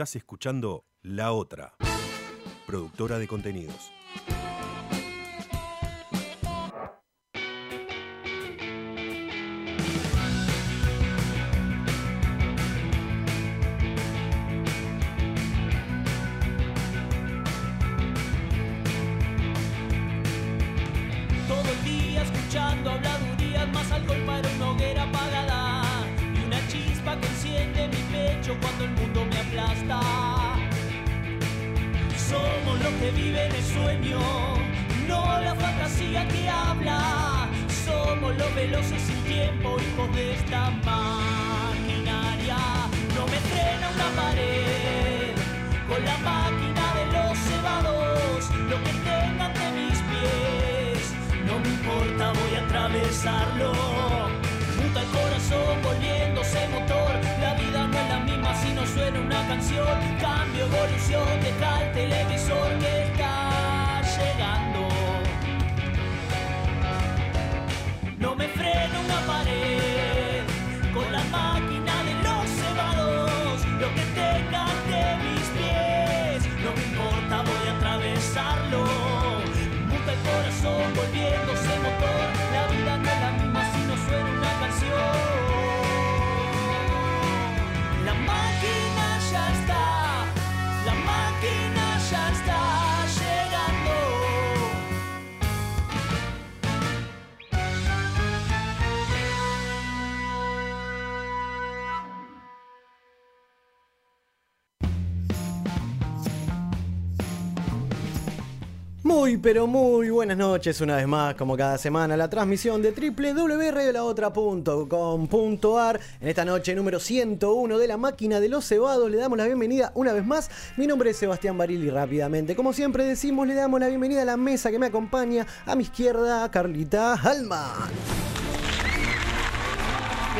Estás escuchando La Otra, productora de contenidos. Pero muy buenas noches una vez más, como cada semana, la transmisión de www.laotra.com.ar En esta noche número 101 de la máquina de los cebados le damos la bienvenida una vez más. Mi nombre es Sebastián Baril y rápidamente, como siempre decimos, le damos la bienvenida a la mesa que me acompaña a mi izquierda, Carlita Halman.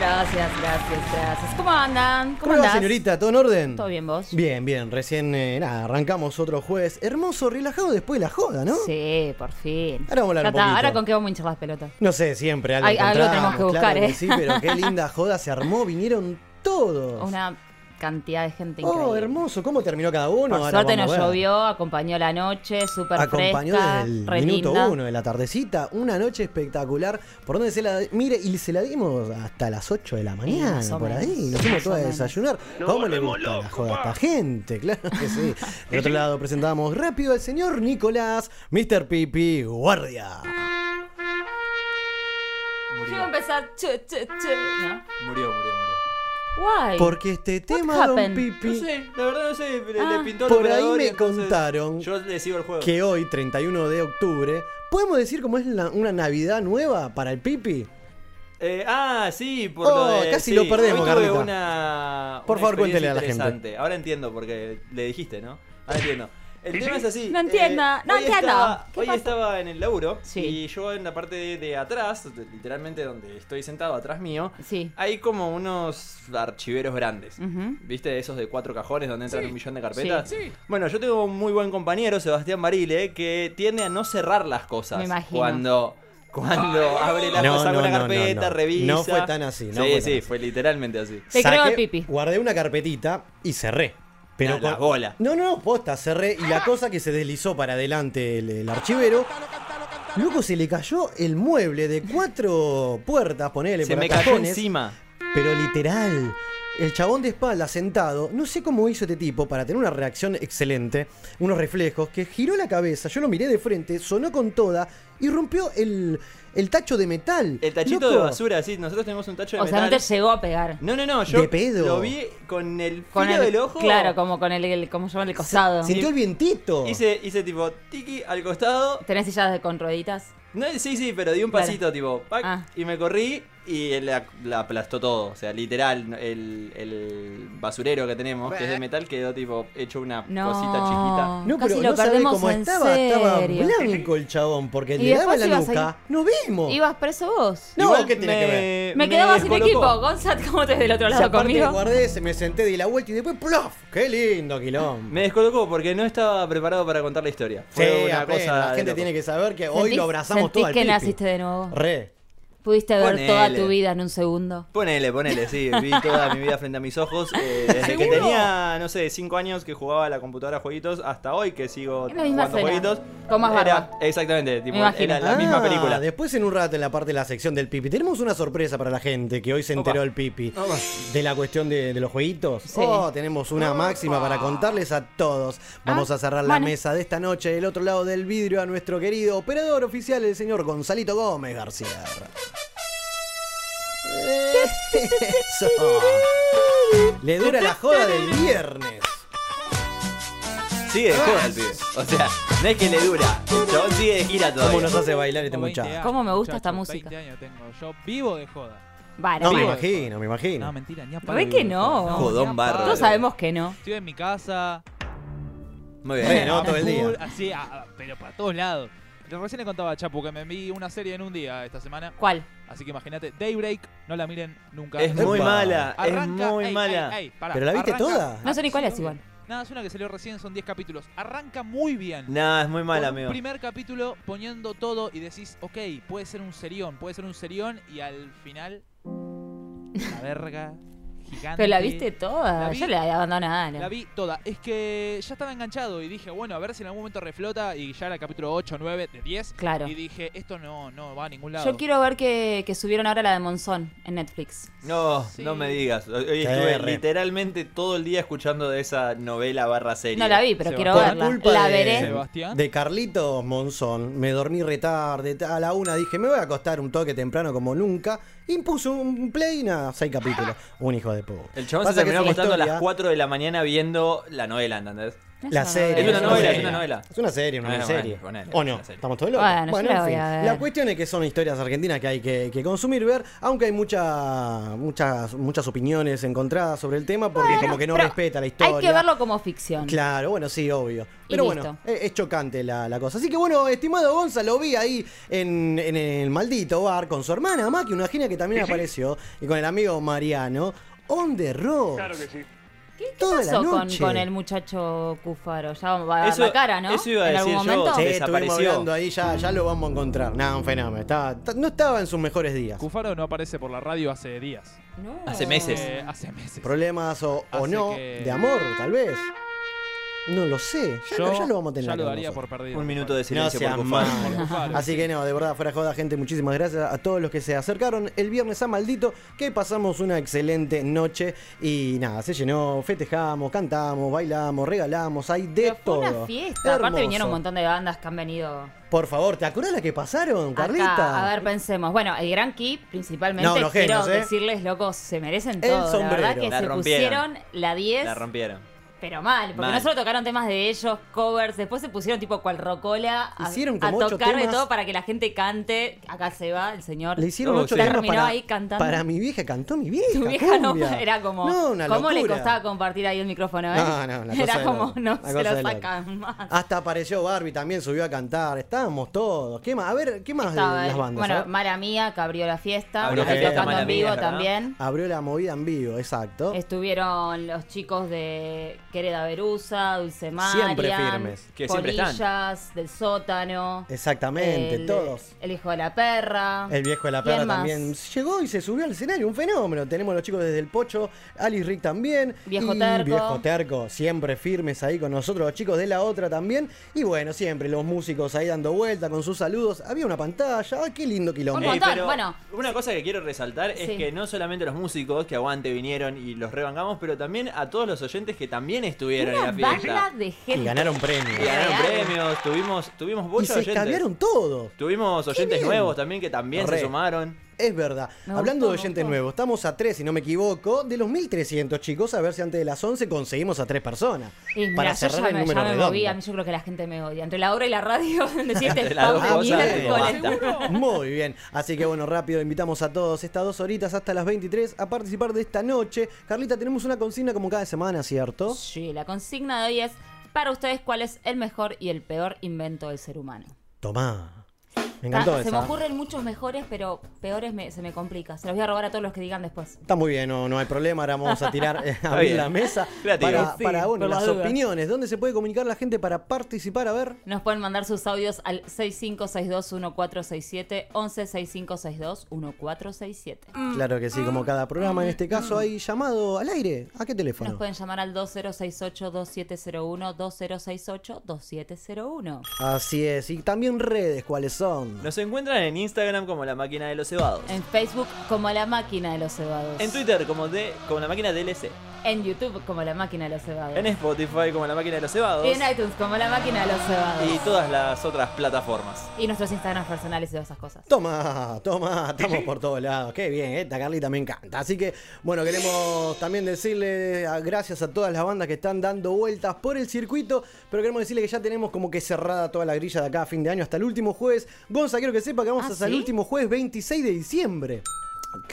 Gracias, gracias, gracias. ¿Cómo andan? ¿Cómo va, señorita? ¿Todo en orden? ¿Todo bien vos? Bien, bien, recién eh, nada, arrancamos otro jueves hermoso, relajado después de la joda, ¿no? Sí, por fin. Ahora vamos a hablar un poquito. Ahora con qué vamos a hinchar las pelotas. No sé, siempre algo, Hay- algo tenemos que buscar, claro ¿eh? sí, pero qué linda joda se armó, vinieron todos. Una cantidad de gente oh, increíble. hermoso, ¿cómo terminó cada uno? Por suerte vamos no a ver. llovió, acompañó la noche, súper Acompañó fresca, desde el re minuto linda. uno de la tardecita, una noche espectacular. Por donde se la. Mire, y se la dimos hasta las 8 de la mañana, por menos, ahí. Nos fuimos todos a desayunar. ¿Cómo le gusta la joda a esta gente? Claro que sí. De otro lado, presentamos rápido al señor Nicolás, Mr. Pipi Guardia. Yo iba a empezar. Che, che, che. ¿No? Murió, murió, murió. Why? Porque este tema, don happened? Pipi. No sé, la verdad no sé, le, Ah. le pintó el Por ahí me entonces contaron Yo le sigo el juego. que hoy, 31 de octubre, ¿podemos decir cómo es la- una Navidad nueva para el Pipi? Eh, ah, sí, por Oh, lo de. casi sí, lo perdemos, hoy tuve Carlita. una. Por una favor, cuéntele a la gente. Ahora entiendo porque le dijiste, ¿no? Ahora entiendo. El tema es así. No entiendo, no hoy entiendo. Estaba, ¿Qué hoy pasa? estaba en el laburo Sí. y yo en la parte de, de atrás, literalmente donde estoy sentado atrás mío, Sí. hay como unos archiveros grandes. ¿Viste? Esos de cuatro cajones donde entran un millón de carpetas. Sí. Bueno, yo tengo un muy buen compañero, Sebastián Barile, que tiende a no cerrar las cosas. Me imagino. Cuando, cuando abre la No, cosa, no, abre la no, no, carpeta, revisa. No fue tan así, no sí, fue sí, así. fue literalmente así. Te creo Pipi. Guardé una carpetita y cerré. Pero No, la con- bola. No, no, no, posta, cerré. Y la cosa que se deslizó para adelante el, el archivero. Luego se le cayó el mueble de cuatro puertas, ponele Se por me cayó encima. Pero literal. El chabón de espalda sentado, no sé cómo hizo este tipo para tener una reacción excelente, unos reflejos, que giró la cabeza, yo lo miré de frente, sonó con toda y rompió el, el tacho de metal. El tachito Loco, de basura, sí, nosotros tenemos un tacho de O sea, metal. no te llegó a pegar. No, no, no, yo De pedo. lo vi con el filo Con el, del ojo. Claro, como con el, el ¿cómo se llama? El costado. Sintió el vientito. Hice, hice tipo tiki al costado. ¿Tenés sillas de- con rueditas? No, sí, sí, pero di un Claro. pasito, tipo, pac, Ah. y me corrí y la, la aplastó todo. O sea, literal, el, el basurero que tenemos, que es de metal, quedó tipo hecho una No. cosita chiquita. No, Casi pero lo no sabe perdemos cómo en estaba, estaba blanco el chabón, porque Y le daba la nuca. ahí. ¡No vimos! ¿Ibas preso vos? No, Igual ¿qué tiene que ver? Me quedaba sin equipo. Gonzat, ¿cómo te del otro lado aparte conmigo? guardé, se me senté, di la vuelta y después ¡plof! ¡Qué lindo, quilombo! Me descolocó porque no estaba preparado para contar la historia. Fue Sí, una apenas, cosa. la gente tiene que saber que hoy ¿Sentís- lo abrazamos todo al que Pipi. naciste de nuevo? Re. Pudiste ver Ponele. toda tu vida en un segundo. Ponele, ponele, sí. Vi toda mi vida frente a mis ojos. eh, desde que tenía, no sé, 5 años que jugaba a la computadora a jueguitos hasta hoy que sigo Es la misma jugando escena, jueguitos. con más Era- exactamente, tipo, imagino. era la misma Ah, película. Después en un rato en la parte de la sección del pipi. Tenemos una sorpresa para la gente que hoy se enteró Opa. el pipi. Opa. De la cuestión de, de los jueguitos. Sí. Oh, tenemos una máxima para contarles a todos. Vamos Ah, a cerrar la bueno. mesa de esta noche del otro lado del vidrio a nuestro querido operador oficial, el señor Gonzalito Gómez García. Eso. Le dura la joda del viernes. Sigue de joda el pibe. O sea, no es que le dura. El chabón sigue de gira ¿Cómo todavía. nos hace bailar este Tengo 20 muchacho? ¿Cómo me gusta esta música? 20 años tengo. Yo vivo de joda. Vale, No, me imagino, me imagino. No, mentira, ni a Re palo que vivo de no. joda. Jodón. Todos sabemos que no. Estoy en mi casa. Muy bien. Re, ¿no? Todo el día. Así, a- a- pero para todos lados. Recién le contaba a Chapu que me vi una serie en un día esta semana. ¿Cuál? Así que imagínate, Daybreak, no la miren nunca. Es muy mala, es muy ey, mala. ey, ey, pará, ¿Pero la viste arranca- toda? No sé ni cuál es igual. Nada, es una que salió recién, son 10 capítulos. Arranca muy bien. Nah, es muy mala, Con un amigo. primer capítulo poniendo todo y decís, ok, puede ser un serión, puede ser un serión y al final la verga gigante. ¿Pero la viste toda? La vi- Yo la. La vi toda. Es que ya estaba enganchado y dije, bueno, a ver si en algún momento reflota y ya era el capítulo 8, 9 de 10. Claro. Y dije, esto no, no va a ningún lado. Yo quiero ver que, que subieron ahora la de Monzón en Netflix. No, Sí. no me digas. Hoy estuve re. literalmente todo el día escuchando de esa novela barra serie. No la vi, pero quiero verla. Por culpa La de- veré. Sebastián. De Carlitos Monzón, me dormí retarde, a la una dije, me voy a acostar un toque temprano como nunca, y puse un play y nada, seis capítulos. Un hijo de puta. El chabón Pasa se terminó acostando a las historia- 4 de la mañana viendo la novela, ¿entendés? La serie. Es una novela, es una novela. Es una serie, una Bueno, serie. ¿O no? una serie. Estamos todos locos. Bueno, yo la en voy fin. a ver. La cuestión es que son historias argentinas que hay que, que consumir, ver, aunque hay mucha, muchas, muchas opiniones encontradas sobre el tema, porque como que no respeta la historia. Hay que verlo como ficción. Claro, bueno, sí, obvio. Pero bueno, es, es chocante la, la cosa. Así que bueno, estimado Gonza, lo vi ahí en, en el maldito bar con su hermana Maki, una genia que también apareció, y con el amigo Mariano. On the road. Claro que sí. ¿Qué, qué Toda la pasó con, noche. con el muchacho Cufaro? Ya va a dar Eso- la cara, ¿no? eso iba a en algún decir yo. momento. Sí, Desapareció. estuvimos hablando ahí, ya, ya lo vamos a encontrar. Nada, un fenómeno. Estaba- ta- no estaba en sus mejores días. Cufaro no aparece por la radio hace días. No. Hace meses. Eh, hace meses. Problemas o, o no, que- de amor, tal vez. No lo sé. Ya, Yo lo- ya lo vamos a tener. ya acá lo con daría nosotros. por perdido. Un minuto de No silencio seas por Cufaro. malo. Por Cufaro, Así sí. que no, de verdad, fuera joda, gente. Muchísimas gracias a todos los que se acercaron el viernes a Maldito. Que pasamos una excelente noche. Y nada, se llenó, festejamos, cantamos, bailamos, regalamos. Hay de Pero fue todo. una fiesta. Aparte Hermoso. vinieron un montón de bandas que han venido Por favor, ¿te acuerdas la que pasaron, Carlita? acá. A ver, pensemos. Bueno, el Gran Key, principalmente, No, los quiero genios, ¿eh? decirles, locos, se merecen El todo. La verdad sombrero. que La se rompieron. pusieron la 10, La rompieron. Pero mal. Porque Mal. no solo tocaron temas de ellos, covers, después se pusieron tipo cual rocola a, Hicieron a como ocho tocar de todo para que la gente cante. Acá se va el señor. Le hicieron ocho temas Terminó para, ahí cantando. para mi vieja, cantó mi vieja. Tu vieja no, era como. No, una ¿Cómo le costaba compartir ahí el micrófono, eh? No, no, la cosa Era como, no la se cosa lo sacan más. Hasta apareció Barbie también, subió a cantar. Estábamos todos. ¿Qué más? A ver, ¿qué más Estaba de las bandas? Bueno, A. Mala Mía, que abrió la fiesta. Abrió la fiesta, tocando en vivo también. Abrió la movida en vivo, exacto. Estuvieron los chicos de Quereda Verusa, Dulce Marian, Siempre firmes. Que siempre están. Del sótano. Exactamente, el, todos. El hijo de la perra. El viejo de la ¿Quién perra más? también llegó y se subió al escenario, un fenómeno. Tenemos los chicos desde el Pocho, Alice Rick también. Viejo y Terco. Viejo Terco, siempre firmes ahí con nosotros, los chicos de la otra también. Y bueno, siempre los músicos ahí dando vuelta con sus saludos. Había una pantalla, ¡ay, qué lindo pero bueno. Una cosa que quiero resaltar es Sí. que no solamente los músicos que aguante vinieron y los rebancamos, pero también a todos los oyentes que también estuvieron Una en la fiesta. banda de gente. Y ganaron premios. Y ganaron premios, tuvimos, tuvimos Y muchos se oyentes. cambiaron todos. Tuvimos oyentes nuevos también que también Re. se sumaron. Es verdad. Me Hablando gustó, de oyentes nuevos, estamos a tres, si no me equivoco, de los 1300 chicos, a ver si antes de las 11 conseguimos a tres personas. Y mira, para yo cerrar ya el me, número ya me redondo. moví, a mí yo creo que la gente me odia. Entre la obra y la radio, decirte. Muy bien. Así que bueno, rápido, invitamos a todos estas dos horitas hasta las 23 a participar de esta noche. Carlita, tenemos una consigna como cada semana, ¿cierto? Sí, la consigna de hoy es para ustedes cuál es el mejor y el peor invento del ser humano. Tomá. Me encantó Ta- Se esa. me ocurren muchos mejores, pero peores me- se me complica. Se los voy a robar a todos los que digan después. Está muy bien, no, no hay problema. Ahora vamos a tirar eh, a abrir bien. la mesa Creativo. para, Sí, para, bueno, las las dudas. opiniones. ¿Dónde se puede comunicar la gente para participar? A ver. Nos pueden mandar sus audios al 6562-1467, 116562-1467. Claro que sí, como cada programa. En este caso hay llamado al aire. ¿A qué teléfono? Nos pueden llamar al 2068-2701, 2068-2701. Así es. Y también redes, ¿cuáles son? Nos encuentran en Instagram como la máquina de los cebados. En Facebook como La Máquina de los Cebados. En Twitter como, de, como la máquina DLC. En YouTube como La Máquina de los Cebados. En Spotify como la máquina de los cebados. Y en iTunes como La Máquina de los Cebados. Y todas las otras plataformas. Y nuestros Instagrams personales y todas esas cosas. Toma, toma, estamos por todos lados. Qué bien, esta Carlita me encanta. Así que, bueno, queremos también decirle a- gracias a todas las bandas que están dando vueltas por el circuito, pero queremos decirle que ya tenemos como que cerrada toda la grilla de acá a fin de año hasta el último jueves. Gonza, quiero que sepa que vamos ¿Ah, hasta el sí? último jueves 26 de diciembre.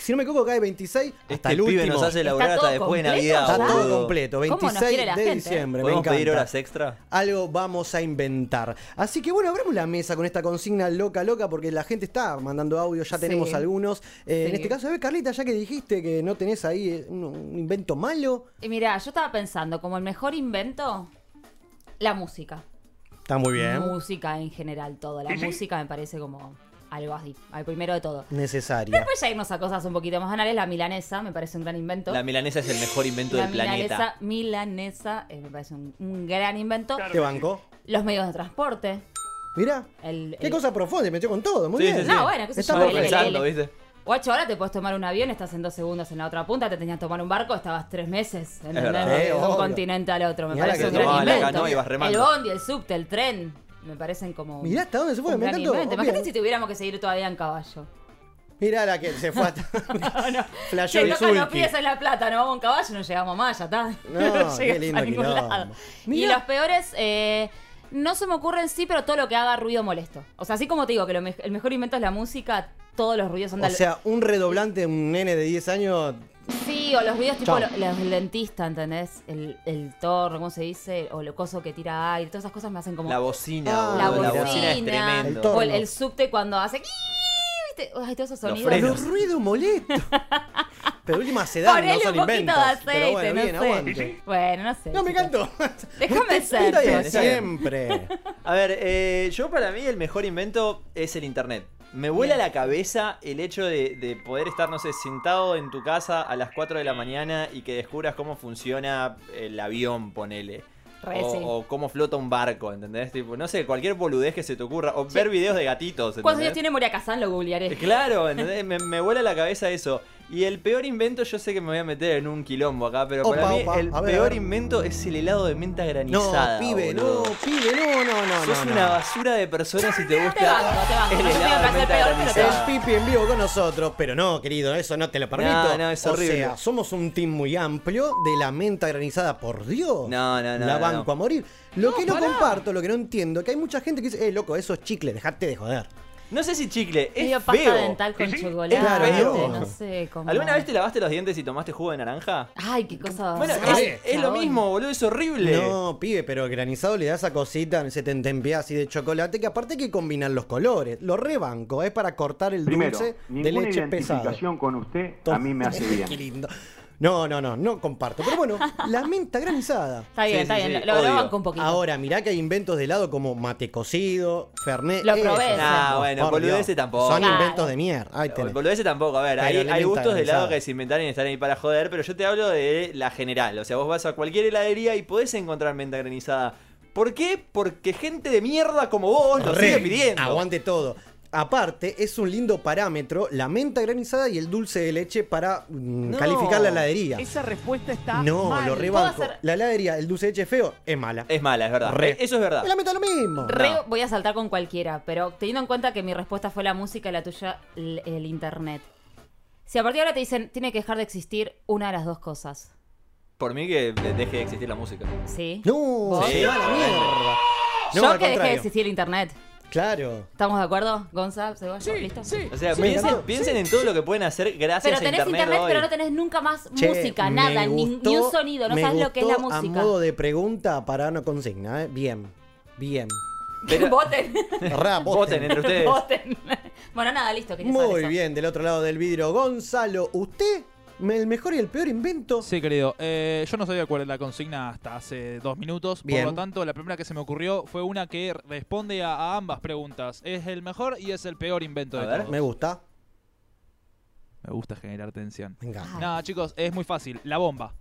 Si no me equivoco, cae 26 hasta Este el pibe último. nos hace laburar hasta después de Navidad. Está todo boludo. completo, ¿Cómo nos 26 quiere la de gente? diciembre. Me ¿Podemos pedir encanta. horas extra? algo vamos a inventar. Así que bueno, abramos la mesa con esta consigna loca, loca, porque la gente está mandando audio, ya Sí. tenemos algunos. Eh, En este caso, a ver, Carlita, ya que dijiste que no tenés ahí eh, un, un invento malo, Y mira, yo estaba pensando, como el mejor invento, la música. Está muy bien. Música en general, todo. La música me parece como algo así, al primero de todo. Necesaria. Después ya irnos a cosas un poquito más banales, la milanesa me parece un gran invento. La milanesa es el mejor invento La del planeta. milanesa, milanesa eh, me parece un, un gran invento. Te banco. Los medios de transporte. Mira, El, qué el- cosa profunda, metió con todo. Muy Sí, bien. sí, sí. No, bueno, qué sé Está yo, Estaba el- el- pensando, el- ¿viste? Guacho, ahora te puedes tomar un avión, estás en dos segundos en la otra punta, te tenías que tomar un barco, estabas tres meses, ¿entendés? de un obvio. continente al otro. Me Mirá la parece que un te gran tomabas la invento. canoa y remando. El bondi, el subte, el tren, me parecen como. Mirá hasta dónde se fue, un me gran encantó. invento. Bien. Imagínate si tuviéramos que seguir todavía en caballo. Mirá la que se fue hasta. Flasheó Che, el loca, los sulky. pies en la plata, no vamos en caballo, no llegamos más, ya está. No, qué llegas lindo a ningún quilombo. lado. Y Mirá. los peores, eh, no se me ocurren sí, pero todo lo que haga ruido molesto. O sea, así como te digo que lo me- el mejor invento es la música, todos los ruidos son O sea, un redoblante, un nene de 10 años. Sí, o los ruidos tipo lo- los del dentista, ¿entendés? El, el torno, ¿cómo se dice? O lo coso que tira aire, todas esas cosas me hacen como... La bocina, Ah, la boludo, bocina, la bocina es El tremendo. o el, el subte cuando hace... ¿viste? Ay, todos esos Los sonidos. frenos. Los ruidos molestos. Pero última se dan, no son un poquito inventos. de aceite, Pero bueno, no bien, sé. aguante. Bueno, no sé. No, me chicos. encantó. Déjame ser. Está bien. siempre. A ver, eh, yo para mí el mejor invento es el internet. Me vuela Bien. la cabeza el hecho de, de poder estar, no sé, sentado en tu casa a las 4 de la mañana y que descubras cómo funciona el avión, ponele. Re, o, sí. o cómo flota un barco, ¿entendés? Tipo, no sé, cualquier boludez que se te ocurra. O ver videos de gatitos, ¿Cuántos ¿entendés? años tiene Moria Kazan? Lo googlearé. Eh, Claro, ¿entendés? Me, me vuela la cabeza eso. Y el peor invento, yo sé que me voy a meter en un quilombo acá, pero Opa, para mí opa, el ver, peor invento es el helado de menta No, granizada. pibe, boludo. no, pibe, no, no, no. Sos no, una no. basura de personas si te gusta Te banco, te banco. el No helado de menta peor, granizada. El pipi en vivo con nosotros, pero no, querido, eso no te lo permito. No, no, es horrible. O sea, somos un team muy amplio de la menta granizada, por Dios. No, no, no, La no, banco no. a morir. Lo que no comparto, lo que no entiendo, que hay mucha gente que dice, eh, loco, eso es chicle, dejate de joder. No sé si chicle, es Medio feo. pasta dental con chocolate. Claro. No sé cómo. ¿Alguna vez te lavaste los dientes y tomaste jugo de naranja? Ay, qué cosa. Bueno, es, es lo mismo, boludo, es horrible. No, pibe, pero granizado le da esa cosita, se te entempea así de chocolate, que aparte hay que combinar los colores. Lo rebanco, es para cortar el Primero, dulce de ninguna leche pesado. identificación con usted a mí me hace Qué bien. lindo. No, no, no, no comparto. Pero bueno, la menta granizada. Está bien, Sí, está sí, bien. sí, Lo, lo banco un poquito. Ahora, mirá que hay inventos de helado como mate cocido, fernet. Lo eso, probé. Nah, por bueno, Dios. boludeces tampoco. Son Claro. inventos de mierda. Ahí tenés. Tampoco, a ver, Pero hay, la hay menta gustos de helado granizada. que se inventaron y están ahí para joder, pero yo te hablo de la general. O sea, vos vas a cualquier heladería y podés encontrar menta granizada. ¿Por qué? Porque gente de mierda como vos lo Re, sigue pidiendo. Aguante todo. Aparte, es un lindo parámetro la menta granizada y el dulce de leche para mm, No. calificar la heladería. Esa respuesta está No, mal. lo rebanco. ¿Puedo hacer- La heladería, el dulce de leche feo, es mala. Es mala, es verdad. Re. Eh, Eso es verdad. Y la meta lo mismo. Re No. voy a saltar con cualquiera, pero teniendo en cuenta que mi respuesta fue la música y la tuya el, el internet. Si a partir de ahora te dicen tiene que dejar de existir una de las dos cosas, Por mí que deje de existir la música. ¿sí? No, Sí. se va a la mierda. No, Yo al que deje de contrario. existir el internet. Claro. ¿Estamos de acuerdo, Gonza? ¿Cebolla? Sí, ¿Listo? sí. O sea, Sí, piensen, piensen en todo lo que pueden hacer gracias Pero a tenés internet, internet, hoy. pero no tenés nunca más Che, música, nada, ni, gustó- ni un sonido, no me sabes lo que es la música. A modo de pregunta para una consigna, ¿eh? Bien, bien. Pero- Voten. Ra, voten. Voten entre ustedes. Voten. Bueno, nada, listo. Muy bien, del otro lado del vidrio, Gonzalo, ¿usted? ¿El mejor y el peor invento? Sí, querido. Eh, yo no sabía cuál es la consigna hasta hace dos minutos. Bien. Por lo tanto, la primera que se me ocurrió fue una que responde a, a ambas preguntas. Es el mejor y es el peor invento A de ver. todos. Me gusta. Me gusta generar tensión. Venga. No, chicos, es muy fácil. La bomba.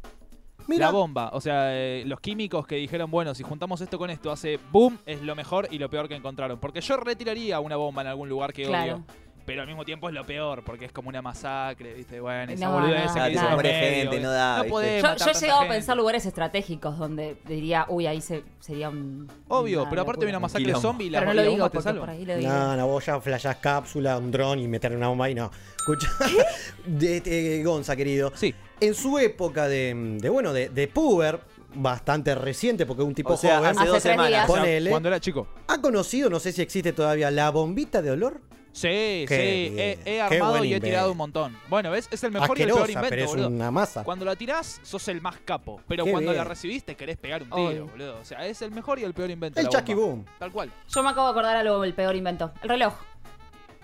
Mira, La bomba. O sea, eh, los químicos que dijeron, bueno, si juntamos esto con esto, hace boom, es lo mejor y lo peor que encontraron. Porque yo retiraría una bomba en algún lugar que Claro. odio. Pero al mismo tiempo es lo peor, porque es como una masacre, ¿viste? Bueno, esa No, boludez no, que no. gente, no da, No ¿viste? podés Yo, matar yo he llegado a pensar lugares estratégicos donde diría, uy, ahí se, sería un. Obvio, una pero aparte de una masacre zombie, la, Pero no la lo digo te salva. por ahí lo digo. No, no, vos ya flashás cápsula, un dron y meter una bomba ahí, no. Escucha, de, de- Gonza, querido. Sí. En su época de, de, bueno, de, de puber, bastante reciente, porque es un tipo O sea, joven, hace Hace dos semanas. días. O sea, Ponele. cuando era chico. ha conocido, no sé si existe todavía, la bombita de olor. Sí, Qué sí. He, armado y he tirado un montón. Bueno, ¿ves? Es el mejor y el peor invento, pero es boludo. una masa. Cuando la tirás, sos el más capo. Pero Qué cuando bien. la recibiste, querés pegar un tiro, boludo. O sea, es el mejor y el peor invento. El Chucky. Boom. Tal cual. Yo me acabo de acordar algo, el peor invento. El reloj.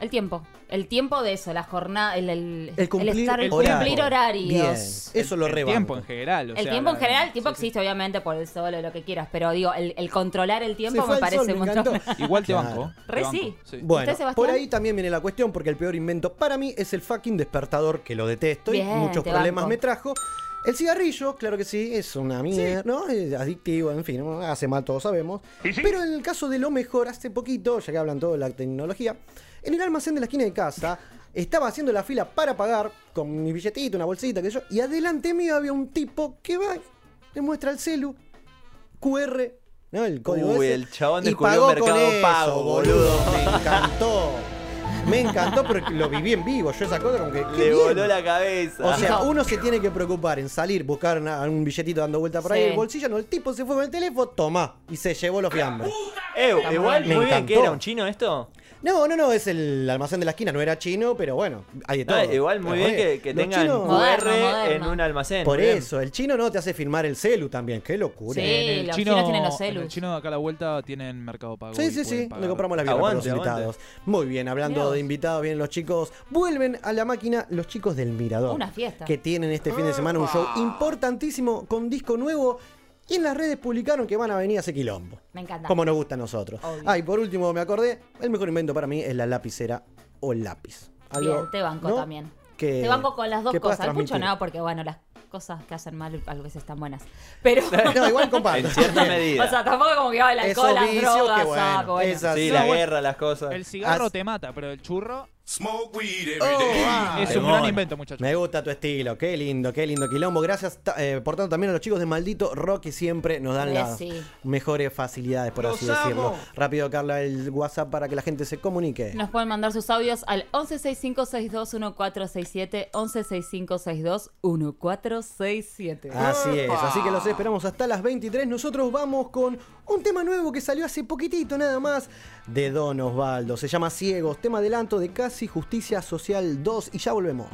El tiempo. El tiempo de eso, la jornada, el, el, El cumplir estar- el horario. cumplir horarios. Bien, eso lo el rebanco. tiempo en general. o El sea, tiempo en general, el tiempo sí, sí. existe obviamente por el sol o lo que quieras, pero digo, el, el controlar el tiempo me parece sol, un me montón. encantó. Igual te Claro. banco. te Re banco, sí. Bueno, por ahí también viene la cuestión, porque el peor invento para mí es el fucking despertador, que lo detesto y muchos te problemas banco. me trajo. El cigarrillo, claro que sí, es una mierda, ¿no? Es adictivo, en fin, hace mal, todos sabemos. Pero en el caso de lo mejor, hace poquito, ya que hablan todo de la tecnología, en el almacén de la esquina de casa, estaba haciendo la fila para pagar con mi billetito, una bolsita, que yo, y adelante mío había un tipo que va, le muestra el celu, QR, ¿no? El código Uy, ese, el chabón y descubrió pagó Mercado con eso, Pago, boludo. Me encantó. Me encantó, pero lo viví en vivo. Yo esa cosa como que. Le bien. voló la cabeza. O sea, No. uno se tiene que preocupar en salir, buscar una- un billetito dando vuelta por ahí Sí. el bolsillo. No, el tipo se fue con el teléfono, toma, y se llevó los fiambres. Eh, igual, Me muy bien, encantó. que era un chino esto? No, no, no, es el almacén de la esquina, no era chino, pero bueno, hay de igual muy Pero, bien que, que tengan chinos- QR en un almacén. Por eso, el chino no te hace filmar el celu también, qué locura. Sí. En el los chino, chinos tienen los celus. el chino de acá a la vuelta tienen Mercado Pago. Sí, sí, sí, pagar. le compramos la birra para los invitados. Muy bien, hablando. De invitados, vienen los chicos. Vuelven a la máquina los chicos del Mirador. Una fiesta. Que tienen este fin de semana un show importantísimo con disco nuevo. Y en las redes publicaron que van a venir a ese quilombo. Me encanta. Como nos gusta a nosotros. Obvio. Ah, y por último me acordé, el mejor invento para mí es la lapicera o el lápiz. Algo, Bien, te banco ¿no? también. Que- te banco con las dos cosas. Mucho transmitir. no, porque bueno, las cosas que hacen mal a veces están buenas. Pero. No, igual comparto. En cierta medida. o sea, tampoco como que va el alcohol, las drogas, bueno, saco, bueno. esas- Sí, la bueno. guerra, las cosas. El cigarro As- te mata, pero el churro Smoke weed every Oh, day. ah, es un gran invento, muchachos. Me gusta tu estilo, qué lindo, qué lindo quilombo. Gracias, eh, por tanto, también a los chicos de Maldito Rock que siempre nos dan las sí. mejores facilidades, por ¡Los así decirlo. Rápido, Carla, el WhatsApp para que la gente se comunique. Nos pueden mandar sus audios al 1165621467, 1165621467. Así es, así que los esperamos hasta las 23. Nosotros vamos con un tema nuevo que salió hace poquitito nada más de Don Osvaldo. Se llama Ciegos, tema adelanto de Casi Justicia Social 2 y ya volvemos.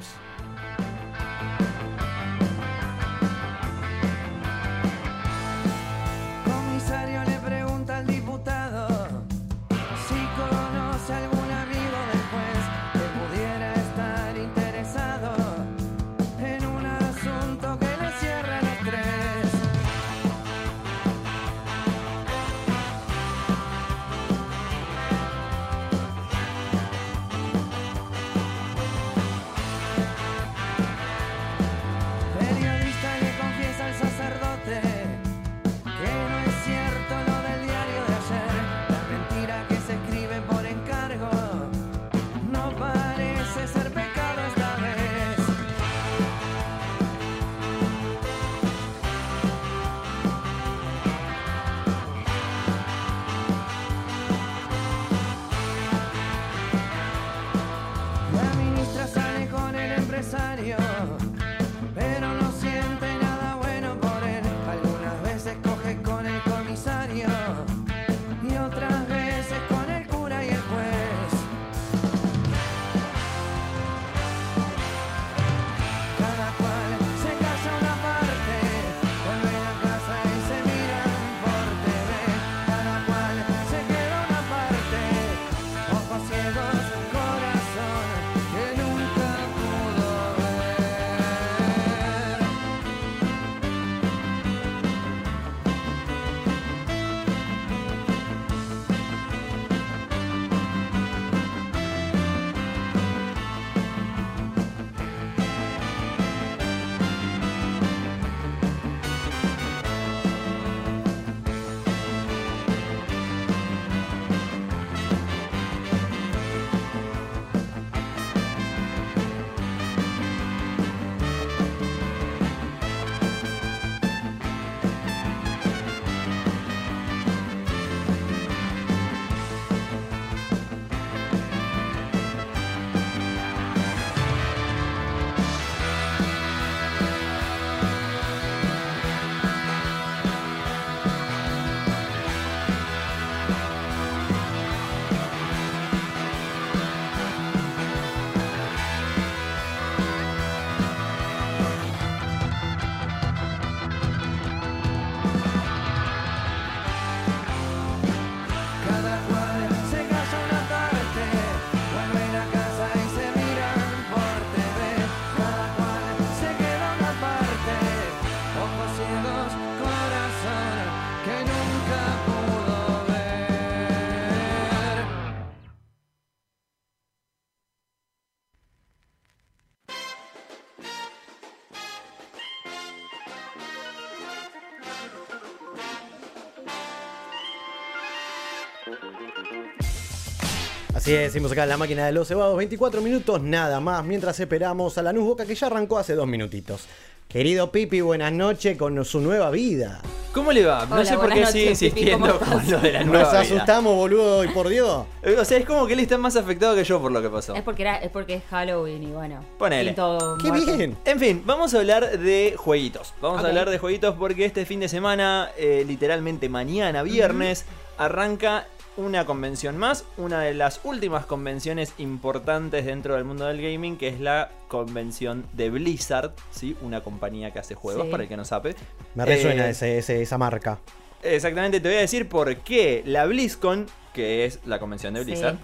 Así es, seguimos acá en la máquina de los cebados. 24 minutos nada más mientras esperamos a la Nuz Boca que ya arrancó hace dos minutitos. Querido Pipi, buenas noches con su nueva vida. ¿Cómo le va? No Hola, sé por qué sigue noches, Pipi, insistiendo ¿cómo con lo de la Nos nueva vida. asustamos, boludo, y por Dios. O sea, es como que él está más afectado que yo por lo que pasó. Es porque, era, es porque es Halloween y bueno. Ponele. ¡Qué muerto. bien! En fin, vamos a hablar de jueguitos. Vamos a hablar de jueguitos porque este fin de semana, eh, literalmente mañana, viernes, arranca una convención más, una de las últimas convenciones importantes dentro del mundo del gaming, que es la convención de Blizzard, ¿sí? una compañía que hace juegos, Sí. para el que no sabe. Me resuena Eh, ese, ese- esa marca. Exactamente, te voy a decir por qué la BlizzCon, que es la convención de Sí. Blizzard,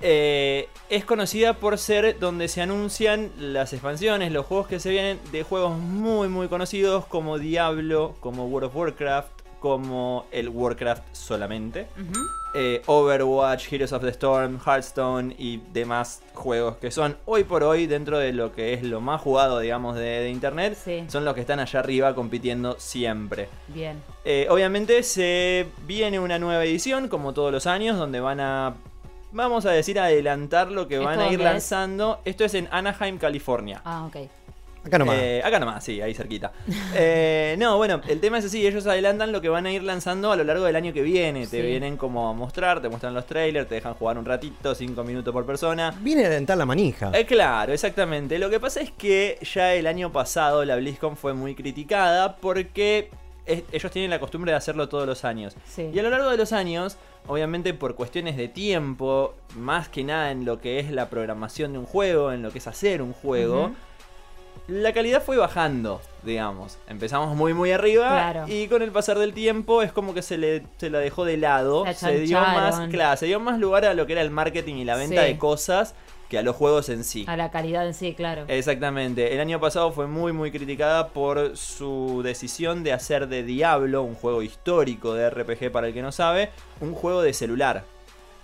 eh, es conocida por ser donde se anuncian las expansiones, los juegos que se vienen de juegos muy muy conocidos como Diablo, como World of Warcraft, como el Warcraft solamente. Eh, Overwatch, Heroes of the Storm, Hearthstone y demás juegos que son hoy por hoy dentro de lo que es lo más jugado digamos de, de internet, Sí. son los que están allá arriba compitiendo siempre. Bien. Eh, obviamente se viene una nueva edición, como todos los años, donde van a, vamos a decir, adelantar lo que ¿Esto van a ir es? lanzando. Esto es en Anaheim, California. Ah, ok. Acá nomás. Eh, acá nomás, sí, ahí cerquita. Eh, no, bueno, el tema es así, ellos adelantan lo que van a ir lanzando a lo largo del año que viene. Te vienen como a mostrar, te muestran los trailers, te dejan jugar un ratito, 5 minutos por persona. Viene a alentar la manija. Eh, claro, exactamente. Lo que pasa es que ya el año pasado la BlizzCon fue muy criticada porque es- ellos tienen la costumbre de hacerlo todos los años. Sí. Y a lo largo de los años, obviamente por cuestiones de tiempo, más que nada en lo que es la programación de un juego, en lo que es hacer un juego. La calidad fue bajando, digamos. Empezamos muy muy arriba Claro. y con el pasar del tiempo es como que se le se la dejó de lado, La se dio más, claro, se dio más lugar a lo que era el marketing y la venta Sí. de cosas que a los juegos en sí. A la calidad en sí, claro. Exactamente. El año pasado fue muy muy criticada por su decisión de hacer de Diablo, un juego histórico de RPG para el que no sabe, un juego de celular.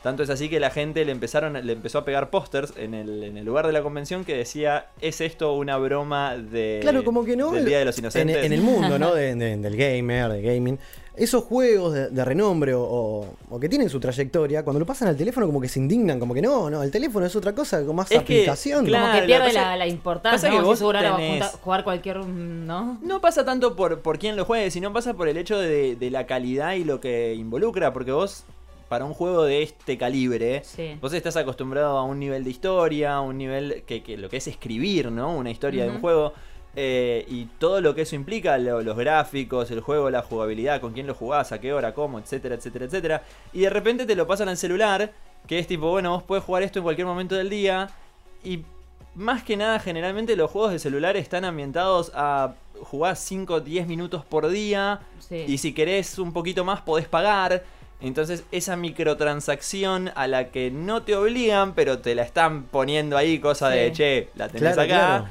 Tanto es así que la gente le empezaron le empezó a pegar pósters en el, en el lugar de la convención que decía, ¿es esto una broma de Claro, como que no. del Día de los en, Inocentes? en el mundo, ¿no? De- de- del gamer, de gaming. Esos juegos de, de renombre o, o- o que tienen su trayectoria, cuando lo pasan al teléfono, como que se indignan, como que no, no, el teléfono es otra cosa, con más Es que, aplicación. claro, Como que pierde la, la importancia. pasa que ¿no? vos Si seguro tenés- jugar cualquier. ¿No? No pasa tanto por, por quién lo juegue, sino pasa por el hecho de, de la calidad y lo que involucra, porque vos, para un juego de este calibre, Sí. vos estás acostumbrado a un nivel de historia, un nivel que, que lo que es escribir, ¿no? Una historia de un juego. eh, y todo lo que eso implica, lo- los gráficos, el juego, la jugabilidad, con quién lo jugás, a qué hora, cómo, etcétera, etcétera, etcétera. Y de repente te lo pasan al celular, que es tipo, bueno, vos podés jugar esto en cualquier momento del día. Y más que nada, generalmente los juegos de celular están ambientados a jugar 5 o 10 minutos por día. Sí. Y si querés un poquito más, podés pagar. Entonces, esa microtransacción a la que no te obligan, pero te la están poniendo ahí, cosa de che, la tenés Claro, acá. claro.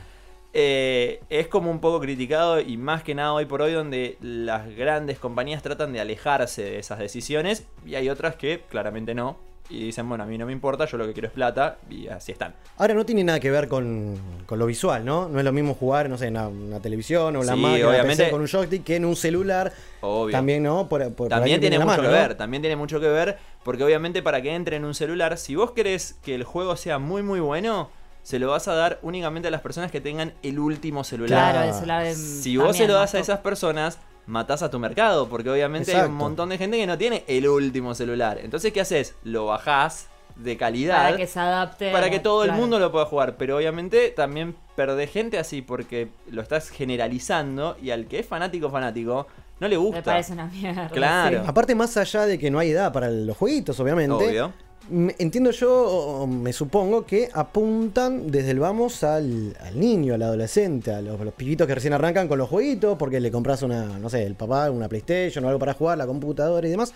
eh, es como un poco criticado y más que nada hoy por hoy donde las grandes compañías tratan de alejarse de esas decisiones y hay otras que claramente no y dicen bueno a mí no me importa yo lo que quiero es plata y así están Ahora no tiene nada que ver con, con lo visual, ¿no? No es lo mismo jugar, no sé, en una, una televisión o la Sí, máquina obviamente. PC con un joystick que en un celular. obvio También, ¿no? Por, por- También tiene mucho mano, que ¿no? ver, también tiene mucho que ver, porque obviamente para que entre en un celular, si vos querés que el juego sea muy muy bueno, se lo vas a dar únicamente a las personas que tengan el último celular. Claro, el celular de- Si vos se lo das a esas personas, matás a tu mercado, porque obviamente hay un montón de gente que no tiene el último celular. Entonces, ¿qué haces? Lo bajás de calidad Para que se adapte. para que todo el mundo lo pueda jugar. Pero obviamente también perdés gente así porque lo estás generalizando y al que es fanático fanático no le gusta. Me parece una mierda. Claro. sí. Aparte, más allá de que no hay edad para los jueguitos, obviamente. Obvio. Entiendo yo, me supongo, que apuntan desde el vamos al, al niño, al adolescente, a los, a los pibitos que recién arrancan con los jueguitos, porque le compras una, no sé, el papá, una PlayStation o algo para jugar, la computadora y demás,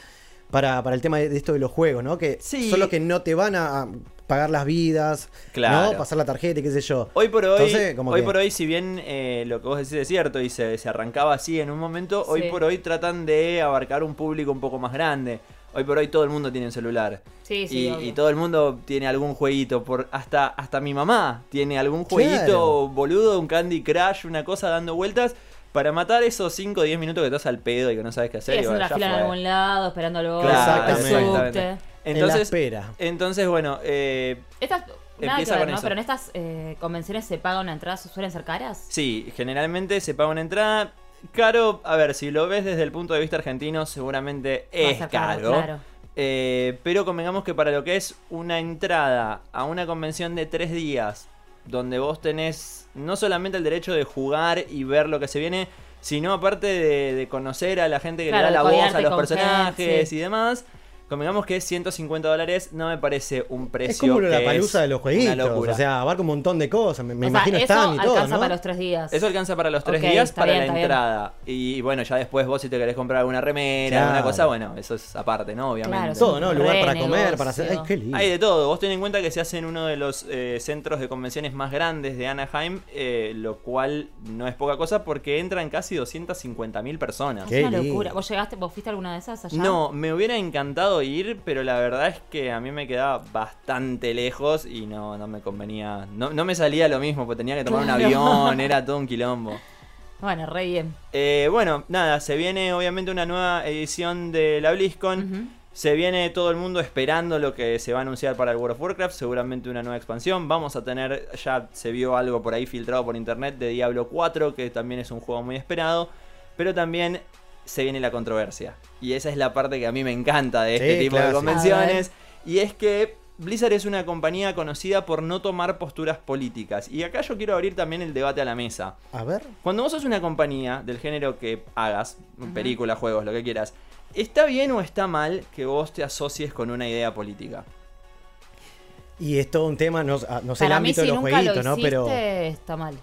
para, para el tema de, de esto de los juegos, ¿no? Que Sí. son los que no te van a, a- pagar las vidas, Claro. ¿no? Pasar la tarjeta y qué sé yo. Hoy por hoy, Entonces, como hoy que- por hoy, si bien eh, lo que vos decís es cierto y se, se arrancaba así en un momento, hoy por hoy tratan de abarcar un público un poco más grande. Hoy por hoy todo el mundo tiene un celular. Sí, sí, y, y todo el mundo tiene algún jueguito. Por, hasta, hasta mi mamá tiene algún Claro. jueguito boludo, un Candy Crush, una cosa dando vueltas. Para matar esos 5 o 10 minutos que estás al pedo y que no sabes qué Sí, hacer. y haciendo la fila en algún lado, esperando el Claro, Exactamente. exactamente. subte. en la Entonces, espera. entonces bueno, eh, Estas, nada que Empieza ver, con ¿no? eso. Pero en estas eh, convenciones se paga una entrada, suelen ser caras. Sí, generalmente se paga una entrada. Caro, a ver, si lo ves desde el punto de vista argentino, seguramente es caro. claro. Eh, pero convengamos que para lo que es una entrada a una convención de tres días, donde vos tenés no solamente el derecho de jugar y ver lo que se viene, sino aparte de, de conocer a la gente que Claro, le da la voz a los personajes sí. y demás. Convengamos que 150 dólares no me parece un precio. Es como la palusa de los una jueguitos. locura. O sea, abarca un montón de cosas. Me, me o sea, imagino eso stand y todo, alcanza ¿no? para los tres días. Eso alcanza para los tres días para bien, la bien. entrada. Y bueno, ya después vos si te querés comprar alguna remera, Claro. alguna cosa, bueno, eso es aparte, ¿no? Obviamente. Claro, Todo, ¿no? Lugar para comer, para hacer. Ay, qué lindo. Hay de todo. Vos ten en cuenta que se hace en uno de los eh, centros de convenciones más grandes de Anaheim, eh, lo cual no es poca cosa porque entran casi 250 mil personas. Qué Es una lindo. locura. ¿Vos llegaste, vos fuiste a alguna de esas allá? No, me hubiera encantado ir, pero la verdad es que a mí me quedaba bastante lejos y no, no me convenía. No, no me salía lo mismo, porque tenía que tomar Claro. un avión, era todo un quilombo. Bueno, re bien. Eh, bueno, nada, se viene obviamente una nueva edición de la BlizzCon. Se viene todo el mundo esperando lo que se va a anunciar para el World of Warcraft, seguramente una nueva expansión. Vamos a tener, ya se vio algo por ahí filtrado por internet de Diablo 4, que también es un juego muy esperado. Pero también se viene la controversia. Y esa es la parte que a mí me encanta de este Sí, tipo de convenciones. Y es que Blizzard es una compañía conocida por no tomar posturas políticas. Y acá yo quiero abrir también el debate a la mesa. A ver. Cuando vos sos una compañía del género que hagas, Ujú. películas, juegos, lo que quieras, ¿está bien o está mal que vos te asocies con una idea política? Y es todo un tema, no, ah, no sé el mí, ámbito si de los jueguitos, lo ¿no? Pero. está mal.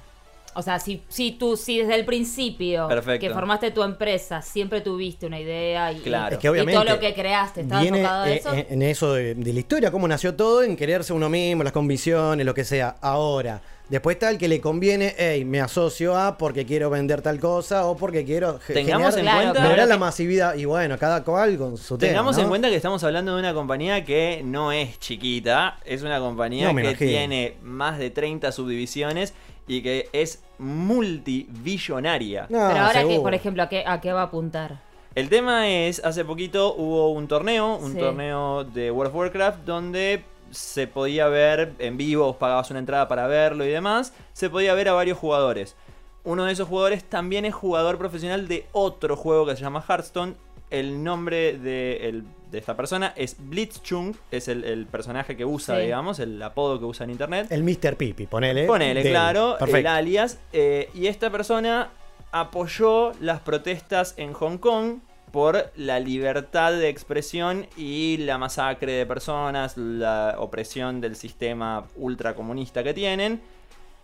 O sea, si, si tú, si desde el principio Perfecto. que formaste tu empresa, siempre tuviste una idea y, Claro. Es que y obviamente todo lo que creaste estaba viene enfocado a eh, eso. en, en eso de, de la historia, cómo nació todo, en quererse uno mismo, las convicciones, lo que sea. Ahora, después está el que le conviene, hey, me asocio a porque quiero vender tal cosa o porque quiero Tengamos generar, en cuenta- lograr la masividad. Y bueno, cada cual con su tema. Tengamos ¿no? en cuenta que estamos hablando de una compañía que no es chiquita, es una compañía No que imagino. tiene más de 30 subdivisiones y que es multibillonaria. No, Pero ahora, que, por ejemplo, ¿a qué, ¿a qué va a apuntar? El tema es, hace poquito hubo un torneo, un Sí. torneo de World of Warcraft, donde se podía ver en vivo, vos pagabas una entrada para verlo y demás, se podía ver a varios jugadores. Uno de esos jugadores también es jugador profesional de otro juego que se llama Hearthstone. El nombre de, el- de esta persona es Blitzchung, es el, el personaje que usa, Sí. digamos, el apodo que usa en internet. El Mr. Pipi, ponele. Ponele, de claro, el alias. eh, y esta persona apoyó las protestas en Hong Kong por la libertad de expresión y la masacre de personas, la opresión del sistema ultracomunista que tienen.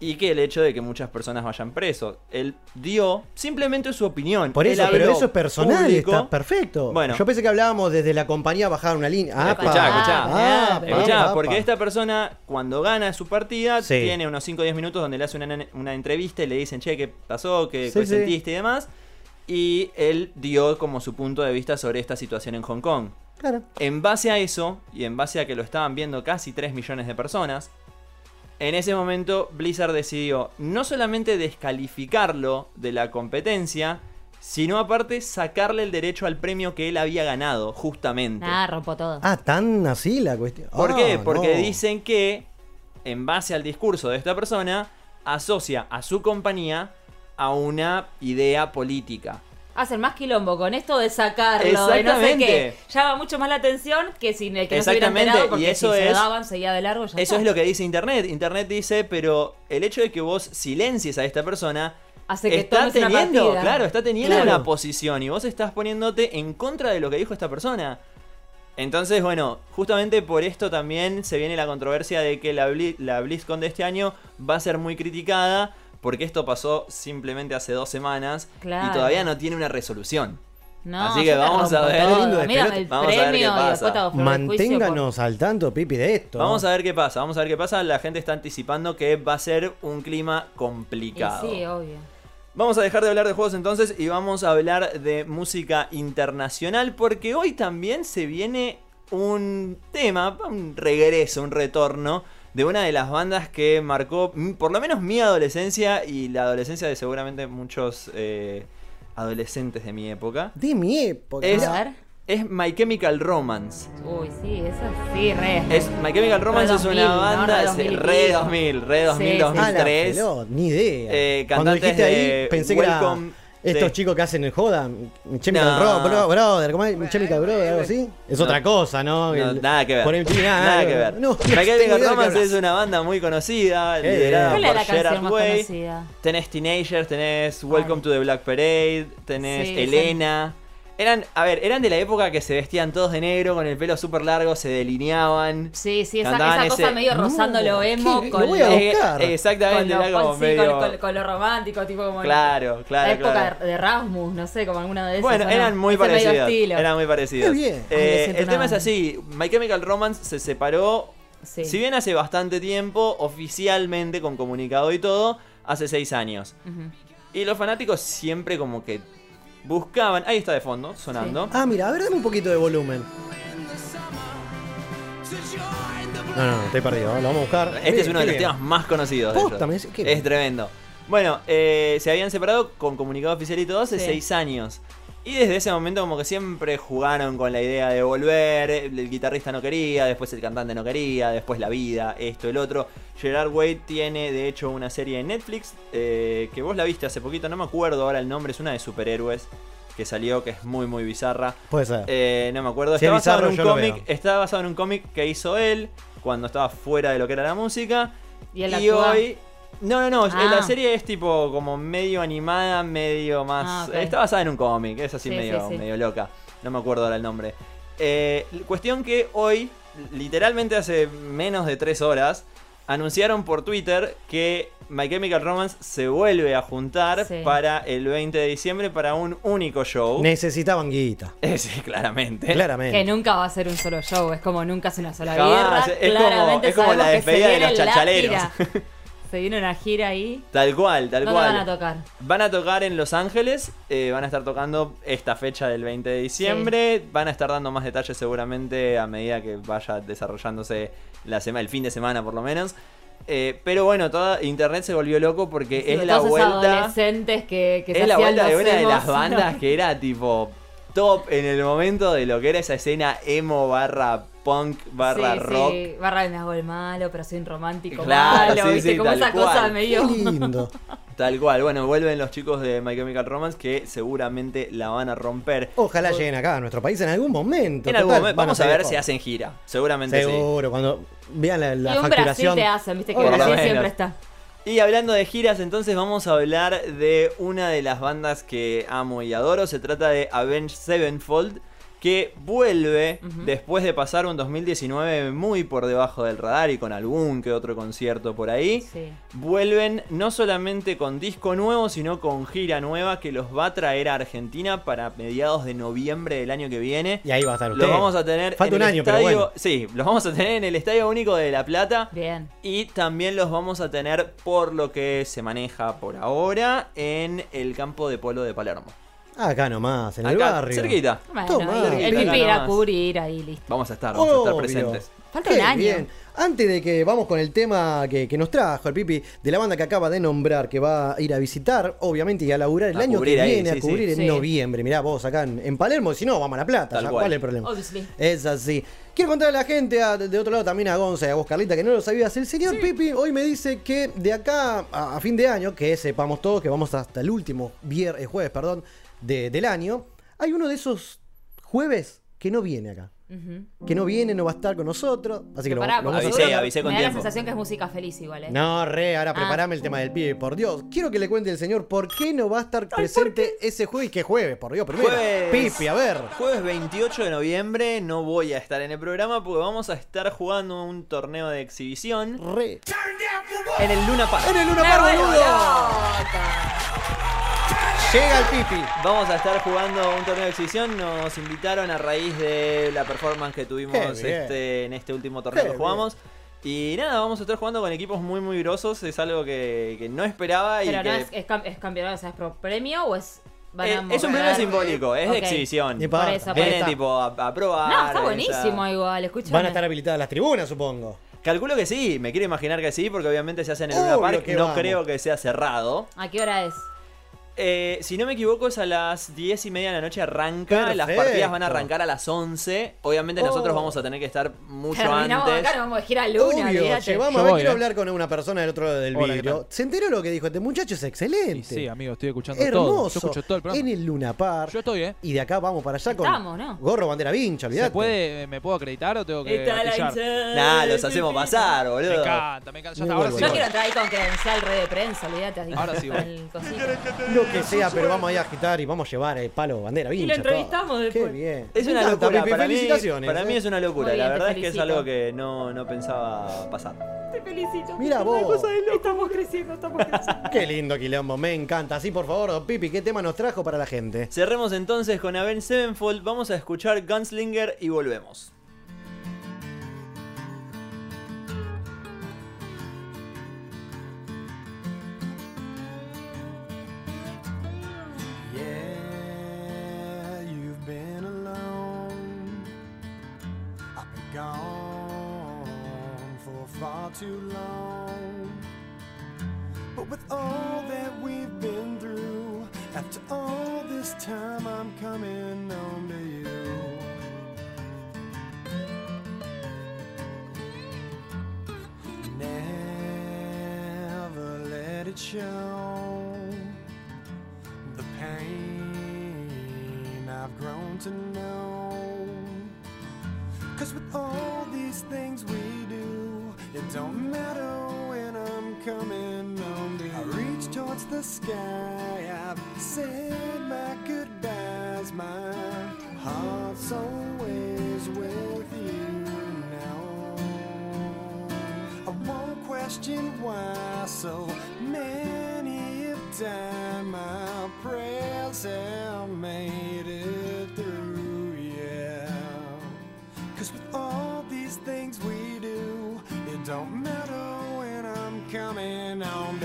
Y que el hecho de que muchas personas vayan presos. Él dio simplemente su opinión. Por eso, pero eso es personal, público. está perfecto. Bueno. Yo pensé que hablábamos desde la compañía bajar una línea. Ah, Escuchá, pa. escuchá. Ah, pa, Escuchá, pa, porque pa. esta persona cuando gana su partida Sí. tiene unos 5 o 10 minutos donde le hace una, una entrevista y le dicen, che, ¿qué pasó? ¿Qué, Sí, qué sí. sentiste y demás? Y él dio como su punto de vista sobre esta situación en Hong Kong. Claro. En base a eso, y en base a que lo estaban viendo casi 3 millones de personas, en ese momento Blizzard decidió no solamente descalificarlo de la competencia, sino aparte sacarle el derecho al premio que él había ganado, justamente. Nada, rompo todo. Ah, tan así la cuestión. ¿Por Ah, qué? Porque no. dicen que, en base al discurso de esta persona, asocia a su compañía a una idea política. Hacen más quilombo con esto de sacarlo, de no sé qué. Llama mucho más la atención que si el que no se hubiera Exactamente, enterado y porque eso si se es- lo daban, seguía de largo, ya Eso está. es lo que dice Internet. Internet dice, pero el hecho de que vos silencies a esta persona Hace que está una teniendo, claro, está teniendo Claro. una posición y vos estás poniéndote en contra de lo que dijo esta persona. Entonces, bueno, justamente por esto también se viene la controversia de que la, Bli- la BlizzCon de este año va a ser muy criticada porque esto pasó simplemente hace dos semanas Claro. y todavía no tiene una resolución. No, Así que vamos a ver. el. Vamos a ver qué pasa. por- Manténganos al tanto, Pipi, de esto. Vamos a ver qué pasa, vamos a ver qué pasa. La gente está anticipando que va a ser un clima Y complicado. Sí, obvio. Vamos a dejar de hablar de juegos entonces y vamos a hablar de música internacional porque hoy también se viene un tema, un regreso, un retorno de una de las bandas que marcó por lo menos mi adolescencia y la adolescencia de seguramente muchos eh, adolescentes de mi época. De mi época. Es- A ver. Es My Chemical Romance. Uy, sí, eso sí, re. Es, My Chemical Romance es 2000, una ¿no? banda Re sí, 2000 y re pico. 2000, re Sí, 2000, sí. Ah, la 2003. pelota, ni idea. Eh, Cuando dijiste ahí, pensé que era estos de- chicos que hacen el joda. Chemical No. Bro- Bro- Brother, ¿cómo es? Chemical Brother, algo así. Es No. otra cosa, ¿no? No, El- nada que ver. Por MTV, nada, Nada que ver. No, qué Romance es una banda muy conocida, Qué liderada ¿Cuál por la Gerard más Way. conocida? Tenés Teenagers, tenés Welcome Ay. to the Black Parade, tenés Sí, Elena. Eran, a ver, eran de la época que se vestían todos de negro con el pelo súper largo, se delineaban. Sí, sí, esa, esa cosa ese- medio rozando lo emo ¿qué? con Lo voy a Eh, exactamente, con era lo, como sí, medio... con, con- con lo romántico, tipo como Claro, claro, la época claro. de Rasmus, no sé, como alguna de esas. Bueno, eran muy Ese parecidos. Eran muy parecidos. Bien. Eh, el tema es así: My Chemical Romance se separó. Sí. Si bien hace bastante tiempo, oficialmente con comunicado y todo, hace seis años. Y los fanáticos siempre como que buscaban. Ahí está de fondo, sonando. Ah, mira, a ver, dame un poquito de volumen. No, no, no, estoy perdido. Lo vamos a buscar. Este Bien, es uno de los bien. temas más conocidos de ellos. qué bien. Es tremendo. Bueno, eh, se habían separado con comunicado oficial y todo hace Sí. seis años. Y desde ese momento como que siempre jugaron con la idea de volver, el guitarrista no quería, después el cantante no quería, después la vida, esto, el otro. Gerard Way tiene de hecho una serie en Netflix eh, que vos la viste hace poquito, no me acuerdo ahora el nombre, es una de superhéroes que salió, que es muy muy bizarra. Puede ser. Eh, no me acuerdo. Si Está es basado en bizarro, un cómic. Está basado en un cómic que hizo él cuando estaba fuera de lo que era la música. Y él Y hoy. No, no, no. Ah. La serie es tipo como medio animada, medio más. Ah, ok. Está basada en un cómic. Es así Sí, medio, sí, sí. medio loca. No me acuerdo ahora el nombre. Eh, cuestión que hoy, literalmente hace menos de tres horas, anunciaron por Twitter que My Chemical Romance se vuelve a juntar Sí. para el 20 de diciembre para un único show. Necesitaban guita. Eh, sí, claramente. Claramente. Que nunca va a ser un solo show, es como nunca es una sola birra. es como- Claramente es como la despedida de los la chachaleros. Se viene una gira ahí. Tal cual, tal ¿Dónde cual. van a tocar? Van a tocar en Los Ángeles, eh, van a estar tocando esta fecha del 20 de diciembre, van a estar dando más detalles seguramente a medida que vaya desarrollándose la semana, el fin de semana por lo menos. Eh, pero bueno, toda internet se volvió loco porque Sí, es la vuelta, adolescentes que, que se es la vuelta de una de las bandas ¿no? que era tipo top en el momento de lo que era esa escena emo barra punk barra Sí, rock. Sí, barra me hago el malo, pero soy un romántico Claro, malo, sí, ¿viste? sí, como tal esa cosa cual. Qué medio. lindo. Tal cual, bueno, vuelven los chicos de My Chemical Romance que seguramente la van a romper. Ojalá lleguen acá a nuestro país en algún momento. En algún momento, vamos a ver si hacen gira. Seguramente sí. Seguro, cuando vean la, la y un Brasil facturación. te hacen, viste que Brasil menos. siempre está. Y hablando de giras, entonces vamos a hablar de una de las bandas que amo y adoro. Se trata de Avenged Sevenfold, que vuelve después de pasar un 2019 muy por debajo del radar y con algún que otro concierto por ahí. Sí. Vuelven no solamente con disco nuevo, sino con gira nueva que los va a traer a Argentina para mediados de noviembre del año que viene. Y ahí va a estar usted. Los vamos a tener Falta en un el año, pero estadio, bueno. sí, los vamos a tener en el Estadio Único de La Plata. Bien. Y también los vamos a tener por lo que se maneja por ahora en el campo de polo de Palermo. Acá nomás, en el Acá, barrio. cerquita. Bueno, Tomá, y el pipi irá a cubrir ahí, listo. Vamos a estar, vamos a estar presentes. Falta Qué un año. bien. Antes de que vamos con el tema que, que nos trajo el Pipi de la banda que acaba de nombrar, que va a ir a visitar, obviamente, y a laburar el A año que ahí, viene, sí, a cubrir sí. en Sí. noviembre. Mirá, vos acá en, en Palermo, si no, vamos a La Plata. Tal ya, cual. ¿Cuál es el problema? Obviously. Es así. Quiero contarle a la gente, a- de otro lado también a Gonza y a vos, Carlita, que no lo sabías. El señor Pipi hoy me dice que de acá a, a fin de año, que sepamos todos que vamos hasta el último vier- eh, jueves perdón, de- del año, hay uno de esos jueves que no viene acá. Que no viene, no va a estar con nosotros. Así que lo, lo vamos a Avisé, seguro avisé con Me da la sensación que es música feliz igual, ¿eh? No, re, ahora Ah. preparame el tema del pibe, por Dios. Quiero que le cuente el señor por qué no va a estar presente ese jueves. ¿Qué jueves? Por Dios, primero. Jueves. Pipi, a ver. Jueves 28 de noviembre no voy a estar en el programa porque vamos a estar jugando un torneo de exhibición Re. en el Luna Park. En el Luna Park, boludo. Llega el pipi. Vamos a estar jugando un torneo de exhibición. Nos invitaron a raíz de la performance que tuvimos este, en este último torneo Qué que jugamos. Y nada, vamos a estar jugando con equipos muy muy grosos. Es algo que, que no esperaba y Pero que no es, es, cam- es campeonato, o sea, es pro premio o es. van a Eh, es un premio simbólico, es de exhibición. Ni pa- Por eso, por Viene tipo a, a probar. No, está esa- buenísimo igual, escúchame. Van a estar habilitadas las tribunas, supongo. Calculo que sí, me quiero imaginar que sí, porque obviamente se hace en Luna Park. que No vamos. creo que sea cerrado. ¿A qué hora es? Eh, si no me equivoco, es a las 10 y media de la noche arranca. Las Perfecto. partidas van a arrancar a las 11. Obviamente nosotros Oh. vamos a tener que estar mucho Terminamos antes. acá, nos vamos a girar a Luna, Obvio, olvídate. llevamos Yo a ver, voy, quiero eh. hablar con una persona del otro lado del Hola, ¿qué vidrio. ¿Se enteró lo que dijo este muchacho? Es excelente. Y sí, amigo, estoy escuchando Hermoso. todo. Yo escucho todo el programa. En el Luna Park. Yo estoy, ¿eh? Y de acá vamos para allá con Estamos, ¿no? gorro, bandera vincha, olvidate. ¿Se puede, ¿Me puedo acreditar o tengo que Nah, los hacemos pasar, Me boludo. encanta, me encanta. Ya está, ahora sí. Yo quiero entrar ahí con credencial red de prensa, olvídate. así, Ahora sí voy. Lo que sea, pero vamos ahí a agitar y vamos a llevar el palo, bandera vincha. lo entrevistamos todo. después. Qué bien. Es una encanta, locura. Pipi, Para mí, felicitaciones. para mí eh. es una locura. Bien, la verdad es que es algo que no, no pensaba pasar. Te felicito. Mira vos. cosa de loco. Estamos creciendo, estamos creciendo. Qué lindo quilombo, me encanta. Así, por favor, don Pipi, ¿qué tema nos trajo para la gente? Cerremos entonces con Avenged Sevenfold. Vamos a escuchar Gunslinger y volvemos. Far too long. But with all that we've been through, after all this time, I'm coming home to you. Never let it show the pain I've grown to know. Cause with all these things we do, it don't matter when I'm coming home. I reach towards the sky, I've said my goodbyes. My heart's always with you now. I won't question why so many have died. My prayers have made it through, yeah. Cause with all these things we don't matter when I'm coming home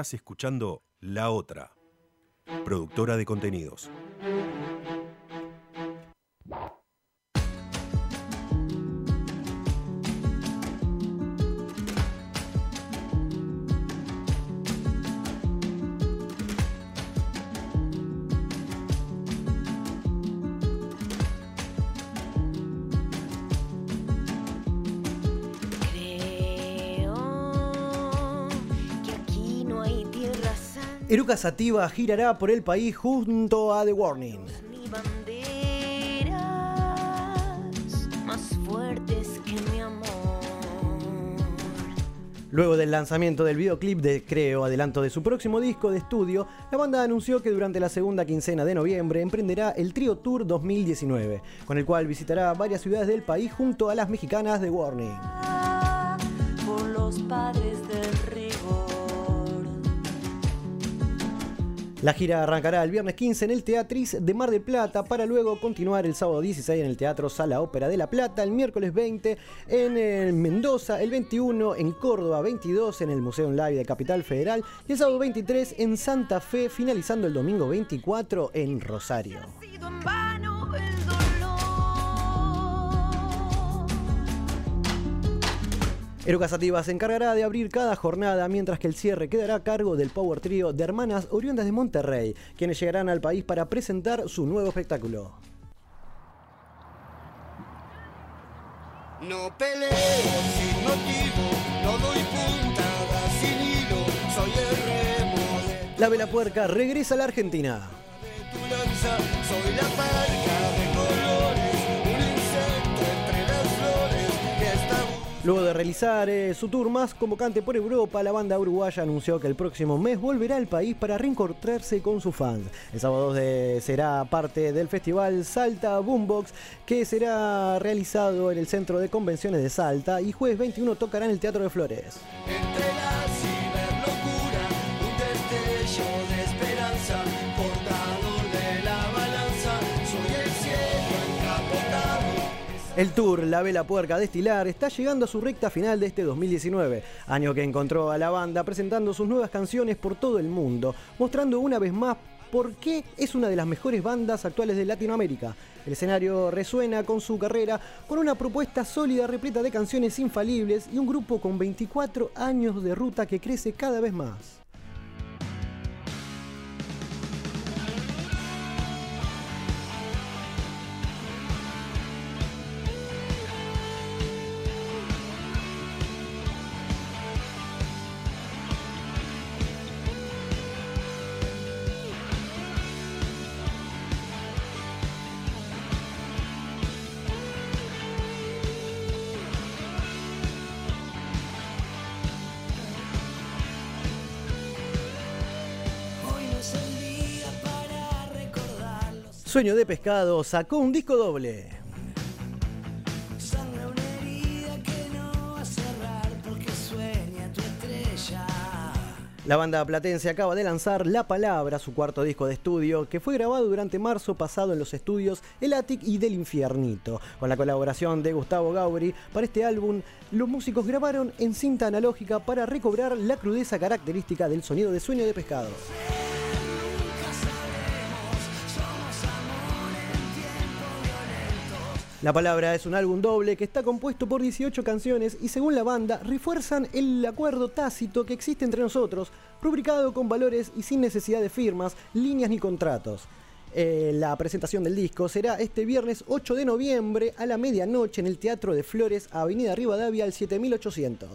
Estás escuchando La Otra, productora de contenidos. Eruca Sativa girará por el país junto a The Warning. ni banderas más fuertes que mi amor. Luego del lanzamiento del videoclip de Creo, adelanto de su próximo disco de estudio, la banda anunció que durante la segunda quincena de noviembre emprenderá el Trio Tour 2019, con el cual visitará varias ciudades del país junto a las mexicanas de Warning. Por los padres del La gira arrancará el viernes 15 en el Teatris de Mar del Plata para luego continuar el sábado 16 en el Teatro Sala Ópera de La Plata, el miércoles 20 en el Mendoza, el 21 en Córdoba, 22 en el Museo Online de Capital Federal y el sábado 23 en Santa Fe, finalizando el domingo 24 en Rosario. Eruca Sativa se encargará de abrir cada jornada, mientras que el cierre quedará a cargo del Power Trio de hermanas oriundas de Monterrey, quienes llegarán al país para presentar su nuevo espectáculo. No peleo sin motivo, no doy puntadas sin hilo, soy el remo de La Vela Puerca regresa a la Argentina. tu lanza, soy la parca Luego de realizar eh, su tour más convocante por Europa, la banda uruguaya anunció que el próximo mes volverá al país para reencontrarse con sus fans. El sábado 2 de- será parte del festival Salta Boombox, que será realizado en el Centro de Convenciones de Salta, y jueves 21 tocará en el Teatro de Flores. entre la ciberlocura, un destello de esperanza, El tour La Vela Puerca Destilar está llegando a su recta final de este 2019, año que encontró a la banda presentando sus nuevas canciones por todo el mundo, mostrando una vez más por qué es una de las mejores bandas actuales de Latinoamérica. El escenario resuena con su carrera con una propuesta sólida repleta de canciones infalibles y un grupo con 24 años de ruta que crece cada vez más. Sueño de Pescado sacó un disco doble. La banda platense acaba de lanzar La Palabra, su cuarto disco de estudio, que fue grabado durante marzo pasado en los estudios El Attic y Del Infiernito. Con la colaboración de Gustavo Gauri, para este álbum, los músicos grabaron en cinta analógica para recobrar la crudeza característica del sonido de Sueño de Pescado. La palabra es un álbum doble que está compuesto por 18 canciones y según la banda refuerzan el acuerdo tácito que existe entre nosotros, rubricado con valores y sin necesidad de firmas, líneas ni contratos. Eh, la presentación del disco será este viernes 8 de noviembre a la medianoche en el Teatro de Flores, Avenida Rivadavia al 7800.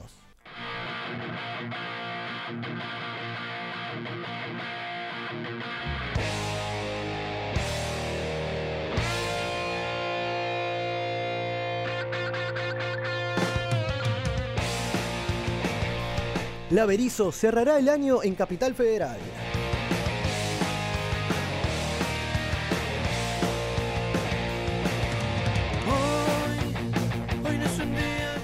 La Berizo cerrará el año en Capital Federal.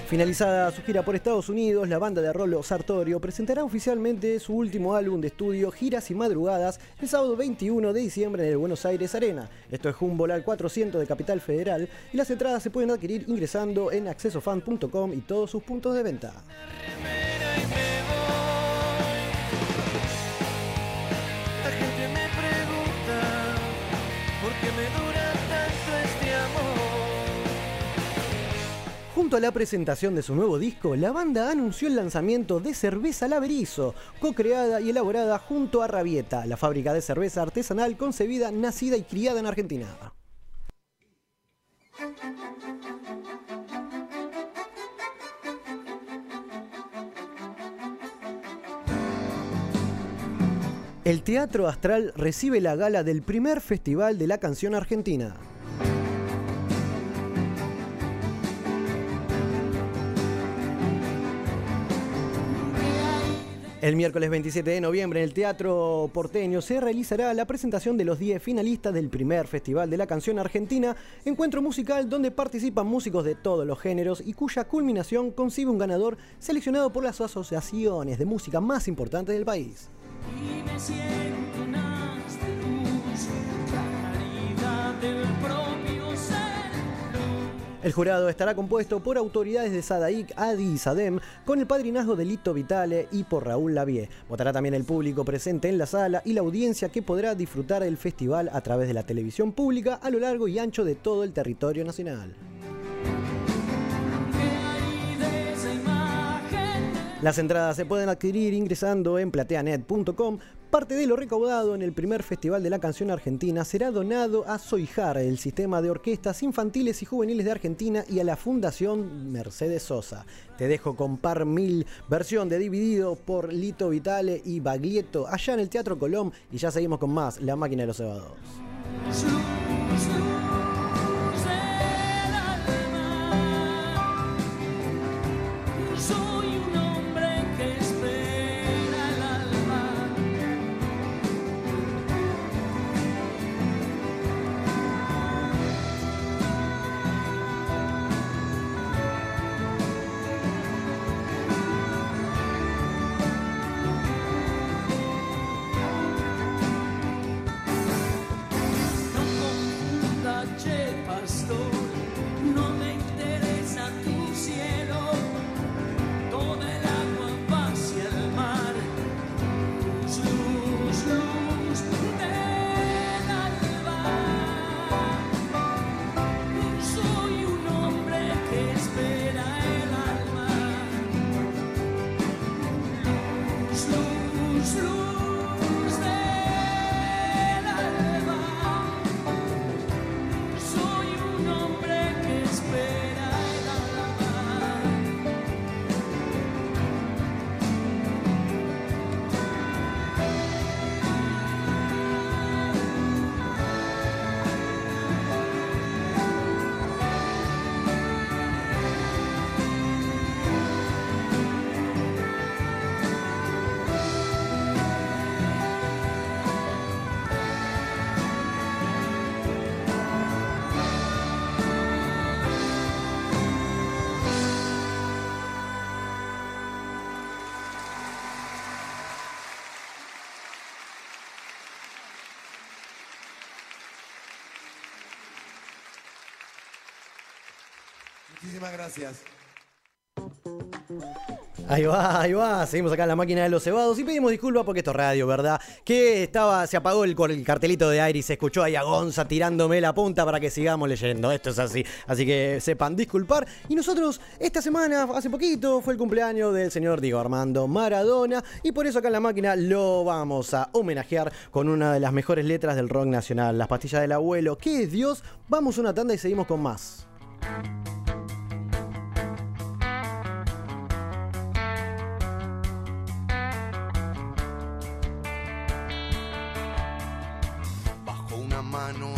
Finalizada su gira por Estados Unidos, la banda de Rolo Sartorio presentará oficialmente su último álbum de estudio Giras y Madrugadas el sábado 21 de diciembre en el Buenos Aires Arena. Esto es Humboldt al 400 de Capital Federal y las entradas se pueden adquirir ingresando en accesofan.com y todos sus puntos de venta. Junto a la presentación de su nuevo disco, la banda anunció el lanzamiento de Cerveza Laberizo, co-creada y elaborada junto a Rabieta, la fábrica de cerveza artesanal concebida, nacida y criada en Argentina. El Teatro Astral recibe la gala del primer Festival de la Canción Argentina. El miércoles 27 de noviembre en el Teatro Porteño se realizará la presentación de los 10 finalistas del primer Festival de la Canción Argentina, encuentro musical donde participan músicos de todos los géneros y cuya culminación concibe un ganador seleccionado por las asociaciones de música más importantes del país. Y me El jurado estará compuesto por autoridades de Sadaic, Adi y Sadem, con el padrinazgo de Lito Vitale y por Raúl Lavie. Votará también el público presente en la sala y la audiencia que podrá disfrutar del festival a través de la televisión pública a lo largo y ancho de todo el territorio nacional. Las entradas se pueden adquirir ingresando en plateanet.com. Parte de lo recaudado en el primer Festival de la Canción Argentina será donado a Soijar, el sistema de orquestas infantiles y juveniles de Argentina, y a la Fundación Mercedes Sosa. Te dejo con Par Mil, versión de Dividido por Lito Vitale y Baglietto, allá en el Teatro Colón. Y ya seguimos con más, La Máquina de los Cebados. Muchísimas gracias. Ahí va, ahí va. Seguimos acá en la máquina de los cebados y pedimos disculpas porque esto es radio, ¿verdad? Que estaba, se apagó el, el cartelito de aire y se escuchó ahí a Gonza tirándome la punta para que sigamos leyendo. Esto es así. Así que sepan disculpar. Y nosotros, esta semana, hace poquito, fue el cumpleaños del señor Diego Armando Maradona. Y por eso acá en la máquina lo vamos a homenajear con una de las mejores letras del rock nacional, Las pastillas del abuelo. ¿Qué es Dios? Vamos una tanda y seguimos con más.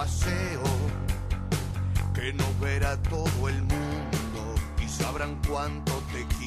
paseo que nos verá todo el mundo y sabrán cuánto te quiero.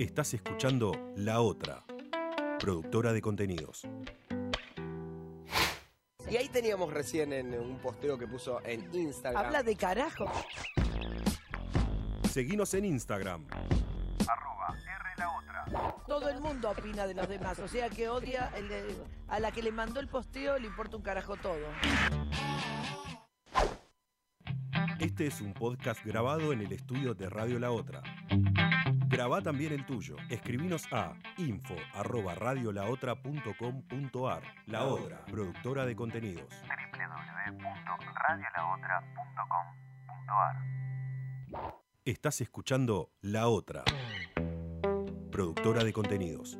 Estás escuchando La Otra, productora de contenidos. Y ahí teníamos recién en un posteo que puso en Instagram. Habla de carajo. Seguinos en Instagram. Arroba Todo el mundo opina de los demás, o sea que odia a la que le mandó el posteo le importa un carajo todo. Este es un podcast grabado en el estudio de Radio La Otra. Graba también el tuyo. Escribinos a info@radiolaotra.com.ar. La Otra, productora de contenidos. Estás escuchando La Otra, productora de contenidos.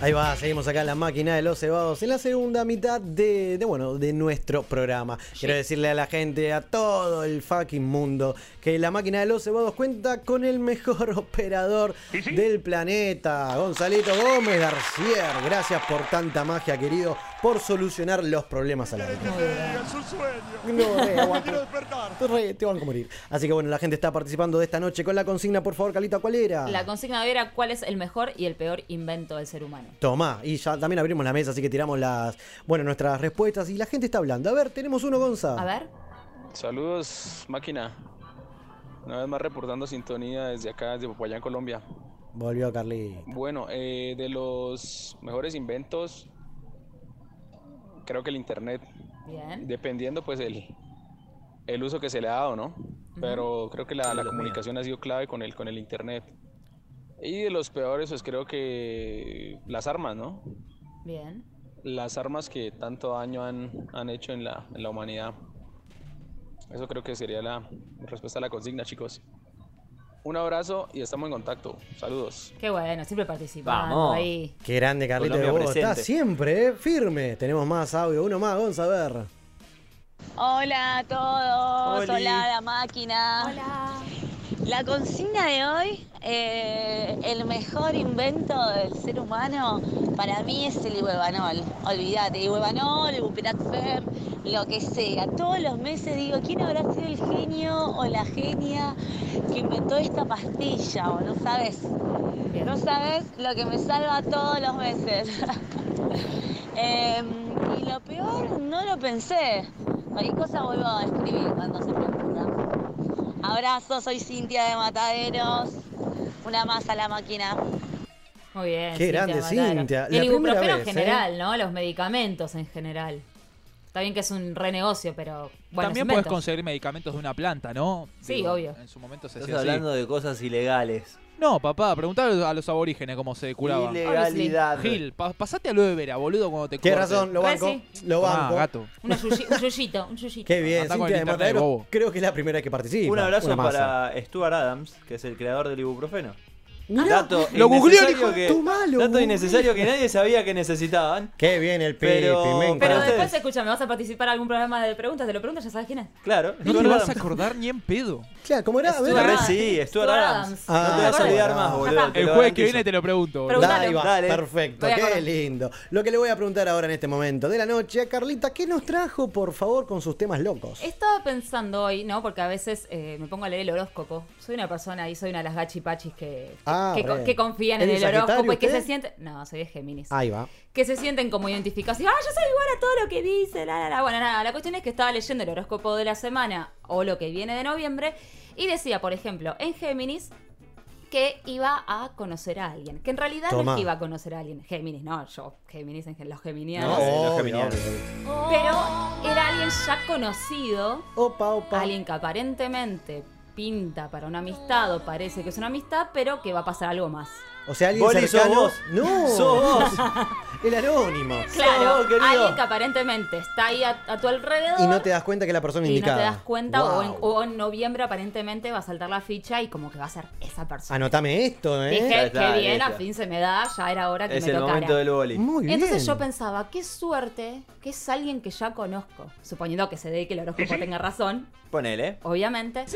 Ahí va, seguimos acá en la máquina de los cebados en la segunda mitad de, de, bueno, de nuestro programa. Quiero decirle a la gente, a todo el fucking mundo, que la máquina de los cebados cuenta con el mejor operador del planeta, Gonzalito Gómez García. Gracias por tanta magia, querido, por solucionar los problemas a la vida. Es un sueño. No, re, aguanta. quiero despertar. Te re- Te van a morir. Así que bueno, la gente está participando de esta noche con la consigna, por favor, Calita, ¿cuál era? La consigna era cuál es el mejor y el peor invento del ser humano. Toma, y ya también abrimos la mesa, así que tiramos las, bueno, nuestras respuestas y la gente está hablando. A ver, tenemos uno, Gonza. A ver. Saludos, máquina. Una vez más reportando sintonía desde acá, desde Popayán, Colombia. Volvió Carly. Bueno, eh, de los mejores inventos, creo que el Internet. Bien. Dependiendo, pues, el, el uso que se le ha dado, ¿no? Pero creo que la, la comunicación ha sido clave con el, con el Internet. Y de los peores, pues creo que las armas, ¿no? Bien. Las armas que tanto daño han, han hecho en la, en la humanidad. Eso creo que sería la respuesta a la consigna, chicos. Un abrazo y estamos en contacto. Saludos. Qué bueno, siempre participando Vamos. ahí. Qué grande, Carlito Colombia presente. siempre, eh, firme. Tenemos más audio, uno más, Gonza, a ver. Hola a todos, Oli. hola a la máquina. Hola. La consigna de hoy, eh, el mejor invento del ser humano, para mí es el ibuevanol. Olvídate, ibuevanol, ibuperazol, lo que sea. Todos los meses digo, ¿quién habrá sido el genio o la genia que inventó esta pastilla? O no sabes, no sabes lo que me salva todos los meses. Em, y lo peor, no lo pensé. Cualquier cosa vuelvo a escribir cuando se pregunta. Abrazo, soy Cintia de Mataderos. Una más a la máquina. Muy bien. Qué grande, Mataro. Cintia. Y el ibuprofeno en ¿eh? general, ¿no? Los medicamentos en general. Está bien que es un renegocio, pero bueno, También es puedes conseguir medicamentos de una planta, ¿no? Sí, obvio. En su momento se Estás así. hablando de cosas ilegales. No, papá, preguntale a los aborígenes cómo se curaban. Ilegalidad. Gil, pa- pasate a lo de Vera, boludo, cuando te Tienes corten. razón, lo banco. Lo Ah, banco. gato. Una un yuyito, un yuyito. Qué bien, Andá con Cintia el de internet, Matadero. bobo. Creo que es la primera vez que participa. Un abrazo Una masa. para Stuart Adams, que es el creador del ibuprofeno. Mirá, dato lo googleó que, malo, dato innecesario que nadie sabía que necesitaban. Qué bien el Pipi, Pero- me Pero después, escúchame, vas a participar en algún programa de preguntas, te lo preguntas, ya sabes quién es. Claro, No te vas a acordar ni en pedo. Claro, ¿cómo era? Stuart Adams. Sí, Stuart Adams. Ah, no te vas a olvidar más, boludo. El jueves que viene te lo pregunto. va, Dale. perfecto, qué lindo. Lo que le voy a preguntar ahora en este momento de la noche a Carlita, ¿qué nos trajo, por favor, con sus temas locos? Estaba pensando hoy, ¿no? Porque a veces eh, me pongo a leer el horóscopo. Soy una persona y soy una de las gachipachis que, Ah, que, confían en ¿Es el horóscopo y que se sienten. No, soy de Géminis. Ahí va. Que se sienten como identificados. y, Ah, yo soy igual a todo lo que dice. La, la, la. Bueno, nada, la cuestión es que estaba leyendo el horóscopo de la semana o lo que viene de noviembre y decía, por ejemplo, en Géminis que iba a conocer a alguien. Que en realidad no es que iba a conocer a alguien. Géminis, no, yo, Géminis, en los geminianos. No, los geminianos. Pero era alguien ya conocido, Opa, opa. alguien que aparentemente pinta para una amistad o parece que es una amistad, pero que va a pasar algo más. O sea, alguien cercano. vos. No. Sos vos. El anónimo. Claro, vos, alguien que aparentemente está ahí a, a tu alrededor Y no te das cuenta que es la persona y no indicada. te das cuenta, o, en, Wow. o en noviembre aparentemente va a saltar la ficha y como que va a ser esa persona. Anotame esto, ¿eh? Dije, está, qué bien, listo. a fin se me da, ya era hora que Es me el tocara. momento del boli. Muy bien. Entonces yo pensaba, qué suerte que es alguien que ya conozco, suponiendo que se dé y que el horóscopo tenga razón, Ponele. obviamente.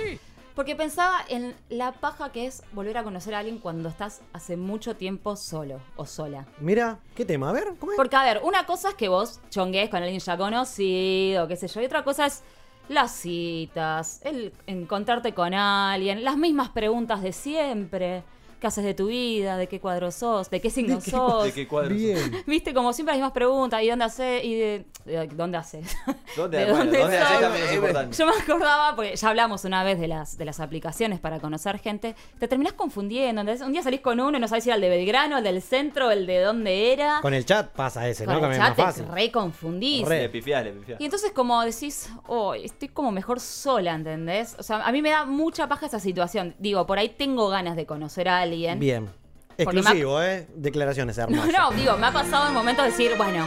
Porque pensaba en la paja que es volver a conocer a alguien cuando estás hace mucho tiempo solo o sola. Mira, ¿qué tema? A ver, ¿cómo es? Porque, a ver, una cosa es que vos chongues con alguien ya conocido, qué sé yo, y otra cosa es las citas, el encontrarte con alguien, las mismas preguntas de siempre. ¿Qué haces de tu vida? ¿De qué cuadro sos? ¿De qué signo sos? ¿De qué cuadro sos? Viste, como siempre las mismas preguntas. ¿Y dónde haces? ¿Y de, de- dónde haces? ¿Dónde, ¿De bueno, dónde ¿dónde haces sos? también es importante? Yo me acordaba, porque ya hablamos una vez de las, de las aplicaciones para conocer gente. Te terminás confundiendo. ¿entendés? Un día salís con uno y no sabés si era el de Belgrano, el del centro, el de dónde era. Con el chat pasa ese, Con ¿no? el chat más te fácil. re confundís. Le pifiás, le pifiás. Y entonces como decís, oh, estoy como mejor sola, ¿entendés? O sea, a mí me da mucha paja esa situación. Digo, por ahí tengo ganas de conocer a alguien. Bien. Exclusivo, ¿eh? Declaraciones No, hermosas. no, digo, me ha pasado en momentos de decir, bueno,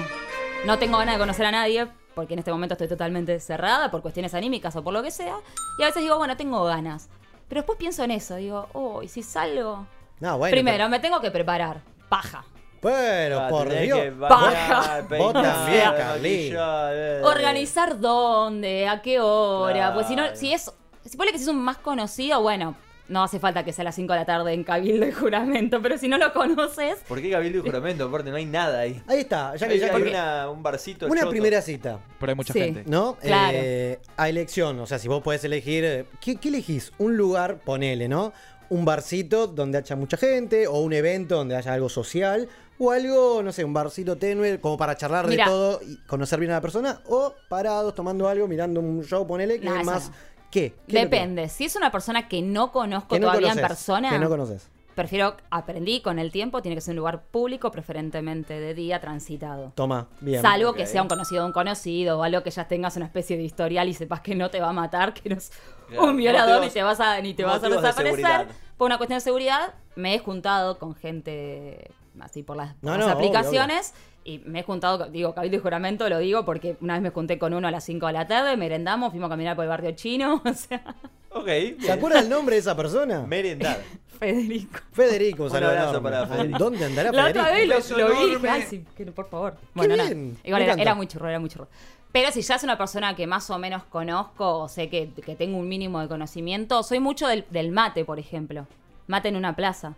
no tengo ganas de conocer a nadie porque en este momento estoy totalmente cerrada por cuestiones anímicas o por lo que sea. Y a veces digo, bueno, tengo ganas. Pero después pienso en eso, digo, oh, ¿y si salgo? No, bueno. Primero, me tengo que preparar. Paja. Pero, Ah, por Dios. Paja. Vos también. Organizar dónde, a qué hora. Pues si no, si es. Si pone que si es un más conocido, bueno, no hace falta que sea a las 5 de la tarde en Cabildo y juramento. Pero si no lo conoces. ¿Por qué Cabildo y Juramento? Aparte, no hay nada ahí. Ahí está, ya que Hay, ya hay una- un barcito Una choto. primera cita, Pero hay mucha Sí. gente. ¿no? Claro. Eh, a elección, o sea, si vos podés elegir, eh, ¿qué, qué elegís? Un lugar, ponele, ¿no? Un barcito donde haya mucha gente, o un evento donde haya algo social, o algo, no sé, un barcito tenue, como para charlar de todo y conocer bien a la persona, o parados tomando algo, mirando un show, ponele, que No, es más. no. ¿Qué? ¿Qué es lo que- Depende. Si es una persona que no conozco que no todavía conoces, en persona. Que no conoces. Prefiero, aprendí con el tiempo, tiene que ser un lugar público, preferentemente de día, transitado. Toma, bien. Salvo que sea un conocido de un conocido o algo que ya tengas una especie de historial y sepas que no te va a matar, que no es Claro, un violador ni te vas a, ni te vas a de desaparecer. Por una cuestión de seguridad, me he juntado con gente así por las, por No, las no, aplicaciones. Y me he juntado, digo, cabildo y juramento, lo digo porque una vez me junté con uno a las 5 de la tarde, merendamos, fuimos a caminar por el barrio chino, o sea, Ok. ¿Se acuerda el nombre de esa persona? Merendar. Federico. Federico, un saludo abrazo enorme. para Federico. ¿Dónde andará La Federico? otra vez lo, vi y dije, enorme. ay, sí, que por favor. Bueno, nada. Igual era muy churro, era muy churro. Pero si ya es una persona que más o menos conozco o sé que, que tengo un mínimo de conocimiento, soy mucho del, del mate, por ejemplo. Mate en una plaza.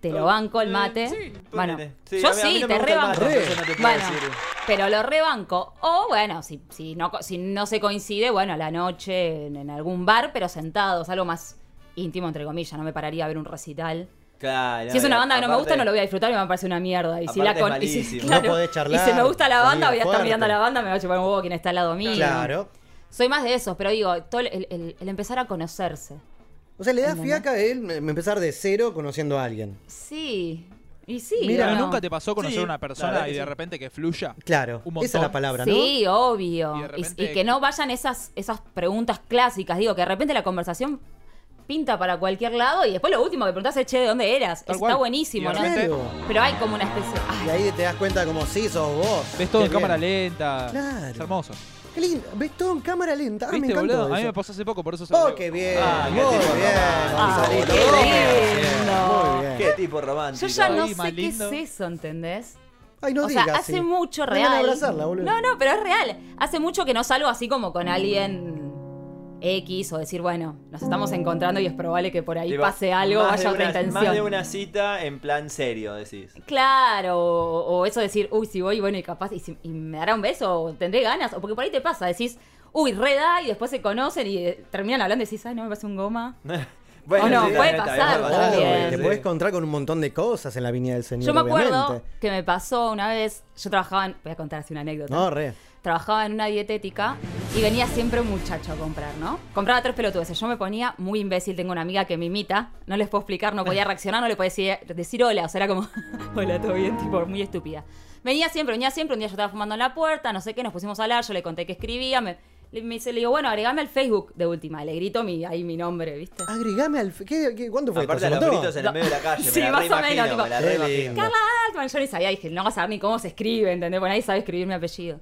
Te lo Oh, banco el eh, mate. sí, bueno. Sí, yo a mí- a mí sí, no te mate, rebanco. no te bueno, decir. pero lo rebanco. O bueno, si, si, no, si no se coincide, bueno, a la noche en, en algún bar, pero sentados, algo más íntimo, entre comillas. No me pararía a ver un recital. Claro, Si es una no, banda que no me gusta, no lo voy a disfrutar y me va a parecer una mierda. Y si la con- y si- malísimo. No podés charlar, Y si me gusta la banda, voy a estar mirando a la banda, me va a chupar un huevo quien está al lado mío. Claro. Soy más de esos, pero digo, todo el, el- el empezar a conocerse. O sea, le da fiaca a él empezar de cero conociendo a alguien. Sí. Y sí. Mira, nunca te pasó conocer Sí, a una persona y de sí. repente que fluya. Claro, Un montón. esa es la palabra, ¿no? Sí, obvio. Y que no vayan esas, esas preguntas clásicas. Digo, que de repente la conversación pinta para cualquier lado y después lo último que preguntás es, che, ¿de dónde eras? Tal Eso cual. está buenísimo, ¿no? Claro. Pero hay como una especie... ay, Y ahí te das cuenta como sí, sos vos. Ves todo Qué en cámara lenta. Claro. Es hermoso. Qué lindo. Ves todo en cámara lenta. Ah, me ¿Viste, encantó boludo? A mí me pasó hace poco, por eso se Oh, qué bien. Ah, qué muy tipo bien. Gonzalito. qué lindo. Muy bien. Qué tipo romántico. Yo ya no Ahí, sé más qué lindo. es eso, ¿entendés? Ay, no o sea, digas, hace sí. mucho a real. abrazarla, boludo. No, no, pero es real. Hace mucho que no salgo así como con alguien X o decir, bueno, nos estamos encontrando y es probable que por ahí pase algo, haya otra una- intención. Más de una cita en plan serio, decís. Claro, o, o eso decir, uy, si voy, bueno, y capaz, y, si- y me dará un beso, o tendré ganas, o porque por ahí te pasa, decís, uy, reda, y después se conocen y eh, terminan hablando y decís, ay, no me parece un goma. Bueno, O no, sí, puede pasar también. te puedes encontrar con un montón de cosas en la Viña del Señor. Yo me acuerdo que me pasó una vez, yo trabajaba en, voy a contar así una anécdota. No, re. Trabajaba en una dietética y venía siempre un muchacho a comprar, ¿no? Compraba tres pelotudes. Yo me ponía muy imbécil. Tengo una amiga que me imita. No les puedo explicar, no podía reaccionar, no le podía decir, decir hola. O sea, era como, hola, todo bien, tipo, muy estúpida. Venía siempre, venía siempre. Un día yo estaba fumando en la puerta, no sé qué, nos pusimos a hablar. Yo le conté que escribía. Me, le, me dice, le digo, bueno, agregame al Facebook de última. Le grito mi, ahí mi nombre, ¿viste? Agregame al. ¿Qué, qué, cuándo fue Aparte esto? los gritos en el medio de la calle, Sí, me la más o menos, tipo, me la. Carla Altman, yo ni sabía, dije, no vas a saber ni cómo se escribe, ¿entendés? Porque nadie sabe escribir mi apellido.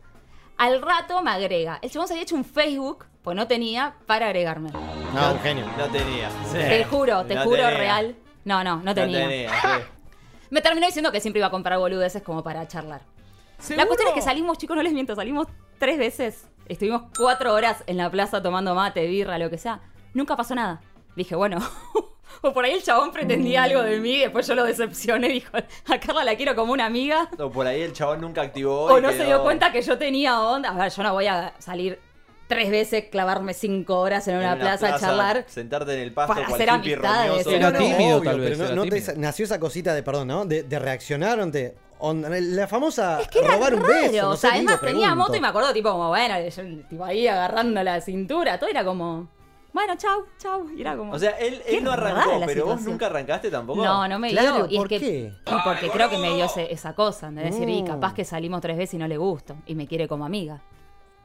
Al rato me agrega. El chabón se había hecho un Facebook, pues no tenía, para agregarme. No, un genio. No tenía. sí. Te juro, te No juro, tenía. real. No, no, no tenía. No tenía, sí. Me terminó diciendo que siempre iba a comprar boludeces como para charlar. La cuestión es que salimos, chicos, no les miento, salimos tres veces. Estuvimos cuatro horas en la plaza tomando mate, birra, lo que sea. Nunca pasó nada. Dije, bueno. o por ahí el chabón pretendía algo de mí y después yo lo decepcioné. Dijo, a Carla la quiero como una amiga. O por ahí el chabón nunca activó. O no se quedó- dio cuenta que yo tenía onda. A ver, yo no voy a salir tres veces, clavarme cinco horas en una, en plaza, a charlar. Sentarte en el pasto para hacer amistades. Era No, tímido, obvio, tal vez, pero no- no te- nació esa cosita de, perdón, ¿no? De, de reaccionaron, te, onda- la famosa Es que era robar un raro, beso. no o sé, sea, digo, además tenía pregunto. moto y me acuerdo, tipo, como, bueno, yo, tipo ahí agarrando la cintura, todo era como, bueno, chau, chau, y era como... O sea, él, él no arrancó, la pero vos situación. nunca arrancaste tampoco. No, no me Claro, dio. Y ¿por es que, qué? y porque creo que me dio ese- esa cosa, de decir, y capaz que salimos tres veces y no le gusto, y me quiere como amiga.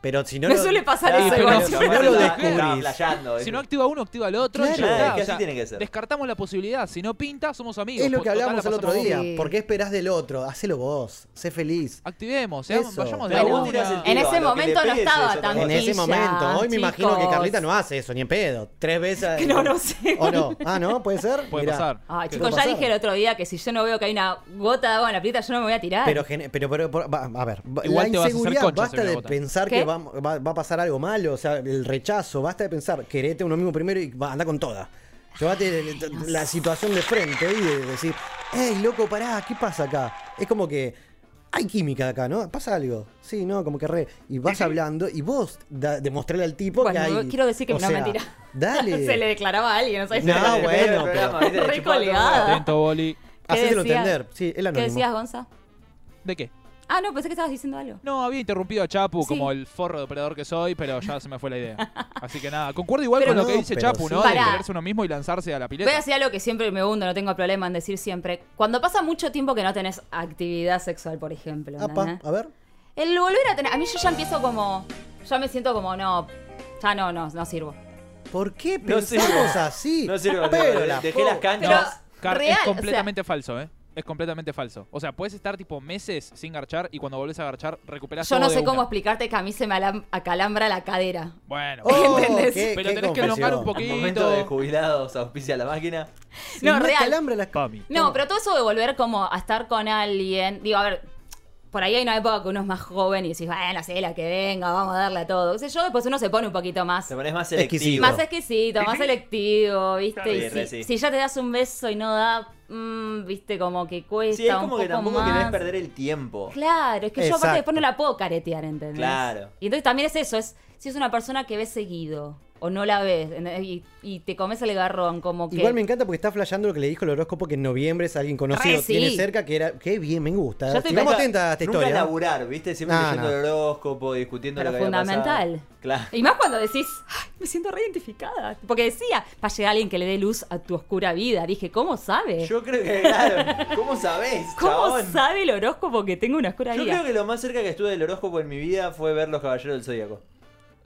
Pero si no Me lo- suele pasar Sí, eso pero igual. si si no lo descubrís. Si eso. no activa uno, activa el otro. Claro. Es que O así sea, tiene que ser. Descartamos la posibilidad. Si no pinta, somos amigos. Es lo que hablábamos la el otro día. Sí. ¿Por qué esperás del otro? Hacelo vos. Sé feliz. Activemos, seamos- vayamos de vos una. En ese momento no estaba tan. En ese momento. Hoy me imagino que. Carlita no hace eso, ni en pedo. Tres veces. Que no, no sé. ¿O no? Ah, ¿no? ¿Puede ser? Puede Mirá. pasar. Ay, ¿Qué chicos, ya dije el otro día que si yo no veo que hay una gota de agua en la pileta, yo no me voy a tirar. Pero, pero, pero, pero, va- a ver, Igual la te vas a hacer inseguridad basta de pensar que va, va- va a pasar algo malo, o sea, el rechazo, basta de pensar, querete uno mismo primero y va, anda con toda. Llévate la situación de frente y de decir, hey, loco, pará, ¿qué pasa acá? Es como que hay química acá, ¿no? Pasa algo. Sí, ¿no? Como que re. Y vas hablando y vos demostrarle al tipo Bueno, que hay. quiero decir que o no es sea, mentira. Dale. Se le declaraba a alguien, no sé. No, Pero- bueno, pero-. Le Re chupaba todo el colgada. huevo. Atento, Boli. ¿Qué Hacéselo entender. Sí, ¿Qué decías, Gonza? ¿De qué? Ah, no, pensé que estabas diciendo algo. No, había interrumpido a Chapu Sí. como el forro de operador que soy, pero ya se me fue la idea. Así que nada, concuerdo igual Pero con lo que dice Chapu, sí. ¿no? Pará. De quererse uno mismo y lanzarse a la Voy a pileta. decir algo que siempre me hundo, no tengo problema en decir siempre. Cuando pasa mucho tiempo que no tenés actividad sexual, por ejemplo. Apa, a ver. El volver a tener. A mí yo ya empiezo como. Ya me siento como, no. Ya no, no, no sirvo. ¿Por qué No pensamos así? No sirve, Pero la dejé las canchas. Car- real, es o sea- completamente falso, ¿eh? Es completamente falso. O sea, puedes estar tipo meses sin garchar y cuando volvés a garchar recuperás Yo todo no de sé cómo una. explicarte que a mí se me alam- acalambra la cadera. Bueno, Oh, ¿Entendés? qué- pero qué tenés que elongar un confesión. poquito. Momento de jubilados, auspicia la máquina. Si No, real. calambra Pami. No, pero todo eso de volver como a estar con alguien. Digo, a ver, por ahí hay una época que uno es más joven y decís, bueno, sí, la que venga, vamos a darle a todo. qué sé yo, después uno se pone un poquito más. Te pones más Exquisito. selectivo. Más exquisito, más selectivo, ¿viste? Sí, Y si, sí. si ya te das un beso y no da, mm, ¿viste? Como que cuesta Sí, es un como poco que tampoco más. querés perder el tiempo. Claro, es que yo aparte después no la puedo caretear, ¿entendés? Claro. Y entonces también es eso, es si es una persona que ves seguido o no la ves y, y te comes el garrón, como que... Igual me encanta porque está flasheando lo que le dijo el horóscopo que en noviembre es alguien conocido, Re, sí. tiene cerca, que era. Qué bien, me gusta. Yo estoy atentas a esta Nunca historia. laburar, ¿viste? Siempre No, leyendo no. el horóscopo, discutiendo Pero lo que fundamental. Claro. Y más cuando decís, "Ay, me siento reidentificada. Porque decía, va a llegar alguien que le dé luz a tu oscura vida. Dije, ¿cómo sabe? Yo creo que, claro, ¿cómo sabés, ¿Cómo chabón? sabe el horóscopo que tengo una oscura Yo vida? creo que lo más cerca que estuve del horóscopo en mi vida fue ver Los Caballeros del Zodíaco.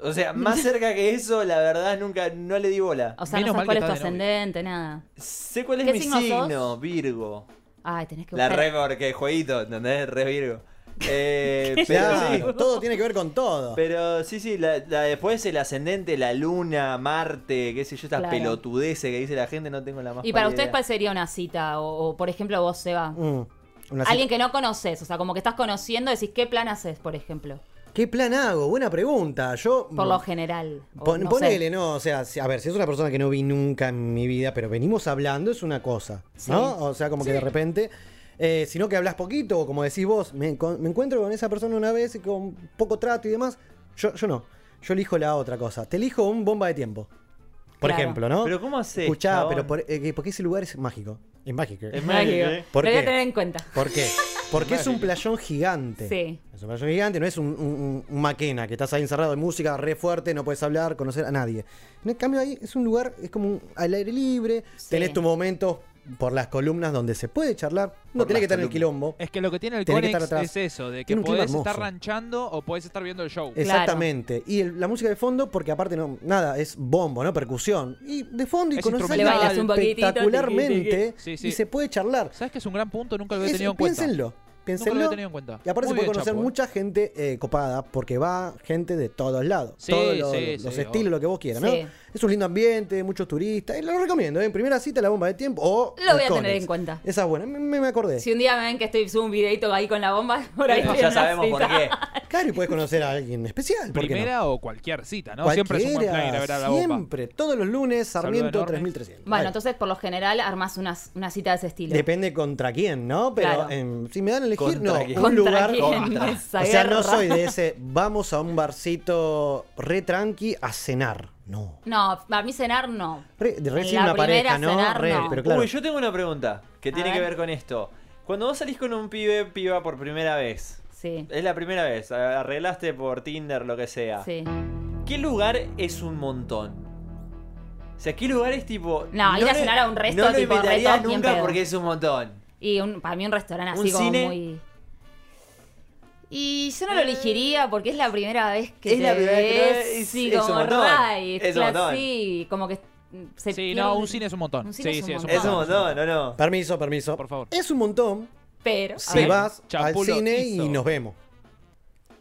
O sea, más cerca que eso, la verdad, nunca, no le di bola. O sea, Menos no sabes cuál es tu ascendente, nada. Sé cuál es ¿Qué mi signo Virgo. Ay, tenés que La buscar. re porque jueguito, ¿entendés? Re Virgo. Eh, pero Claro, sí. todo tiene que ver con todo. Pero sí, sí, la, la- después el ascendente, la luna, Marte, qué sé yo, estas Claro. pelotudeces que dice la gente, no tengo la más ¿Y para ustedes cuál sería una cita? O, o, por ejemplo, vos, Seba. Mm, Alguien que no conoces, o sea, como que estás conociendo, decís, ¿qué plan haces, por ejemplo? ¿Qué plan hago? Buena pregunta. Yo. Por lo general. Pon- no ponele, sé. no, o sea, a ver, si es una persona que no vi nunca en mi vida, pero venimos hablando, es una cosa, Sí. ¿no? O sea, como que de repente, eh, sino que hablas poquito, o como decís vos, me, con- me encuentro con esa persona una vez y con poco trato y demás, yo, yo no, yo elijo la otra cosa, te elijo un bomba de tiempo, por Claro. ejemplo, ¿no? Pero ¿cómo haces, Escuchá, pero por- eh, que- porque ese lugar es mágico, es mágico. Es Mágico. ¿eh? ¿Por Lo voy a tener en cuenta. ¿Por qué? Porque es un playón gigante. Sí. Es un playón gigante, no es un, un, maquena que estás ahí encerrado en música re fuerte, no puedes hablar, conocer a nadie. En cambio ahí es un lugar, es como un- al aire libre, Sí. tenés tu momento por las columnas donde se puede charlar, no tenés que estar en el quilombo. Es que lo que tiene el Conex estar atrás. es eso, de que Tiene podés estar ranchando o podés estar viendo el show. Exactamente. Y el- la música de fondo, porque aparte no, nada, es bombo, ¿no? Percusión. Y de fondo y Es conocer instrumental. Le bailas un poquitito, espectacularmente. Sí, sí. y se puede charlar. ¿Sabes que es un gran punto? Nunca lo había Es- tenido en cuenta. piénsenlo. Nunca lo Piénsenlo. había tenido en cuenta. Y aparte Muy se puede conocer Chapo, ¿eh? mucha gente eh, copada porque va gente de todos lados. Sí, todos los, sí, los sí, estilos, lo que vos quieras, Sí. ¿no? Es un lindo ambiente, muchos turistas. Y lo recomiendo. ¿eh? En primera cita, la bomba de tiempo. O Lo voy a tener en cuenta. Esa es buena. Me, me- acordé. Si un día me ven que estoy subo un videito ahí con la bomba, por ahí Bueno, ya una sabemos por qué. Claro, y puedes conocer a alguien especial. ¿por qué no? Primera o cualquier cita, ¿no? Siempre es un buen plan ir a ver a la bomba. Siempre, todos los lunes, Sarmiento enorme. 3300. Bueno, entonces por lo general armas unas, una cita de ese estilo. Depende contra quién, ¿no? Pero Claro. si me dan a elegir, Contra no. quién. Un Contra lugar. quién, O sea, no soy de ese. Vamos a un barcito re tranqui a cenar. No. No, a mí cenar no. Re, recién La una pareja, primera ¿no? cenar, Re, no. pero claro. Uy, yo tengo una pregunta que tiene que ver. con esto. Cuando vos salís con un pibe, piba por primera vez, Sí, es la primera vez, arreglaste por Tinder, lo que sea. sí. ¿Qué lugar es un montón? O sea, ¿qué lugar es tipo. No, ir a cenar a un resto No lo tipo invitaría reto, bien nunca porque es un montón. Y un, para mí un restaurante ¿Un así como cine? muy... Y yo no lo elegiría porque es la primera vez que Es te la primera vez ves, sí, es como right, Es un claro, montón. sí, como que se Sí, pierde- no, un cine es un montón. Un cine Sí, es un sí, es un montón. Es un montón, ¿o no? Permiso, permiso. Por favor. Es un montón Pero, si vas al cine hizo. y nos vemos.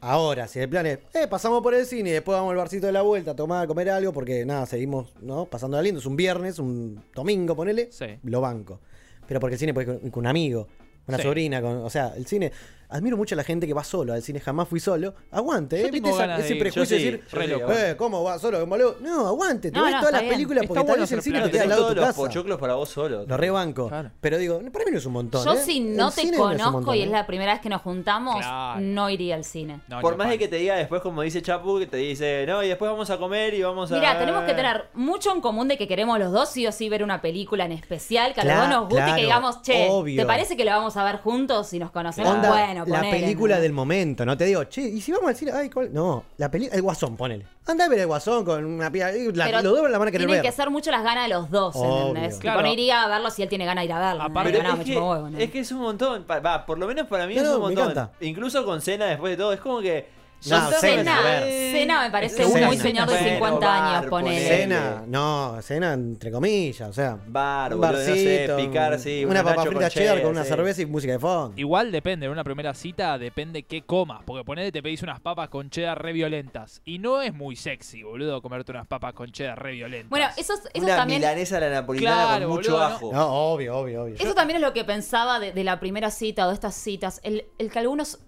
Ahora, si el plan es, eh, pasamos por el cine y después vamos al barcito de la vuelta a tomar, a comer algo, porque nada, seguimos, ¿no? Pasando lindo. Es un viernes, un domingo, ponele. Sí. Lo banco. Pero porque el cine puede ir con, con un amigo, una Sí. sobrina, con, o sea, el cine. Admiro mucho a la gente que va solo al cine, jamás fui solo. Aguante, Yo ¿eh? tengo ¿Viste esa- ganas de ese prejuicio de decir, sí, eh. ¿cómo va solo? ¿Cómo lo- No, aguante, te No, ves no, todas las bien. películas porque tal bueno vez el cine te queda al lado de todos tu los casa. pochoclos para vos solo. Lo rebanco. Claro. Pero digo, para mí no es un montón. yo ¿eh? si no El te no es conozco montón, y es ¿eh? la primera vez que nos juntamos, Claro. no iría al cine. No, Por más de que te diga después, como dice Chapu, que te dice, no, y después vamos a comer y vamos a. Mira, tenemos que tener mucho en común de que queremos los dos sí o sí ver una película en especial, que a los dos nos guste y que digamos, che. ¿te parece que lo vamos a ver juntos si nos conocemos? Onda, bueno, la ponele, película ¿no? del momento, no te digo, che, y si vamos al cine, ay, ¿cuál? No, la peli el Guasón, ponele. Anda a ver el Guasón con una pía, la, Pero los dos la van a querer Tienen ver. que ser mucho las ganas de los dos, Obvio. ¿entendés? Claro. Tipo, no iría a verlo si él tiene ganas de ir a verlo. Aparte- es, me que, chupa huevo, ¿no? es que es un montón. Va, por lo menos para mí No, es un montón. Incluso con cena después de todo. Es como que. No, cena. Cena me parece Cena. muy señor de Bueno, 50 bar, años, ponele. ponele. Cena, no, cena entre comillas, o sea. Bar, un boludo, no sé, barcito, picar, sí, una un papa frita cheddar con una sí. cerveza y música de fondo. Igual depende, en una primera cita depende qué comas. Porque ponele te pedís unas papas con cheddar re violentas. Y no es muy sexy, boludo, comerte unas papas con cheddar re violentas. Bueno, eso, eso Una también... milanesa a la napolitana Claro, con mucho boludo, ajo. No, obvio, obvio, obvio. Eso también es lo que pensaba de, de la primera cita o de estas citas. El, el que algunos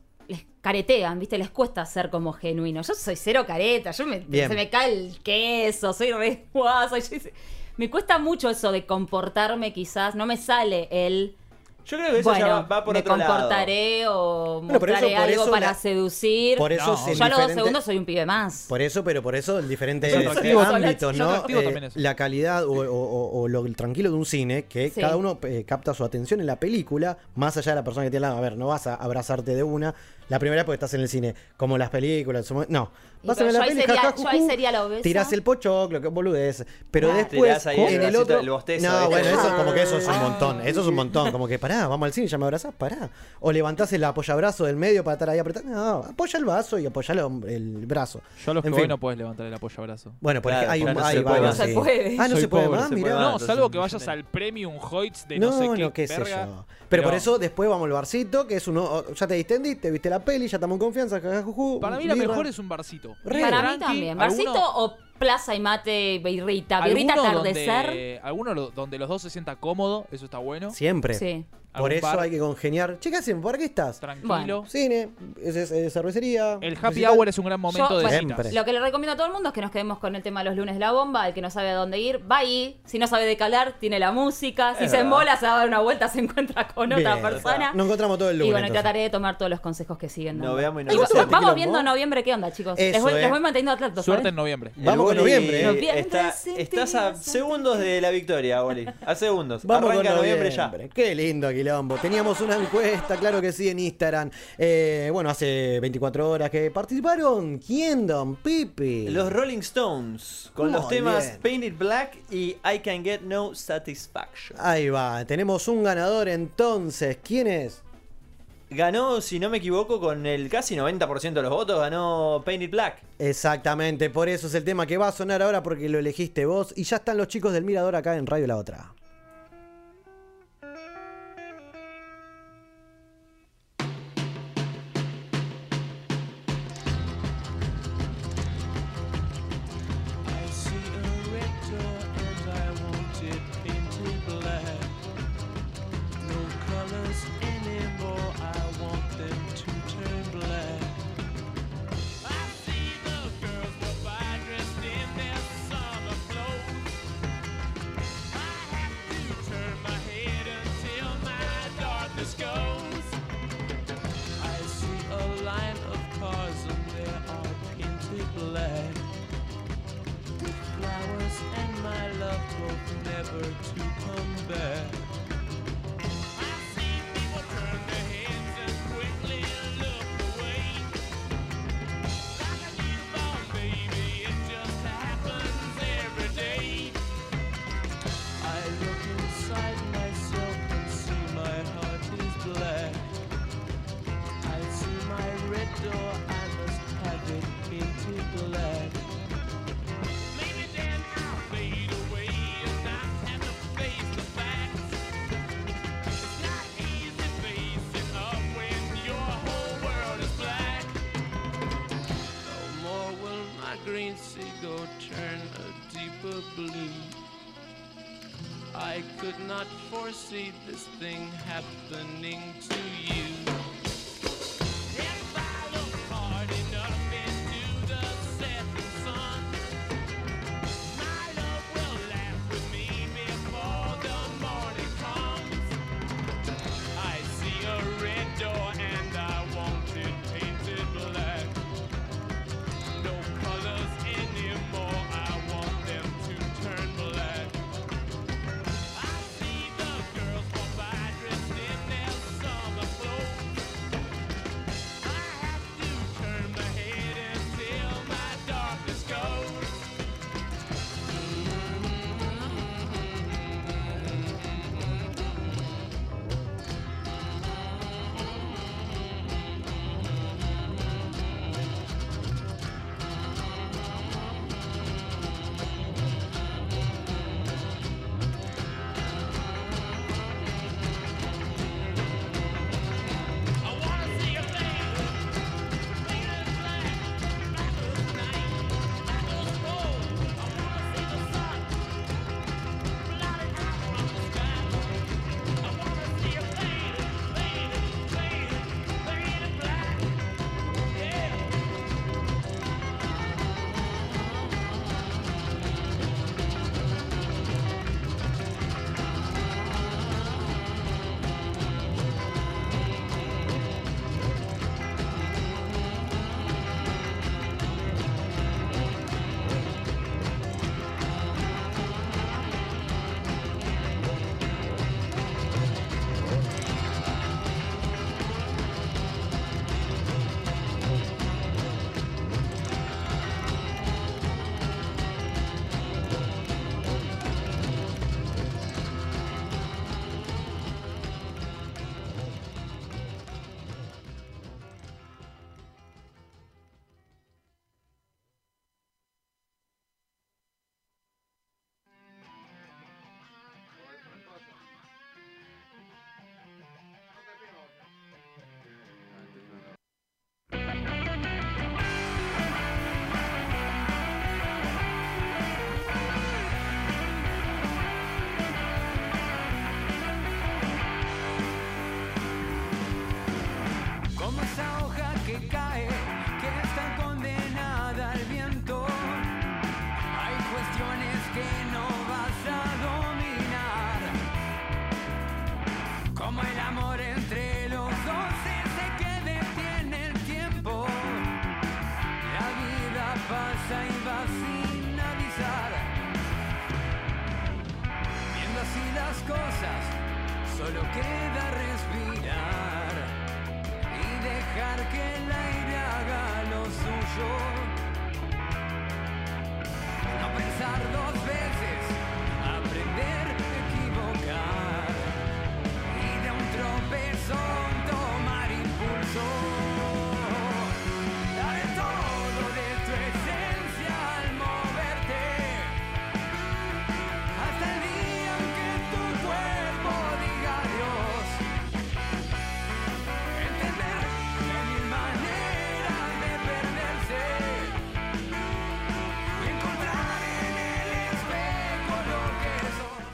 caretean, ¿viste? Les cuesta ser como genuinos. Yo soy cero careta, yo me, Bien. se me cae el queso, soy re guasa. yo- me cuesta mucho eso de comportarme quizás. No me sale el... Yo creo que eso bueno, ya va por me otro lado. comportaré o Bueno, por eso- algo para la- seducir. por eso No, Yo a los dos segundos soy un pibe más. Por eso, pero por eso en diferentes ámbitos, Es ¿no? Eh, la calidad o, o- o- o lo tranquilo de un cine, que Sí. cada uno eh, capta su atención en la película, más allá de la persona que tiene lado. A ver, no vas a abrazarte de una. La primera porque estás en el cine, como las películas. somos- No. Vas a ver yo la ahí peli, sería- jaja, yo ahí sería la obesa. Tirás el pochoclo, que boludez. Pero Claro. después, Tirás ahí el en el otro. el bostezo, no, bueno, eso como que eso es un Ah. montón. Eso es un montón. Como que pará, vamos al cine, ya me abrazás, pará. O levantás el apoyabrazo del medio para estar ahí apretando. No, apoya el vaso y apoya el, el brazo. Yo a los que En voy fin. no puedes levantar el apoyo abrazo. Bueno, porque Claro, hay, un, no hay varios, No se sí. puede. Ah, no Soy se puede pobre, más, mirá. No, salvo que vayas al Premium Hoyts de No, no, sé qué. no, qué sé yo. Pero, por eso después vamos al barcito, que es uno. Ya te distendiste, viste la peli, ya estamos en confianza. Para mí la birra. mejor es un barcito. Re. Para mí tranqui, también. alguno- ¿Barcito o plaza y mate, birrita? Birrita alguno atardecer. Donde, alguno lo- donde los dos se sientan cómodos, eso está bueno. Siempre. Sí. Por eso bar hay que congeniar. Che, ¿qué hacen? ¿Por qué estás? Tranquilo. Bueno. Cine, es, es- es cervecería. El happy hour es un gran momento Yo, de bueno, citas. Lo que le recomiendo a todo el mundo es que nos quedemos con el tema de los lunes de la bomba. El que no sabe a dónde ir, va ahí. Si no sabe de qué hablar, tiene la música. Si Es se verdad. embola, se va a dar una vuelta, se encuentra con otra Bien. persona. Nos encontramos todo el y lunes. bueno, entonces. trataré de tomar todos los consejos que siguen. dando. Nos veamos y nos Y vemos. vamos, viendo en noviembre qué onda, chicos. les, Eso, voy, eh. les voy manteniendo al tanto. Suerte en noviembre. El Vamos con Boli noviembre, ¿eh? Noviembre, Está, estás a segundos de la victoria, Boli. A segundos. Vamos Arranca con noviembre, noviembre. ya. Qué lindo, Quilombo. Teníamos una encuesta, claro que sí, en Instagram. Eh, bueno, hace 24 horas que participaron. ¿Quién, Don Pipi? Los Rolling Stones con los temas bien. Painted Black y I Can Get No Satisfaction. Ahí va, tenemos un ganador entonces. ¿Quién es? Ganó, si no me equivoco, con el casi 90% de los votos, ganó Painted Black. Exactamente, por eso es el tema que va a sonar ahora porque lo elegiste vos. Y ya están los chicos del Mirador acá en Radio La Otra. see this thing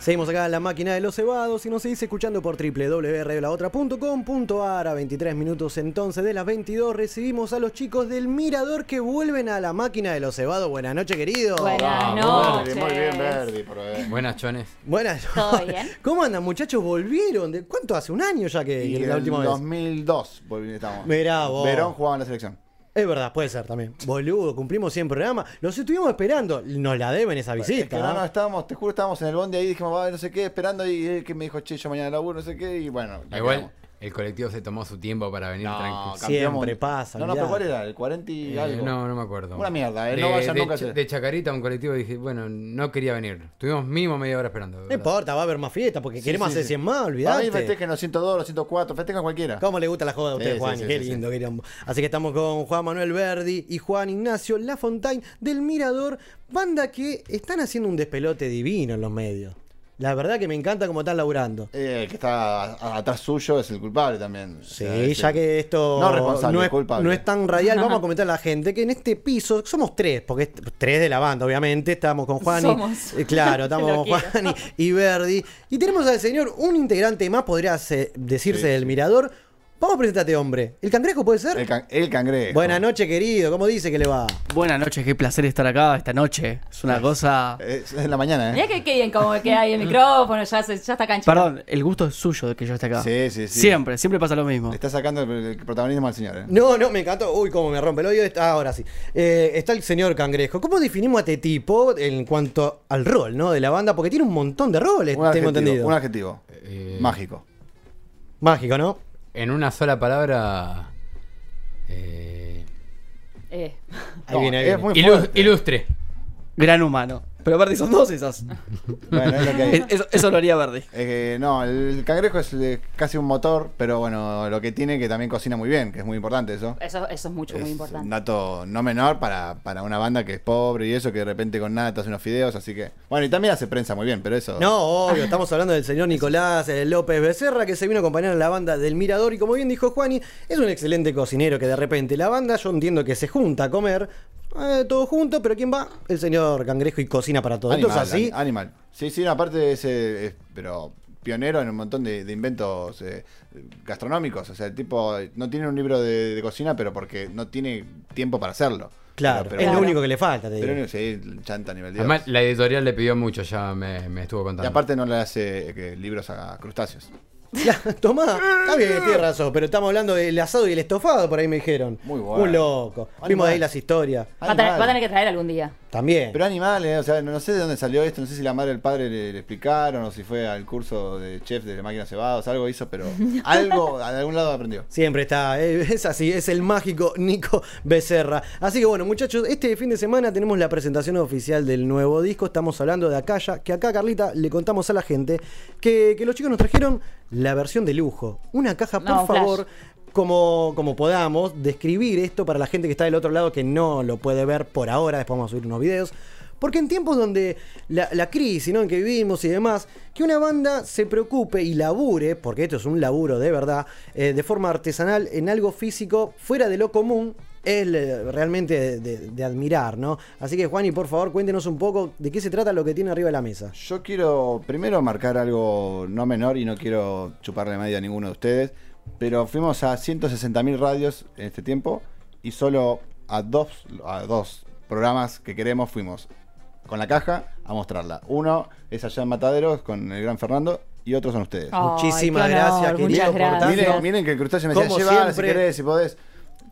Seguimos acá en la máquina de los cebados y nos seguís escuchando por www.laotra.com.ar a 23 minutos entonces de las 22 recibimos a los chicos del Mirador que vuelven a la máquina de los cebados. Buenas noches, querido. Buenas Verdi, muy bien, Verdi. Buenas, chones. Buenas ¿Todo bien? ¿Cómo andan, muchachos? ¿Volvieron? ¿De ¿Cuánto hace? ¿Un año ya que, Y la en última vez? 2002 volví- estamos. Mirá vos. Verón jugaba en la selección. Es verdad, puede ser también. Boludo, cumplimos 100 programas. Los estuvimos esperando. Nos la deben esa Es visita. que no, no, estábamos, te juro, estábamos en el bondi ahí, dijimos, va, no sé qué, esperando, y él que me dijo, che, yo mañana laburo, no sé qué, y bueno, la Igual, quedamos. El colectivo se tomó su tiempo para venir No, tranquilo. Siempre pasa, No, no, pero ¿cuál era? ¿El 40 y Eh, algo? No, no me acuerdo. Una mierda, eh, De, no vayan de nunca a Ch- de Chacarita, un colectivo, dije, bueno, no quería venir. Estuvimos mínimo media hora esperando. No importa, va a haber más fiestas porque Sí, queremos sí, hacer sí. 100 más, olvidate. festejen los 102, los 104, festejan cualquiera. ¿Cómo le gusta la joda a usted, Sí, Juan? sí, sí, Qué sí, lindo, querido. Así que estamos con Juan Manuel Verdi y Juan Ignacio Lafontaine del Mirador, banda que están haciendo un despelote divino en los medios. La verdad que me encanta cómo están laburando. Eh, el que está atrás suyo es el culpable también. Sí, ya que esto No responsable, no, es, culpable. no es tan radial, vamos a comentar a la gente que en este piso somos tres, porque es tres de la banda, obviamente. Estamos con Juan Somos. y. eh, claro, estamos con. Juan y, y Verdi. Y tenemos al señor, un integrante más, podría se- decirse Sí, del sí. Mirador. Vamos a presentarte, hombre. ¿El cangrejo puede ser? El, can- el cangrejo. Buenas noches, querido. ¿Cómo dice que le va? Buenas noches, qué placer estar acá esta noche. Es una cosa. Es en la mañana, ¿eh? Mirá que, que bien como que hay el micrófono, ya, se- ya está cancha. Perdón, el gusto es suyo de que yo esté acá. Sí, sí, sí. Siempre, siempre pasa lo mismo. Le está sacando el, el protagonismo al señor, ¿eh? No, no, me encantó. Uy, cómo me rompe el oído. Está- ahora sí. Eh, está el señor Cangrejo. ¿Cómo definimos a este tipo en cuanto al rol, ¿no? De la banda, porque tiene un montón de roles, Un tengo adjetivo, entendido. un adjetivo. Eh, Mágico. Mágico, ¿no? En una sola palabra. eh, Eh. Ahí viene, ahí viene. ilu- fuerte. ilustre. Gran humano. Pero Verdi son dos esas. Bueno, es lo que hay. eso, eso lo haría Verdi. Eh, no, el cangrejo es eh, casi un motor, pero bueno, lo que tiene que también cocina muy bien, que es muy importante eso. Eso, eso es mucho, muy importante. un dato no menor para, para una banda que es pobre y eso, que de repente con nada te hace unos fideos, así que... Bueno, y también hace prensa muy bien, pero eso... No, obvio, estamos hablando del señor Nicolás eh, López Becerra, que se vino a acompañar a la banda del Mirador, y como bien dijo Juani, es un excelente cocinero que de repente la banda, yo entiendo que se junta a comer, eh, todo junto, pero ¿quién va? El señor Cangrejo y cocina para todo. Animal, Entonces así, ani- Animal. Sí, sí, aparte es, eh, es- pero pionero en un montón de, de inventos eh, gastronómicos. O sea, el tipo no tiene un libro de, de cocina, pero porque no tiene tiempo para hacerlo. claro, Pero- es lo único que le falta, te Pero digo. sí, chanta a nivel Dios. Además, la editorial le pidió mucho, ya me, me estuvo Y contando. aparte no le hace eh, libros a crustáceos. Ya, tomá, está bien, tienes razón, pero estamos hablando del asado y el estofado, por ahí me dijeron. Muy bueno. Un loco. Vimos ahí las historias. Va a, tener, Animal. va a tener que traer algún día. También. Pero animales, o sea, no sé de dónde salió esto, no sé si la madre y el padre le, le explicaron o si fue al curso de chef de máquinas cebados, algo hizo, pero algo, de algún lado aprendió. Siempre está, eh, es así, es el mágico Nico Becerra. Así que bueno, muchachos, este fin de semana tenemos la presentación oficial del nuevo disco. Estamos hablando de Acaya, que acá, Carlita, le contamos a la gente que, que los chicos nos trajeron la versión de lujo. Una caja, por No, favor. Como, como podamos, describir esto para la gente que está del otro lado que no lo puede ver por ahora, después vamos a subir unos videos. Porque en tiempos donde la, la crisis ¿no? en que vivimos y demás, que una banda se preocupe y labure, porque esto es un laburo de verdad, eh, de forma artesanal en algo físico fuera de lo común, es realmente de, de- de admirar, ¿no? Así que Juani, por favor, cuéntenos un poco de qué se trata lo que tiene arriba de la mesa. Yo quiero primero marcar algo no menor y no quiero chuparle media a ninguno de ustedes, pero fuimos a 160.000 radios en este tiempo y solo a dos, a dos programas que queremos fuimos con la caja a mostrarla. Uno es allá en Mataderos con el gran Fernando y otros son ustedes. Muchísimas qué honor, gracias, querido, gracias. Miren, miren que el crustáceo me decía, llévala si querés, si podés.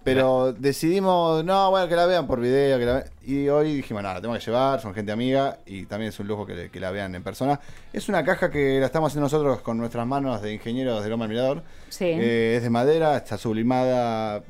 Pero decidimos, no, bueno, que la vean por video. Que la vean. Y hoy dijimos, nada, la tengo que llevar, son gente amiga y también es un lujo que, que la vean en persona. Es una caja que la estamos haciendo nosotros con nuestras manos de ingenieros de Loma del Mirador. Sí. Eh, es de madera, está sublimada,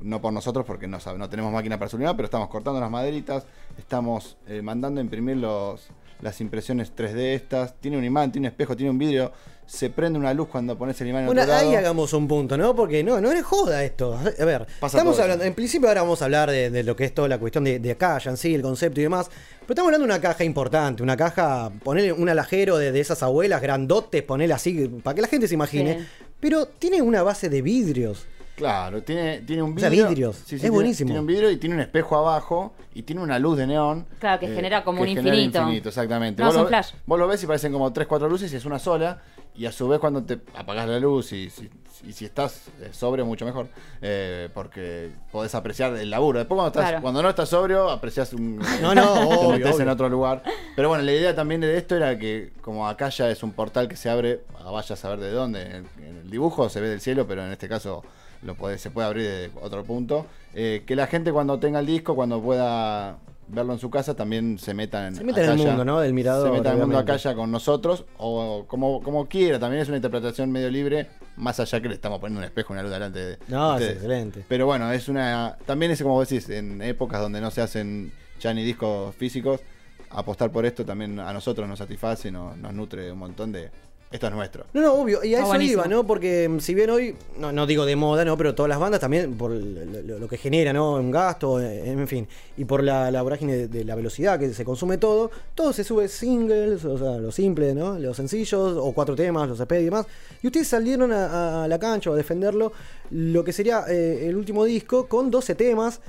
no por nosotros porque no, no tenemos máquina para sublimar, pero estamos cortando las maderitas, estamos eh, mandando a imprimir los, las impresiones 3D estas. Tiene un imán, tiene un espejo, tiene un vidrio. Se prende una luz cuando pones el imán en Bueno, otro lado. ahí hagamos un punto, ¿no? Porque no, no es joda esto. A ver, Pasa estamos todo hablando, en principio ahora vamos a hablar de, de lo que es toda la cuestión de, de acá, ya en sí, el concepto y demás. Pero estamos hablando de una caja importante, una caja, ponerle un alajero de, de esas abuelas grandotes, ponerle así, para que la gente se imagine. Sí. Pero tiene una base de vidrios. Claro, tiene, tiene un O sea, vidrio. vidrios. Sí, sí, Es tiene- buenísimo. Tiene un vidrio y tiene un espejo abajo y tiene una luz de neón. eh, Claro, que genera como que un infinito. infinito, exactamente. No, vos, lo, un flash. vos lo ves y parecen como 3, 4 luces y es una sola. Y a su vez cuando te apagás la luz y, si- y si estás eh, sobrio, mucho mejor. eh, porque podés apreciar el laburo. Después cuando, estás, Claro. cuando no estás sobrio, aprecias un... No, no, te obvio, metés en obvio. otro lugar. Pero bueno, la idea también de esto era que como acá ya es un portal que se abre, a vaya a saber de dónde. En el, en el dibujo se ve del cielo, pero en este caso lo puede, se puede abrir de otro punto. Eh, que la gente cuando tenga el disco, cuando pueda verlo en su casa, también se meta en, Se meta en el mundo, ¿no? Del mirador. Se meta en el mundo acá ya con nosotros, o como, como quiera. También es una interpretación medio libre Más allá que le estamos poniendo un espejo, una luz delante de No, es ustedes. excelente. Pero bueno, es una. También es como decís, en épocas donde no se hacen ya ni discos físicos, apostar por esto también a nosotros nos satisface nos nutre un montón de. Esto es nuestro. No, no, obvio. Y a Está eso buenísimo. iba, ¿no? Porque mm, si bien hoy, no, no digo de moda, ¿no? Pero todas las bandas también, por lo, lo- lo que genera, ¿no? Un gasto, eh, en fin. Y por la, la vorágine de, de la velocidad que se consume todo, todo se sube singles, o sea, lo simple, ¿no? Los sencillos, o cuatro temas, los EP y demás. Y ustedes salieron a, a la cancha o a defenderlo, lo que sería eh, el último disco con 12 temas.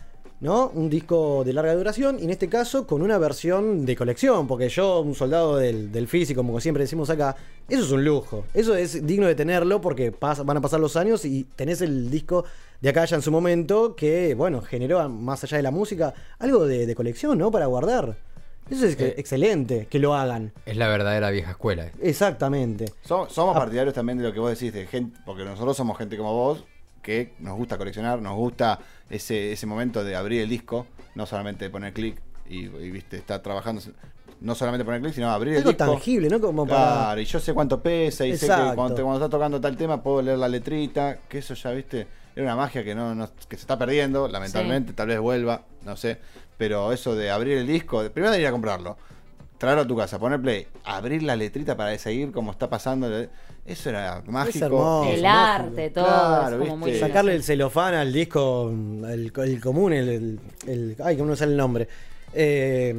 ¿No? Un disco de larga duración y en este caso con una versión de colección, porque yo, un soldado del, del físico, como siempre decimos acá, eso es un lujo, eso es digno de tenerlo porque pasa- van a pasar los años y tenés el disco de acá ya en su momento que, bueno, generó más allá de la música algo de, de colección, ¿no? Para guardar. Eso es Eh. excelente, que lo hagan. Es la verdadera vieja escuela. Exactamente. Somos, somos Ah. partidarios también de lo que vos decís, de gente, porque nosotros somos gente como vos, que nos gusta coleccionar, nos gusta ese, ese momento de abrir el disco, no solamente poner clic y, y, viste, estar trabajando, no solamente poner clic, sino abrir Algo el disco. tangible, ¿no? Como para... Claro, y yo sé cuánto pesa, y sé que cuando, te- cuando está tocando tal tema puedo leer la letrita, que eso ya, viste, era una magia que no, no- que se está perdiendo, lamentablemente, tal vez vuelva, no sé. Pero eso de abrir el disco, primero de ir a comprarlo, traerlo a tu casa, poner play, abrir la letrita para seguir como está pasando, eso era mágico. hermoso, El arte, todo. Claro, es como muy. Sacarle el celofán al disco, el, el común, el, el, el- Ay, que no me sale el nombre. Eh,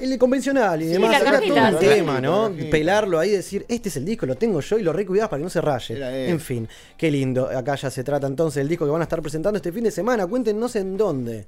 el convencional y Sí, demás. Era todo un tema, ¿no? Pelarlo ahí y decir, este es el disco, lo tengo yo y lo recuidás para que no se raye. En fin, qué lindo. Acá ya se trata entonces el disco que van a estar presentando este fin de semana. Cuéntenos en dónde.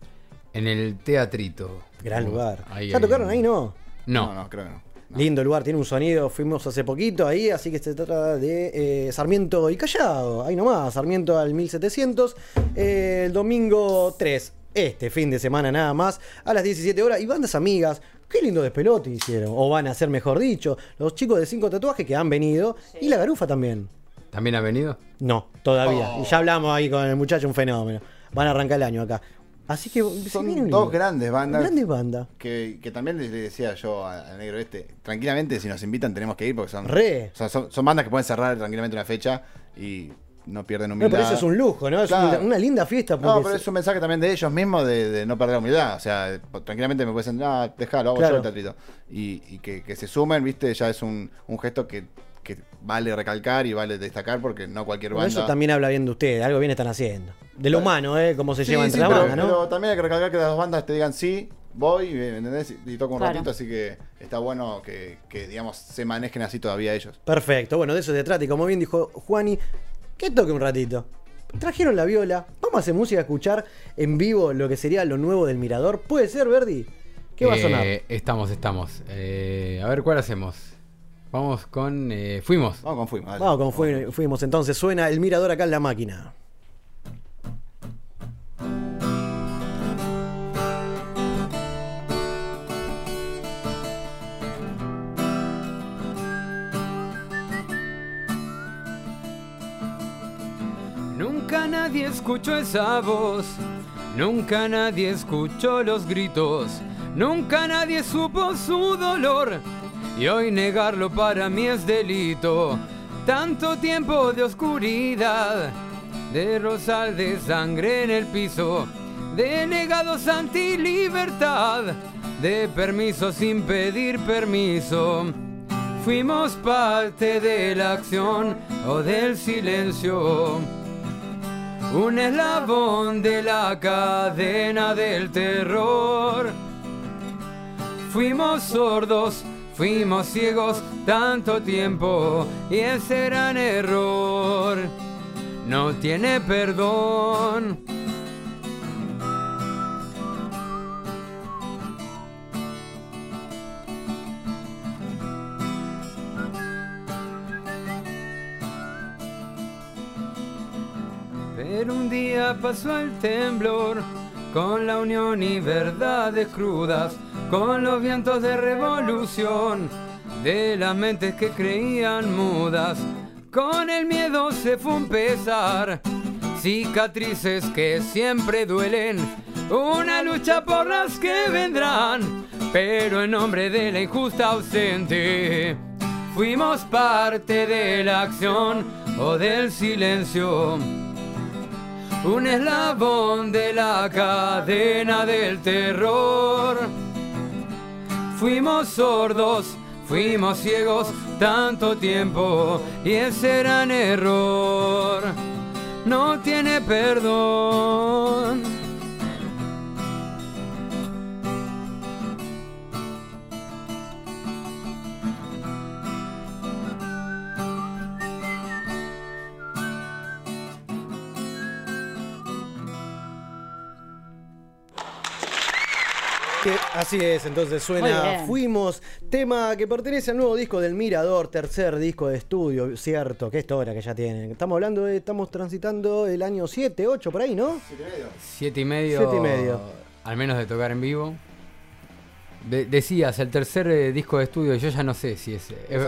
En el teatrito. Gran lugar. Ahí ¿Ya tocaron ahí, no? No. No, no, creo que no. Lindo lugar, tiene un sonido. Fuimos hace poquito ahí, así que se trata de eh, Sarmiento y Callado. Ahí nomás, Sarmiento al 1700. eh, el domingo 3, este fin de semana nada más, a las 17 horas. Y bandas amigas. Qué lindo despelote hicieron. O van a hacer, mejor dicho. Los chicos de cinco tatuajes que han venido. Y la garufa también. ¿También ha venido? No, todavía. Oh. Y ya hablamos ahí con el muchacho, un fenómeno. Van a arrancar el año acá. Así que Son dos grandes bandas. Grandes bandas. Que, que también le le decía yo al negro este, tranquilamente si nos invitan tenemos que ir porque son, Re. o sea, son, son bandas que pueden cerrar tranquilamente una fecha y no pierden No, humildad. pero eso es un lujo, ¿no? Es una, una linda fiesta. No, pero es un mensaje también de ellos mismos de, de no perder humildad. O sea, tranquilamente me puedes decir, ah, dejalo, hago Claro. yo el teatrito. Y, y que, que se sumen, viste, ya es un, un gesto que, que vale recalcar y vale destacar porque no cualquier Bueno, banda. eso también habla bien de ustedes, algo bien están haciendo. De lo humano, ¿eh? Cómo se Sí, lleva sí, entre las pero, ¿no? pero también hay que recalcar que las dos bandas te digan sí, voy, ¿me entendés? Y toco un Claro. ratito, así que está bueno que, que, digamos, se manejen así todavía ellos. Perfecto, bueno, de eso se trata. Y como bien dijo Juani, que toque un ratito. Trajeron la viola, vamos a hacer música, a escuchar en vivo lo que sería lo nuevo del Mirador. ¿Puede ser, Verdi? ¿Qué va a sonar? Eh, estamos, estamos. Eh, a ver, ¿cuál hacemos? Vamos con... eh, fuimos. Vamos con Fuimos. Vamos, fui- fuimos entonces, suena el Mirador acá en la máquina. Nunca nadie escuchó esa voz, nunca nadie escuchó los gritos, nunca nadie supo su dolor. Y hoy negarlo para mí es delito. Tanto tiempo de oscuridad, de rosal de sangre en el piso, de negados anti libertad, de permiso sin pedir permiso. Fuimos parte de la acción o del silencio. Un eslabón de la cadena del terror. Fuimos sordos, fuimos ciegos tanto tiempo y ese gran error no tiene perdón. Pero un día pasó el temblor, con la unión y verdades crudas, con los vientos de revolución, de las mentes que creían mudas, con el miedo se fue un pesar, cicatrices que siempre duelen, una lucha por las que vendrán, pero en nombre de la injusta ausente. Fuimos parte de la acción o del silencio. Un eslabón de la cadena del terror. Fuimos sordos, fuimos ciegos tanto tiempo y ese gran error no tiene perdón. Que así es, entonces suena. Fuimos, tema que pertenece al nuevo disco del Mirador, tercer disco de estudio, cierto, qué historia que ya tienen. Estamos hablando de, estamos transitando el año 7, 8 por ahí, ¿no? Siete y medio. Siete y medio. Al menos de tocar en vivo. De- decías, el tercer eh, disco de estudio, yo ya no sé si es. eh,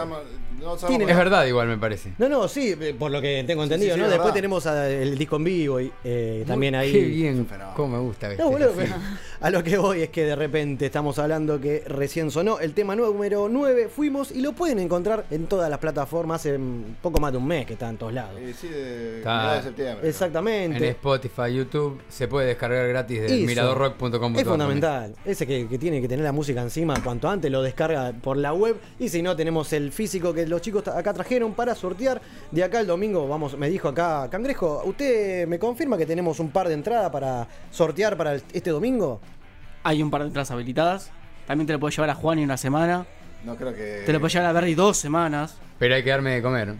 no usamos Tiene- es verdad, igual me parece. No, no, sí, eh, por lo que tengo entendido, sí, ¿no? es Después verdad. tenemos a- el disco en vivo y eh, también ahí. Qué bien, cómo me gusta. No, boludo, a lo que voy es que de repente estamos hablando que recién sonó el tema número 9, fuimos y lo pueden encontrar en todas las plataformas hace mm, poco más de un mes que está en todos lados. Eh, sí, de de septiembre. En Exactamente. Spotify, YouTube, se puede descargar gratis de miradorrock.com. Es fundamental. Ese que, que tiene que tener la música encima cuanto antes lo descarga por la web. Y si no, tenemos el físico que los chicos acá trajeron para sortear. De acá el domingo, vamos, me dijo acá, Cangrejo, ¿usted me confirma que tenemos un par de entradas para sortear para este domingo? Hay un par de entradas habilitadas. También te lo puedes llevar a Juan en una semana. No creo que. Te lo puedes llevar a Berry dos semanas. Pero hay que darme de comer.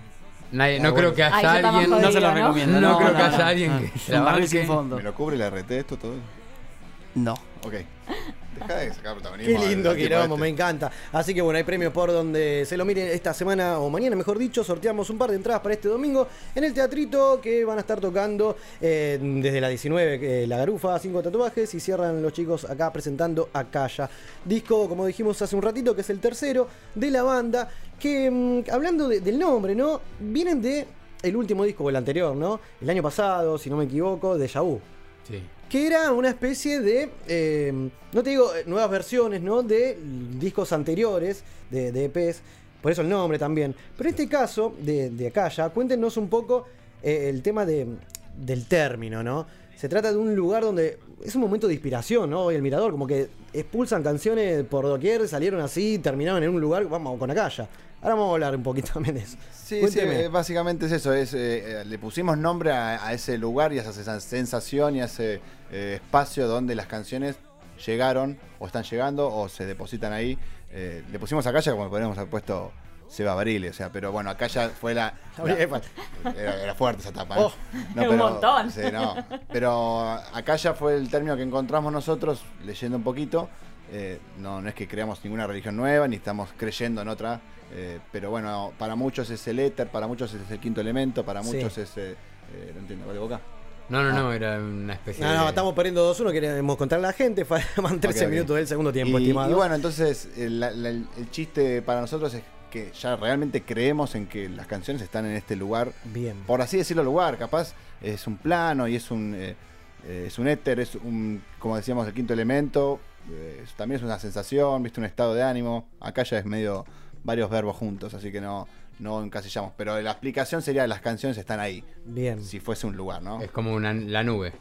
Nadie- Ah, no bueno. creo que haya alguien. jodido, No se lo ¿no? recomiendo, No, no, creo no, que haya no. alguien Ah, que es se sin fondo. ¿Me lo cubre la RT esto todo? No. Ok. Deja de sacar protagonismo. Qué lindo quilombo, este. me encanta. Así que bueno, hay premios por donde se lo miren esta semana o mañana, mejor dicho. Sorteamos un par de entradas para este domingo en el teatrito que van a estar tocando eh, desde la 19, que La Garufa, cinco tatuajes y cierran los chicos acá presentando a Calla. Disco, como dijimos hace un ratito, que es el tercero de la banda. Que mm, hablando de- del nombre, ¿no? Vienen de el último disco o el anterior, ¿no? El año pasado, si no me equivoco, de Vu Sí. Que era una especie de, eh, no te digo eh, nuevas versiones, ¿no? De discos anteriores, de, de EPs, por eso el nombre también. Pero en este caso, de, de acá cuéntenos un poco eh, el tema de, del término, ¿no? Se trata de un lugar donde es un momento de inspiración, ¿no? El Mirador, como que expulsan canciones por doquier, salieron así, terminaron en un lugar, vamos con Acaya. Ahora vamos a hablar un poquito también de eso. Sí, sí, Cuénteme. eh, básicamente es eso, es, eh, eh, le pusimos nombre a, a ese lugar y a esa sen- sensación y a ese eh, espacio donde las canciones llegaron o están llegando o se depositan ahí. Eh, le pusimos a Calla como podríamos haber puesto Seba o sea, pero bueno, acá ya fue la... Era, era fuerte esa etapa. ¿eh? Oh, un montón. sí, no. Pero acá ya fue el término que encontramos nosotros leyendo un poquito. Eh, no, no es que creamos ninguna religión nueva, ni estamos creyendo en otra. Eh, pero bueno, para muchos es el éter, para muchos es el quinto elemento, para Sí. muchos es... eh, eh, no entiendo, ¿vale boca? No, no, no, era una especie No, no, de. estamos perdiendo 2-1, queremos contarle a la gente, faltan 13 Ok, ok. minutos del segundo tiempo, y, estimado. y bueno, entonces el, la- la- el chiste para nosotros es que ya realmente creemos en que las canciones están en este lugar. Bien. Por así decirlo, lugar. Capaz es un plano y es un, eh, eh, es un éter, es un, como decíamos, el quinto elemento. eh, también es una sensación, viste, un estado de ánimo. Acá ya es medio varios verbos juntos, así que no, no encasillamos. Pero la explicación sería las canciones están ahí. Bien. Si fuese un lugar, ¿no? Es como una, la nube.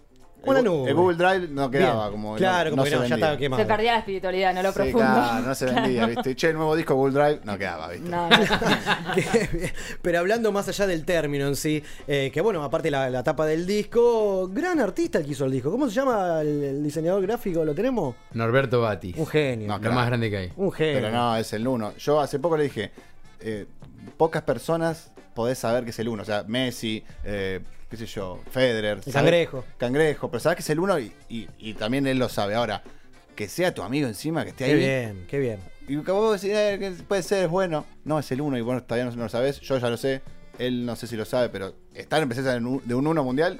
Una nube. El Google Drive no quedaba Bien. como. Claro, como que se no, ya vendía. estaba quemado. Se perdía la espiritualidad, no lo Sí, profundo. claro, no se vendía, ¿viste? Che, el nuevo disco Google Drive no quedaba, ¿viste? No, no. Pero hablando más allá del término en sí, eh, que bueno, aparte la, la tapa del disco, gran artista el que hizo el disco. ¿Cómo se llama el, el diseñador gráfico? ¿Lo tenemos? Norberto Batis. Un genio. No, Lo claro. más grande que hay. Un genio. Pero no, es el uno. Yo hace poco le dije, eh, pocas personas podés saber que es el uno. O sea, Messi, eh, qué sé yo, Federer. El. Cangrejo. Cangrejo, pero sabes que es el uno y, y- y también él lo sabe. Ahora, que sea tu amigo encima, que esté Qué ahí. bien, qué bien. Y vos decís, eh, que puede ser, es bueno. No, es el uno y bueno, todavía no, no lo sabés. Yo ya lo sé. Él no sé si lo sabe, pero estar en presencia de un, de un uno mundial,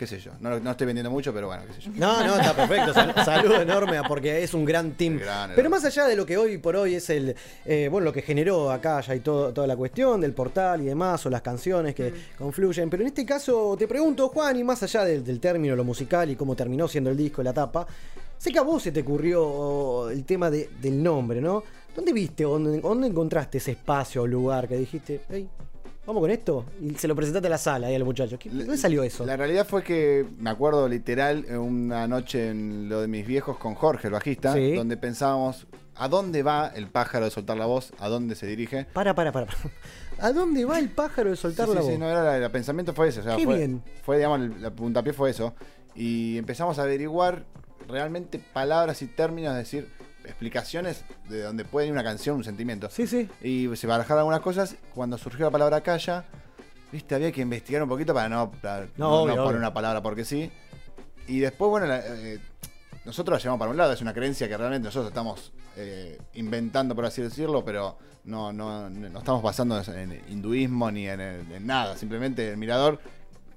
qué sé yo. No, no estoy vendiendo mucho, pero bueno, qué sé yo. No, no, está perfecto. Sal- saludo enorme porque es un gran team. Gran, Pero más allá de lo que hoy por hoy es el, eh, bueno, lo que generó acá ya y todo, toda la cuestión del portal y demás, o las canciones que confluyen. Pero en este caso te pregunto, Juan, y más allá del, del término, lo musical y cómo terminó siendo el disco, la tapa, sé que a vos se te ocurrió el tema de- del nombre, ¿no? ¿Dónde viste dónde, dónde encontraste ese espacio o lugar que dijiste, hey, vamos con esto? Y se lo presentaste a la sala ahí a los muchachos. ¿Qué- ¿Dónde salió eso? La realidad fue que me acuerdo literal eh, una noche en lo de mis viejos con Jorge, el bajista, Sí. donde pensábamos a dónde va el pájaro de soltar la voz, a dónde se dirige. Para, para, para. ¿A dónde va el pájaro de soltar Sí, la sí, voz? sí, no, era el pensamiento fue ese. O sea, Qué fue, bien. fue, digamos, el, la puntapié fue eso. Y empezamos a averiguar realmente palabras y términos, decir, explicaciones de donde puede ir una canción, un sentimiento. Sí, sí. Y se barajaron algunas cosas. Cuando surgió la palabra calla, viste, había que investigar un poquito para no, para No, no- no obvio, poner una palabra porque sí. Y después, bueno, la- eh, nosotros la llevamos para un lado, es una creencia que realmente nosotros estamos eh, inventando, por así decirlo, pero no, no, no estamos basando en hinduismo ni en, en nada. Simplemente el mirador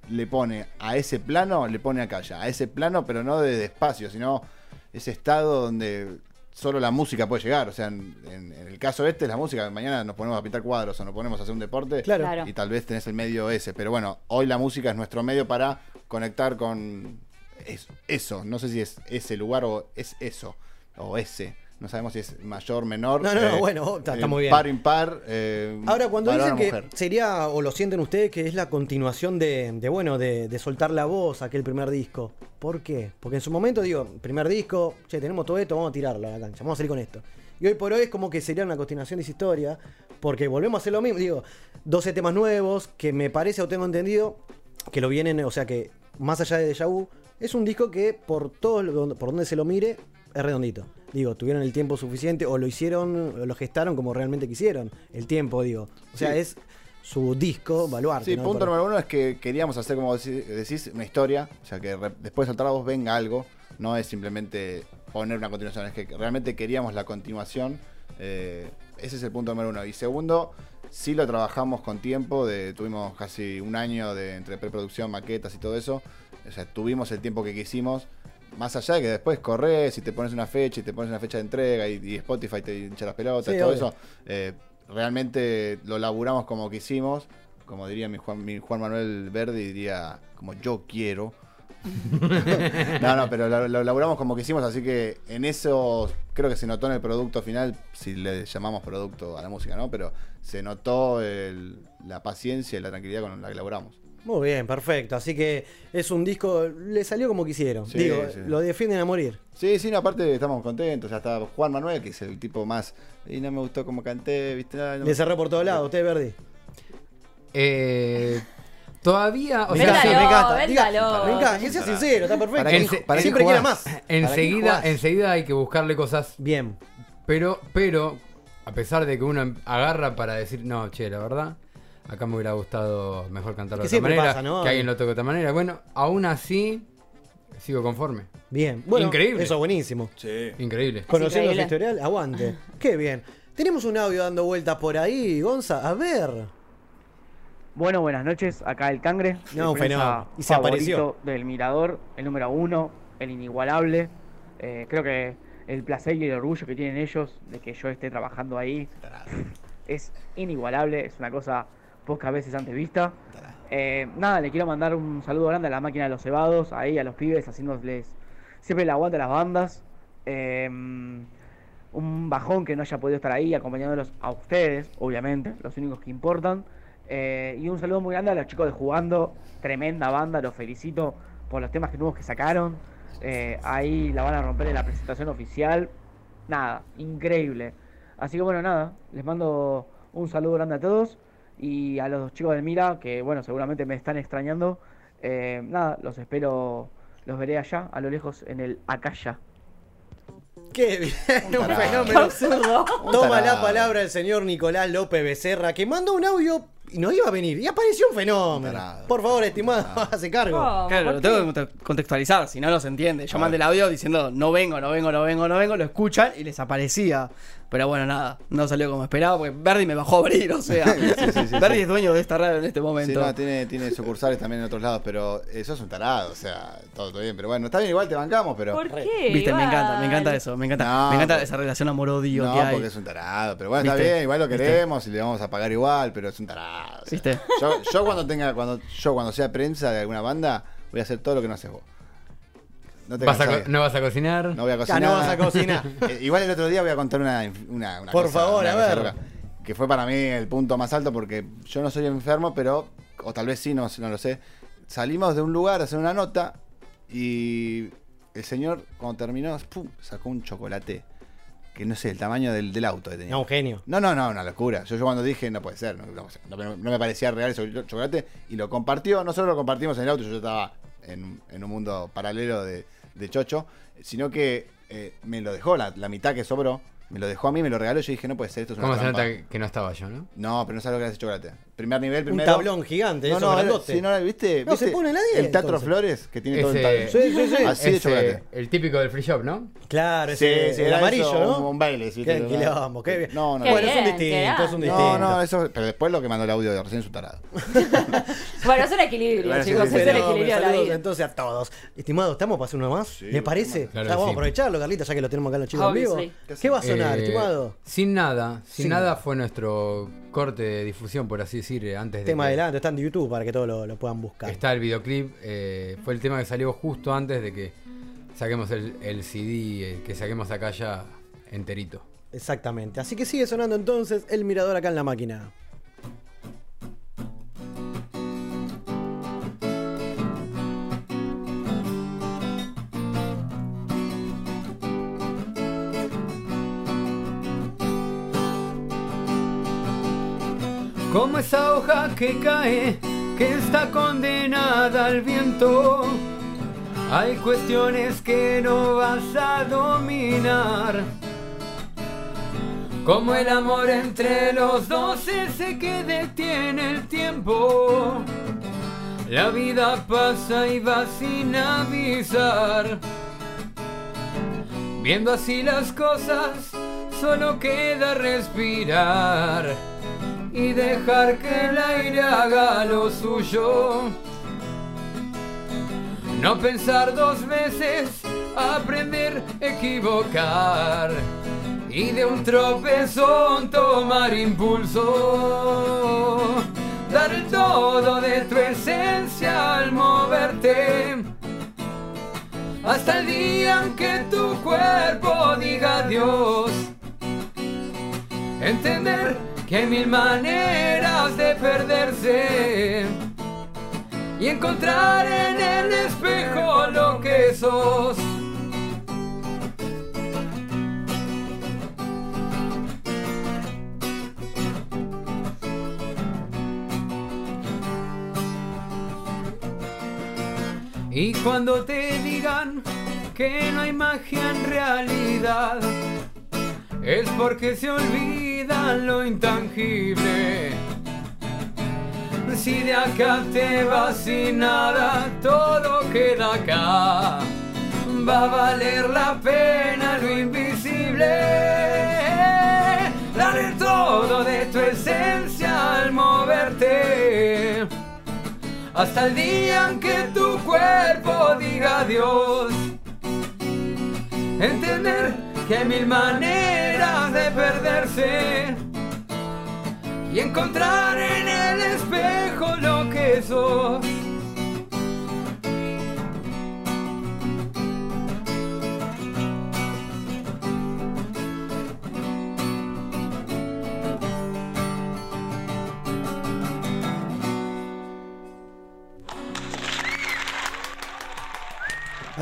le pone a ese plano, le pone a calla. A ese plano, pero no de espacio, sino ese estado donde solo la música puede llegar. O sea, en, en- en el caso este, la música, mañana nos ponemos a pintar cuadros o nos ponemos a hacer un deporte Claro. Y tal vez tenés el medio ese. Pero bueno, hoy la música es nuestro medio para conectar con es- eso. No sé si es ese lugar o es eso o ese. No sabemos si es mayor, menor. No, no, no, bueno, está- está eh, muy bien. Par, impar. eh, Ahora, cuando dicen que mujer. sería, o lo sienten ustedes, que es la continuación de, de, bueno, de, de soltar la voz, aquel primer disco. ¿Por qué? Porque en su momento, digo, primer disco, che, tenemos todo esto, vamos a tirarlo a la cancha, vamos a salir con esto. Y hoy por hoy es como que sería una continuación de esa historia, porque volvemos a hacer lo mismo, digo, 12 temas nuevos, que me parece o tengo entendido, que lo vienen, o sea que más allá de Deja Vu, es un disco que por todo, por donde se lo mire, es redondito. Digo, tuvieron el tiempo suficiente o lo hicieron, o lo gestaron como realmente quisieron. El tiempo, digo. O sea, Sí. es su disco, Baluarte. Sí, ¿no? punto número uno es que queríamos hacer, como decí- decís, una historia. O sea, que después la voz venga algo. No es simplemente poner una continuación. Es que realmente queríamos la continuación. Eh, ese es el punto número uno. Y segundo, sí lo trabajamos con tiempo. De, tuvimos casi un año de entre preproducción, maquetas y todo eso. O sea, tuvimos el tiempo que quisimos. Más allá de que después corres y te pones una fecha y te pones una fecha de entrega y, y Spotify te hincha las pelotas Sí, y todo obvio. eso. eh, realmente lo laburamos como quisimos. Como diría mi Juan, mi Juan Manuel Verdi, diría como yo quiero. no, no, pero lo, lo laburamos como quisimos, así que en eso creo que se notó en el producto final, si le llamamos producto a la música, ¿no? Pero se notó el- la paciencia y la tranquilidad con la que laburamos. Muy bien, perfecto. Así que es un disco, le salió como quisieron. Sí, Digo, sí. lo defienden a morir. Sí, sí, no, aparte estamos contentos. Ya está Juan Manuel, que es el tipo más. Y no me gustó como canté, ¿viste? No Le me- cerró por todos lados, usted, Verdi. Eh, todavía, o Véndalo, sea, me encanta. Diga, véndalo. me encanta, que sea sincero, está perfecto. ¿Para Ense- para Siempre quiera más. enseguida, enseguida hay que buscarle cosas Bien. Pero, pero, a pesar de que uno agarra para decir, no, che, la verdad, acá me hubiera gustado mejor cantarlo de otra manera, pasa, ¿no? que alguien lo toque de otra manera. Bueno, aún así, sigo conforme. Bien. Bueno, Increíble. Eso es buenísimo. Increíble. Conociendo su historial, aguante. Qué bien. Tenemos un audio dando vueltas por ahí, Gonza. A ver. Bueno, buenas noches, acá el Cangre. No, un fenómeno. Y se apareció. del Mirador, el número uno, el inigualable. Eh, creo que el placer y el orgullo que tienen ellos de que yo esté trabajando ahí es inigualable, es una cosa pocas veces antes vista. Eh, nada, le quiero mandar un saludo grande a la máquina de los cebados, ahí a los pibes, haciéndoles siempre el aguante a las bandas. Eh, un bajón que no haya podido estar ahí, acompañándolos a ustedes, obviamente, los únicos que importan. Eh, y un saludo muy grande a los chicos de Jugando, tremenda banda, los felicito por los temas que nuevos que sacaron. Eh, ahí la van a romper en la presentación oficial. Nada, increíble. Así que bueno, nada, les mando un saludo grande a todos y a los chicos del Mira, que bueno, seguramente me están extrañando. Eh, nada, los espero, los veré allá, a lo lejos, en el Acaya. Qué bien. Un fenómeno. absurdo. Toma la palabra el señor Nicolás López Becerra, que mandó un audio y no iba a venir. Y apareció un fenómeno. tarado. Por favor, estimado, hace cargo. Claro, ¿Por lo tengo que conte- contextualizar, si no, no se entiende. Yo mandé el audio diciendo no vengo, no vengo, no vengo, no vengo, lo escuchan y les aparecía. Pero bueno, nada, no salió como esperaba porque Verdi me bajó a abrir, o sea. Sí, sí, sí, Verdi sí. es dueño de esta radio en este Sí, momento. no, tiene, tiene sucursales también en otros lados, pero eso es un tarado, o sea, todo, todo bien. Pero bueno, está bien, igual te bancamos, pero. ¿Por qué? Viste, me encanta, me encanta eso, me encanta, No, me encanta esa relación amor-odio No, que hay. porque es un tarado. Pero bueno, está ¿Viste? bien, igual lo ¿Viste? queremos y le vamos a pagar igual, pero es un tarado. o sea. ¿Viste? Yo, yo cuando tenga, cuando, yo cuando sea prensa de alguna banda, voy a hacer todo lo que no haces vos. No te Vas a ¿No vas a cocinar? No voy a Ah, cocinar. no vas a cocinar. Eh, igual el otro día voy a contar una, una, una Por cosa- favor, una a ver. loca, que fue para mí el punto más alto porque yo no soy enfermo, pero, o tal vez sí, no, no lo sé. Salimos de un lugar a hacer una nota y el señor, cuando terminó, ¡pum! sacó un chocolate. Que no sé, el tamaño del, del auto que tenía. No, un genio. No, no, no, una locura. Yo, yo cuando dije, no puede ser, no, no, me parecía real ese chocolate, y lo compartió. No solo lo compartimos en el auto, yo estaba en, un- en un mundo paralelo de, chocho, sino que eh, me lo dejó, la mitad que sobró, me lo dejó a mí, me lo regaló. Yo dije, no puede ser, esto es una ¿Cómo se trampa. nota que- no estaba yo, no? No, pero no sabes lo que era ese chocolate. Primer nivel, Un primero. tablón gigante, no, eso no, era- grandote. sí, no, ¿viste? No, ¿viste se pone la 10, El Teatro entonces. Flores, que tiene todo el Ese- tablón. Sí, sí, sí. Así de ese- chocolate. El típico del free shop, ¿no? Claro, Sí, ese sí, el era amarillo, eso, ¿no? un- un baile, ¿viste? Qué quilombo, qué bien. No, no, Qué bueno, es un bien, distinto, es un No, distinto. no, eso, pero después lo que mandó el audio de recién es un tarado. Bueno, es un equilibrio, Bueno, sí, chicos, sí, es sí. Pero, equilibrio de la saludos vida. entonces a todos. Estimado, ¿estamos para hacer uno más? ¿Le parece? Claro Ya, que vamos a sí. aprovecharlo, Carlita, ya que lo tenemos acá los chicos en vivo. Obviously. ¿Qué va a sonar, Eh, estimado? Sin nada. Sin, Sin nada, nada. fue nuestro corte de difusión, por así decir, eh, antes de. Tema que- adelante, está en YouTube para que todos lo, lo puedan buscar. Está el videoclip. eh, fue el tema que salió justo antes de que saquemos el, el CD, eh, que saquemos acá ya enterito. Exactamente. Así que sigue sonando entonces el mirador acá en la máquina. Como esa hoja que cae, que está condenada al viento. Hay cuestiones que no vas a dominar. Como el amor entre los dos, ese que detiene el tiempo. La vida pasa y va sin avisar. Viendo así las cosas, solo queda respirar y dejar que el aire haga lo suyo. No pensar dos veces, aprender a equivocar y de un tropezón tomar impulso. Dar todo de tu esencia al moverte. Hasta el día en que tu cuerpo diga adiós. Entender que hay mil maneras de perderse y encontrar en el espejo lo que sos. Y cuando te digan que no hay magia en realidad, es porque se olvidan lo intangible. Si de acá te vas sin nada, todo queda acá. Va a valer la pena lo invisible. Dar el todo de tu esencia al moverte. Hasta el día en que tu cuerpo diga adiós. Entender que mil maneras de perderse y encontrar en el espejo lo que sos.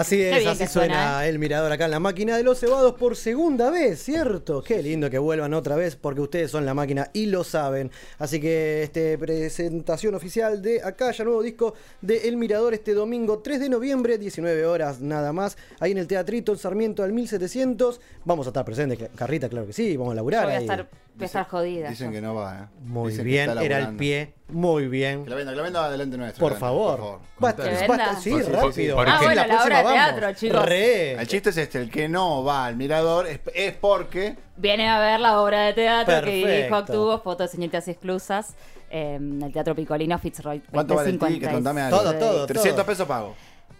Así es, así suena, suena, ¿eh? el mirador acá en la máquina de los cebados por segunda vez, ¿cierto? Qué lindo que vuelvan otra vez porque ustedes son la máquina y lo saben. Así que este presentación oficial de acá, ya nuevo disco de El Mirador este domingo 3 de noviembre, 19 horas nada más, ahí en el Teatrito en Sarmiento al 1700. Vamos a estar presentes, Carrita, claro que sí, vamos a Yo laburar voy a ahí. estar, voy a estar jodida. Dicen que no va, ¿eh? Muy Dicen que bien, está era el laburando. pie, muy bien. Que la venda, que la venda adelante nuestro. Por favor. Basta, ¿Que basta, sí, Por- por- rápido. por- Ah, porque bueno, la la obra de teatro, chicos. Re. El chiste es este, el que no va al mirador es, es porque Viene a ver la obra de teatro que Perfecto. dirijo, actuó, fotos de señoritas exclusas eh, en el Teatro Picolino Fitzroy. ¿Cuánto vale el 2056. ticket? Contame algo. Todo, todo, 300 pesos pago.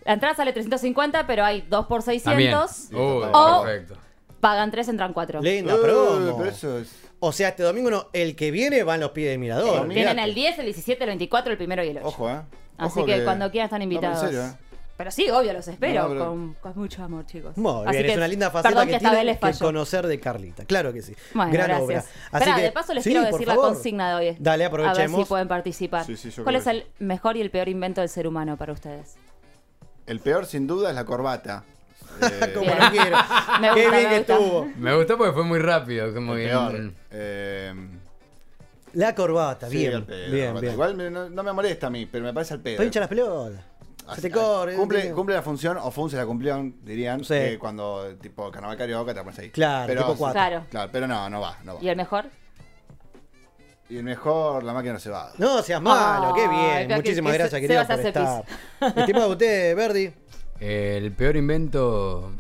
La entrada sale 350, pero hay 2 por También. 600. Uy, o perfecto. pagan 3, entran 4. Linda Eh, promo. pero eso es... O sea, este domingo no, el que viene va en los pies del mirador. Vienen el 10, el 17, el 24, el primero y el 8. Ojo, ¿eh? Así Ojo que, cuando quieran están No, pero invitados. en serio, ¿eh? Pero sí, obvio, los espero No, pero- con, con mucho amor, chicos. Muy Así bien, que, es una linda faceta que, que conocer de Carlita. Claro que sí. Bueno, Gran gracias. obra. Así de paso les sí, quiero decir la consigna de hoy. Dale, A ver aprovechemos. si pueden participar. Sí, sí, yo ¿Cuál creo es que el mejor y el peor invento del ser humano para ustedes? El peor, sin duda, es la corbata. Como lo quiero. Me Qué gusta, bien me gusta. estuvo. Me gustó porque fue muy rápido. Como bien. peor. Eh, La corbata, sí, bien. bien, corbata. bien. Igual me- no, no me molesta a mí, pero me parece al pedo. Pero hincha las pelotas. Se te corre. Cumple, la función, o Funce la cumplió, dirían, Sí. que cuando tipo carnaval carioca te pones ahí. Claro, pero, tipo cuatro. Claro. Claro, pero no, no va, no va. ¿Y el mejor? Y el mejor, la máquina no se va. No seas malo, qué Ay, bien. que- Muchísimas que gracias, se- querida, Sebas por hace estar. Estimado usted, Verdi. El peor invento.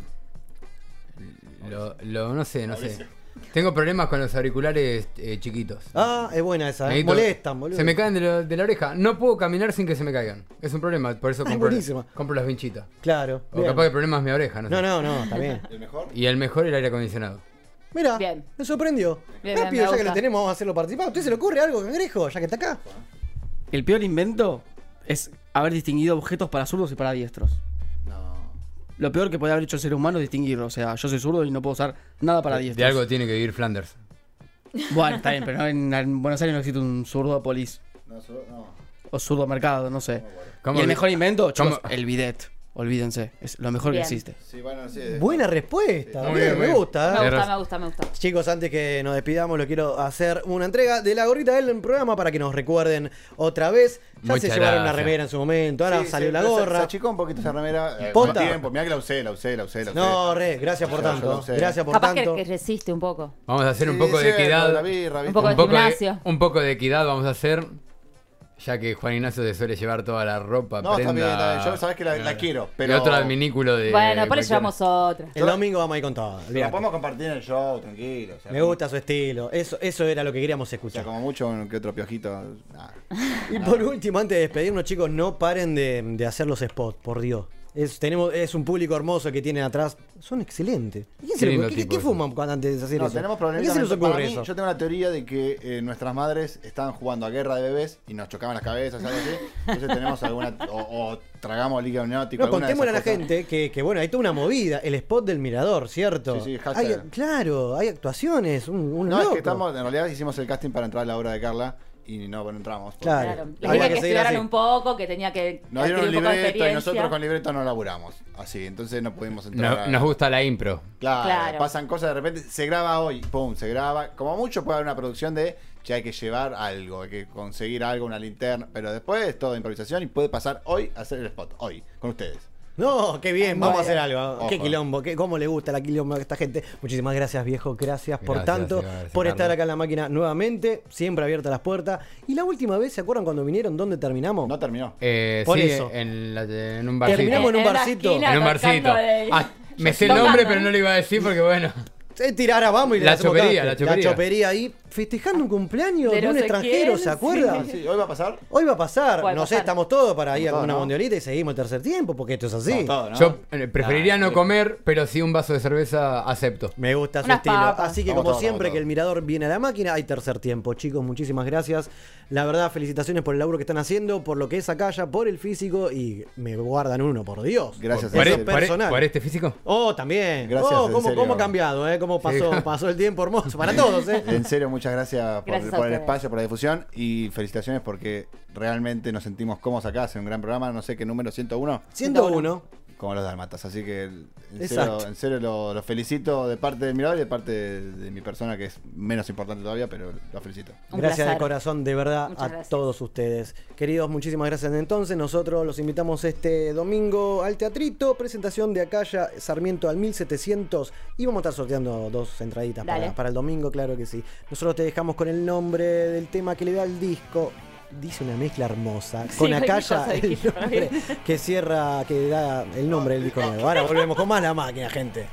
Lo, lo- no sé, no sé. Tengo problemas con los auriculares eh, chiquitos. Ah, es buena esa. ¿eh? Necesito- Molestan, boludo. Se me caen de, lo- de la oreja. No puedo caminar sin que se me caigan. Es un problema, por eso compro, buenísima. compro las vinchitas. Claro. O bien. capaz que el problema es mi oreja, no sé. No, no, no, está bien. ¿El mejor? Y el mejor el aire acondicionado. Mira, Bien. me sorprendió. Bien, bien, Rápido, me ya que lo tenemos, vamos a hacerlo participar. ¿A usted se le ocurre algo, cangrejo? Ya que está acá. El peor invento es haber distinguido objetos para zurdos y para diestros. Lo peor que puede haber hecho el ser humano es distinguirlo. O sea, yo soy zurdo y no puedo usar nada para De diestros. algo tiene que vivir Flanders. Bueno, está bien, pero no, en, en Buenos Aires no existe un zurdopolis. No, solo- no. O zurdo mercado, no sé. ¿Cómo Y el mejor invento, chicos, cómo- el bidet. Olvídense, es lo mejor Bien. que existe. Sí, bueno, sí. Buena respuesta. Muy bien, bien, me bien. gusta. ¿eh? Me gusta, me gusta, me gusta. Chicos, antes que nos despidamos, lo quiero hacer una entrega de la gorrita del programa para que nos recuerden otra vez. Ya Muchas se llevaron una gracias. remera en su momento, ahora Sí, salió sí, la pero se- gorra. Se achicó un poquito esa remera. Eh, ¿Posta? con tiempo. Mirá que la usé, la usé, la usé, la usé. No, re, gracias por Yo- yo tanto. lo sé. Gracias por Capaz que, tanto. que resiste un poco. Vamos a hacer un Sí, poco de equidad. la birra, ¿viste? Un poco de un poco de, gimnasio. un poco de equidad vamos a hacer. Ya que Juan Ignacio se suele llevar toda la ropa. No, está prenda, bien, está bien. Yo sabés que la, la quiero, pero. Y otro adminículo de. Bueno, por eso cualquier- llevamos otra. El domingo vamos a ir con todo. Lo olvídate. podemos compartir en el show, tranquilo. o sea, Me gusta su estilo. Eso, eso era lo que queríamos O sea, escuchar. como mucho que otro piojito. nada. Y por último, antes de despedirnos, chicos, no paren de, de hacer los spots, por Dios. Es, tenemos, es un público hermoso que tienen atrás. Son excelentes. ¿Y ¿Quién se le lindo ocurre? ¿Qué, qué fuman cuando antes de hacer No, eso? tenemos ¿A problemas. quién se les ocurre Para mí, eso? yo tengo una teoría de que eh, nuestras madres estaban jugando a guerra de bebés y nos chocaban las cabezas, algo así. Entonces tenemos alguna. O, o tragamos líquido amniótico. No, contémosle a la cosas. gente que, que, bueno, hay toda una movida. El spot del mirador, ¿cierto? Sí, sí, hashtag. Hay- claro, hay actuaciones. Un, un No, es loco. que estamos, en realidad hicimos el casting para entrar a la obra de Carla y no, no entramos. porque Claro. Claro. Les Había dije que que estudiaran un poco, que tenía que Nos dieron un libreto y nosotros con libreto no laburamos. Así, entonces no pudimos entrar. No- a- nos gusta la impro. Claro, Claro. pasan cosas de repente, se graba hoy, pum, se graba. Como mucho puede haber una producción de ya hay que llevar algo, hay que conseguir algo, una linterna, pero después es todo improvisación y puede pasar hoy a hacer el spot, hoy, con ustedes. No, qué bien, vamos a hacer algo. Ojo. Qué quilombo, qué, cómo le gusta la quilombo a esta gente. Muchísimas gracias, viejo. Gracias por Gracias, tanto, gracias, por estar Carlos. acá en la máquina nuevamente. Siempre abiertas las puertas. Y la última vez, ¿se acuerdan cuando vinieron? ¿Dónde terminamos? No terminó. Eh, Por sí, eso. En, la- en un barcito. Terminamos en un barcito. esquina. En un barcito. de- Ah, me sé el nombre, ¿no? pero no lo iba a decir porque bueno. Eh, tirar, ahora vamos y le La hacemos chopería, la chopería. ahí, festejando un cumpleaños de, De un extranjero, ¿se sí. acuerdan? Sí, hoy va a pasar. Hoy va a pasar, no sé, pasar. estamos todos para ir a una mundialita y seguimos el tercer tiempo, porque esto es así. Yo eh, preferiría no comer, pero sí un vaso de cerveza acepto. Me gusta su estilo. papas. Así que, Vamos como siempre, que el mirador viene a la máquina, hay tercer tiempo. Chicos, muchísimas gracias. La verdad, felicitaciones por el laburo que están haciendo, por lo que es acá ya, por el físico. Y me guardan uno, por Dios. Gracias, ¿Por, Eso e- e- personal. por este físico? Oh, también. Gracias, Oh, cómo, cómo ha cambiado, ¿eh? Cómo pasó, Sí. pasó el tiempo hermoso para todos, ¿eh? En serio, muchas gracias por, Gracias por el espacio, por la difusión y felicitaciones porque realmente nos sentimos cómodos acá, hace un gran programa, no sé qué número, 101, 101. Como los dalmatas. Así que en Exacto. serio, en serio lo, lo felicito de parte del mirador y de parte de, de mi persona, que es menos importante todavía, pero lo felicito. Un Gracias de corazón, de verdad, Muchas a gracias. todos ustedes. Queridos, muchísimas gracias entonces. Nosotros los invitamos este domingo al teatrito, presentación de Acaya Sarmiento al 1700 y vamos a estar sorteando dos entraditas para, para el domingo, claro que sí. Nosotros te dejamos con el nombre del tema que le da el disco. Dice una mezcla hermosa. Sí, Con cosa el nombre que cierra, que da el nombre del disco nuevo. Ahora volvemos con más la máquina, gente.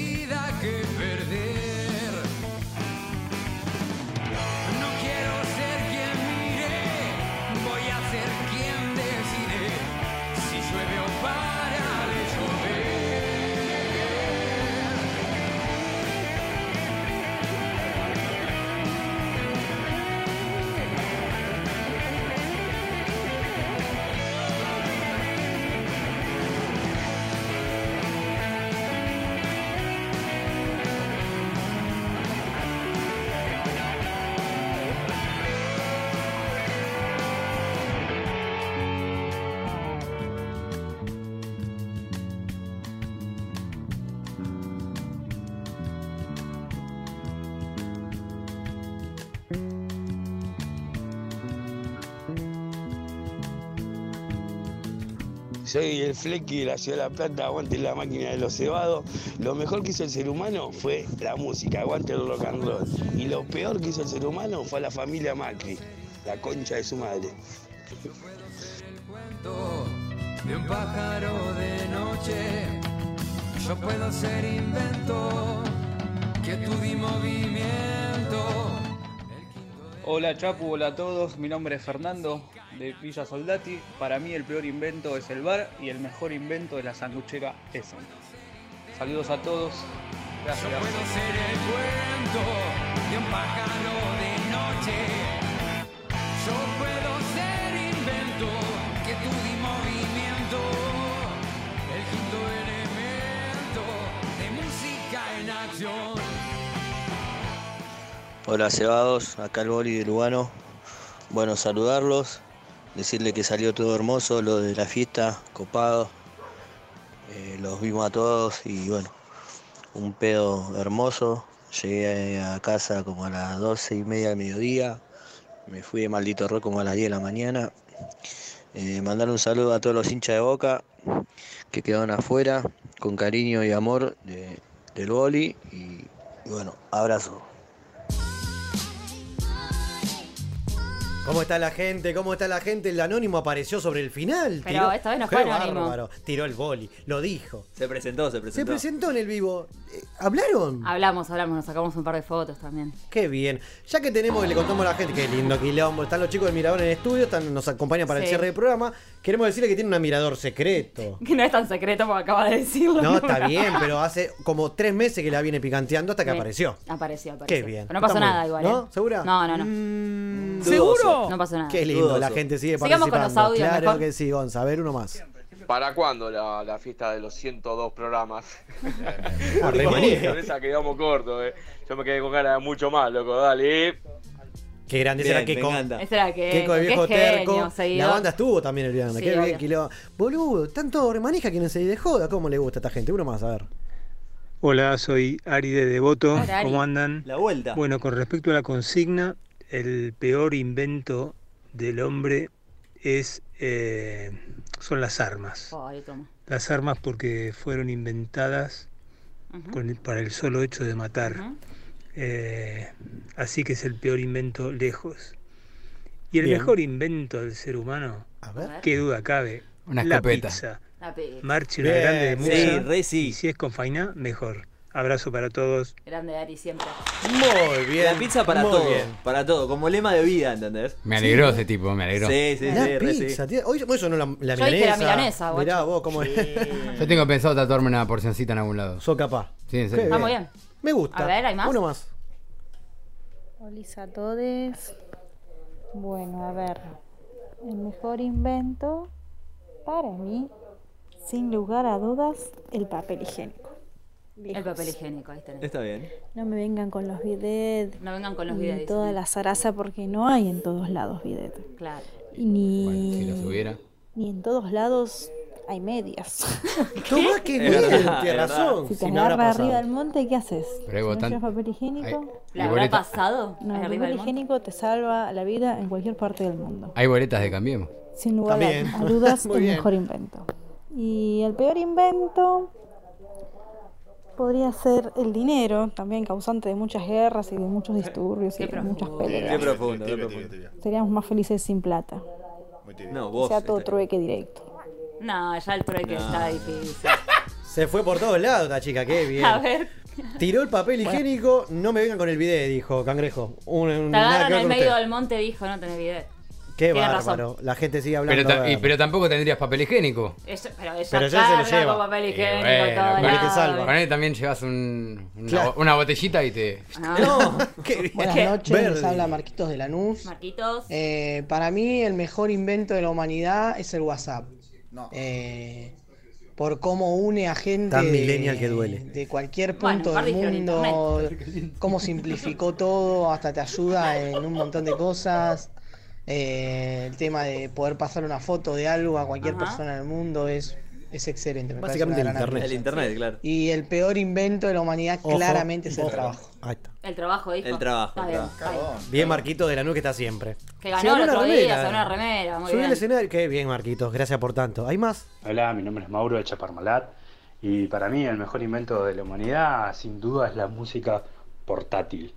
Vida que perder. Soy el Flequi de la Ciudad de La Plata, aguante la máquina de los cebados. Lo mejor que hizo el ser humano fue la música, aguante el rock and roll. Y lo peor que hizo el ser humano fue la familia Macri, la concha de su madre. de un pájaro de noche. Yo puedo ser invento, quietud y movimiento. Hola Chapu, hola a todos, mi nombre es Fernando de Villa Soldati. Para mí el peor invento es el bar y el mejor invento es la sanguchera esa. Saludos a todos, gracias. Puedo ser el cuento de un pájaro de noche. Yo puedo ser invento, quietud y movimiento. El quinto elemento de música en acción. Hola cebados, acá el boli de Lugano. Bueno, saludarlos, decirle que salió todo hermoso, lo de la fiesta, copado. Eh, los vimos a todos y bueno, un pedo hermoso. Llegué a casa como a las 12 y media del mediodía. Me fui de maldito rock como a las 10 de la mañana. Eh, mandar un saludo a todos los hinchas de boca que quedaron afuera, con cariño y amor de- del boli. Y, y bueno, abrazo. ¿Cómo está la gente? ¿Cómo está la gente? El anónimo apareció sobre el final. Pero tiró- esta vez no Qué fue anónimo. bárbaro. Tiró el boli, lo dijo. Se presentó, se Se presentó. presentó en el vivo. Eh, ¿Hablaron? Hablamos, hablamos, nos sacamos un par de fotos también. Qué bien. Ya que tenemos, le contamos a la gente, qué lindo quilombo. Están los chicos del Mirador en el estudio, están, nos acompañan para el cierre del programa. Queremos decirle que tiene un mirador secreto. Que no es tan secreto como acaba de decirlo. No, está bien, pero hace como tres meses que la viene picanteando hasta que Sí. apareció. Apareció, apareció. Qué bien. Pero no pasó Está muy nada igual. ¿No? ¿eh? ¿Segura? No, no, no. ¿Seguro? No pasó nada. Qué lindo, la gente sigue Sigamos con participando. los audios, claro mejor. que sí, Gonza. A ver, uno más. ¿Para cuándo la, la fiesta de los 102 programas? Ah. Con esa quedamos cortos, eh. Yo me quedé con ganas de mucho más, loco, dale. Qué grande Bien, Keiko. encanta. Ese era que. Keiko, el qué viejo genio, terco. seguidor. La banda estuvo también el viernes. Sí, Qué bien, quilombo. Boludo, tanto remanija que no se de joda. ¿Cómo le gusta a esta gente? Uno más, a ver. Hola, soy Ari de Devoto. Hola, Ari. ¿Cómo andan? La vuelta. Bueno, con respecto a la consigna, el peor invento del hombre es eh, son las armas. Las armas porque fueron inventadas Ujú. con el- para el solo hecho de matar. Eh, así que es el peor invento lejos. Y el Bien. mejor invento del ser humano, A ver. qué duda cabe, Una la escopeta. pizza. La pizza. Marche una Bien, grande de sí, musa. re sí. Y si es con faina, mejor. Abrazo para todos. Grande Ari siempre. Muy bien. La pizza para muy todo, bien. para todo, como lema de vida, ¿entendés? Me alegró ese tipo, me alegró. Sí, sí, La sí, re sí. pizza, tío. Hoy, hoy sonó la, la Yo dije milanesa. la milanesa, guacho. Mirá vos cómo es. Yo tengo pensado tatuarme una porcioncita en algún lado. Sos capaz. Sí, en Qué serio. Está muy bien. Me gusta. A ver, ¿hay más? Uno más. Hola a todos. Bueno, a ver. El mejor invento para mí sin lugar a dudas, el papel higiénico. El papel higiénico, ahí tenés. Está bien. No me vengan con los bidets. No vengan con los ni bidets, toda la zaraza porque no hay en todos lados bidet. Claro. Y ni, Si los hubiera. ni en todos lados hay medias. Qué verdad, tiene es razón. Si te agarra pasado. arriba del monte, ¿qué haces? Pero hay si no llevas papel higiénico. ¿Le Hay habrá boleta- pasado? No, el papel higiénico te salva la vida en cualquier parte del mundo. Hay boletas de Cambiemos. Sin lugar También. a, dudas, el bien. mejor invento. Y el peor invento podría ser el dinero, también causante de muchas guerras y de muchos disturbios y de muchas Qué peleas. profundo, qué profundo. Seríamos más felices sin plata. No, O vos. sea, todo este- trueque directo. No, ya el trueque No. está difícil. Se fue por todos lados esta chica, qué bien. A ver. Tiró el papel higiénico, no me vengan con el bidet, dijo Cangrejo. Un- un- Te nada agarran que ver en con medio usted. del monte, dijo, no tenés video. Qué Tiene bárbaro. La gente sigue hablando. Pero, ta- a y- ver. pero tampoco tendrías papel higiénico. Eso- pero ella Pero ya se lo carga lleva. con papel Y higiénico bueno, todo te salva. Con él también llevas un- una, Claro. una botellita y te. Ah. Buenas ¿Qué? noches, les habla Marquitos de Lanús. Marquitos. Eh, para mí el mejor invento de la humanidad es el WhatsApp. Eh, por cómo une a gente Tan de, millennial que duele. de cualquier punto del mundo, cómo simplificó todo, hasta te ayuda en un montón de cosas. Eh, el tema de poder pasar una foto de algo a cualquier Ajá. persona del mundo es, es excelente. me Básicamente el internet. El internet, claro. Y el peor invento de la humanidad Ojo, claramente es el ojo. trabajo. Ahí está. El trabajo, dijo. El trabajo, Está el bien, está bien. Bien Marquito de la nube que está siempre. Que ganó el otro una día, remera. se ganó una remera, muy bien. escenario. Qué bien, Marquitos. Gracias por tanto. ¿Hay más? Hola, mi nombre es Mauro de Chaparmalat y para mí el mejor invento de la humanidad sin duda es la música portátil.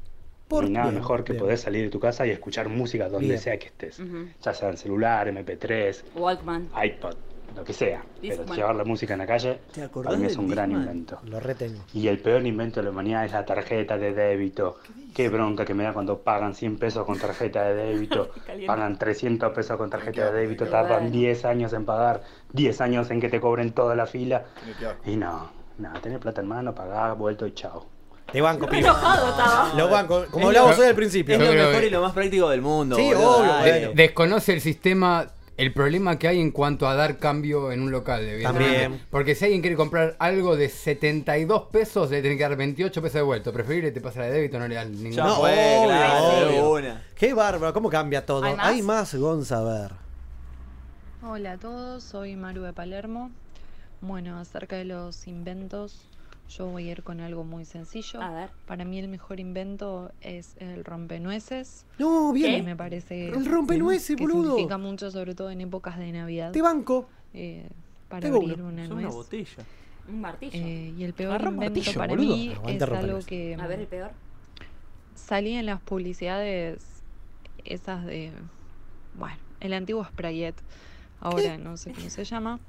Por- no hay nada bien, mejor que bien. poder salir de tu casa y escuchar música donde Bien. sea que estés, ya sea en celular, MP3, Walkman. iPod, lo que sea. Pero Discman. llevar la música en la calle ¿Te para mí es un gran Discman? invento. Lo retengo. Y el peor invento de la humanidad es la tarjeta de débito. Qué bronca que me da cuando pagan 100 pesos con tarjeta de débito, pagan 300 pesos con tarjeta de débito, tardan bueno. 10 años en pagar, 10 años en que te cobren toda la fila. Y no, no, tener plata en mano, pagar, vuelto y chao. Te banco, pibe. enojado estaba. Lo banco. Como lo- hoy al principio. Es lo mejor que- y lo más práctico del mundo. Sí, boludo, obvio, dale. Desconoce el sistema, el problema que hay en cuanto a dar cambio en un local. También. Porque si alguien quiere comprar algo de 72 pesos, le tiene que dar 28 pesos de vuelto. Preferible te pasa la de débito, no le dan ningún No, fue, obvio, claro, de obvio. una. Qué bárbaro. ¿Cómo cambia todo? ¿Hay más? Hay más, Gonza, a ver. Hola a todos, soy Maru de Palermo. Bueno, acerca de los inventos, yo voy a ir con algo muy sencillo. A ver. Para mí el mejor invento es el rompenueces. No, bien. que me parece El rompenueces, que boludo. significa mucho, sobre todo en épocas de Navidad. Te banco. eh, para Tengo abrir una Son nuez. una botella. Un martillo. Eh, y el peor Agarra invento martillo, para boludo. mí Aguante es algo que A ver, el peor. salí en las publicidades esas de, bueno, el antiguo Sprayet, ahora no sé cómo se llama,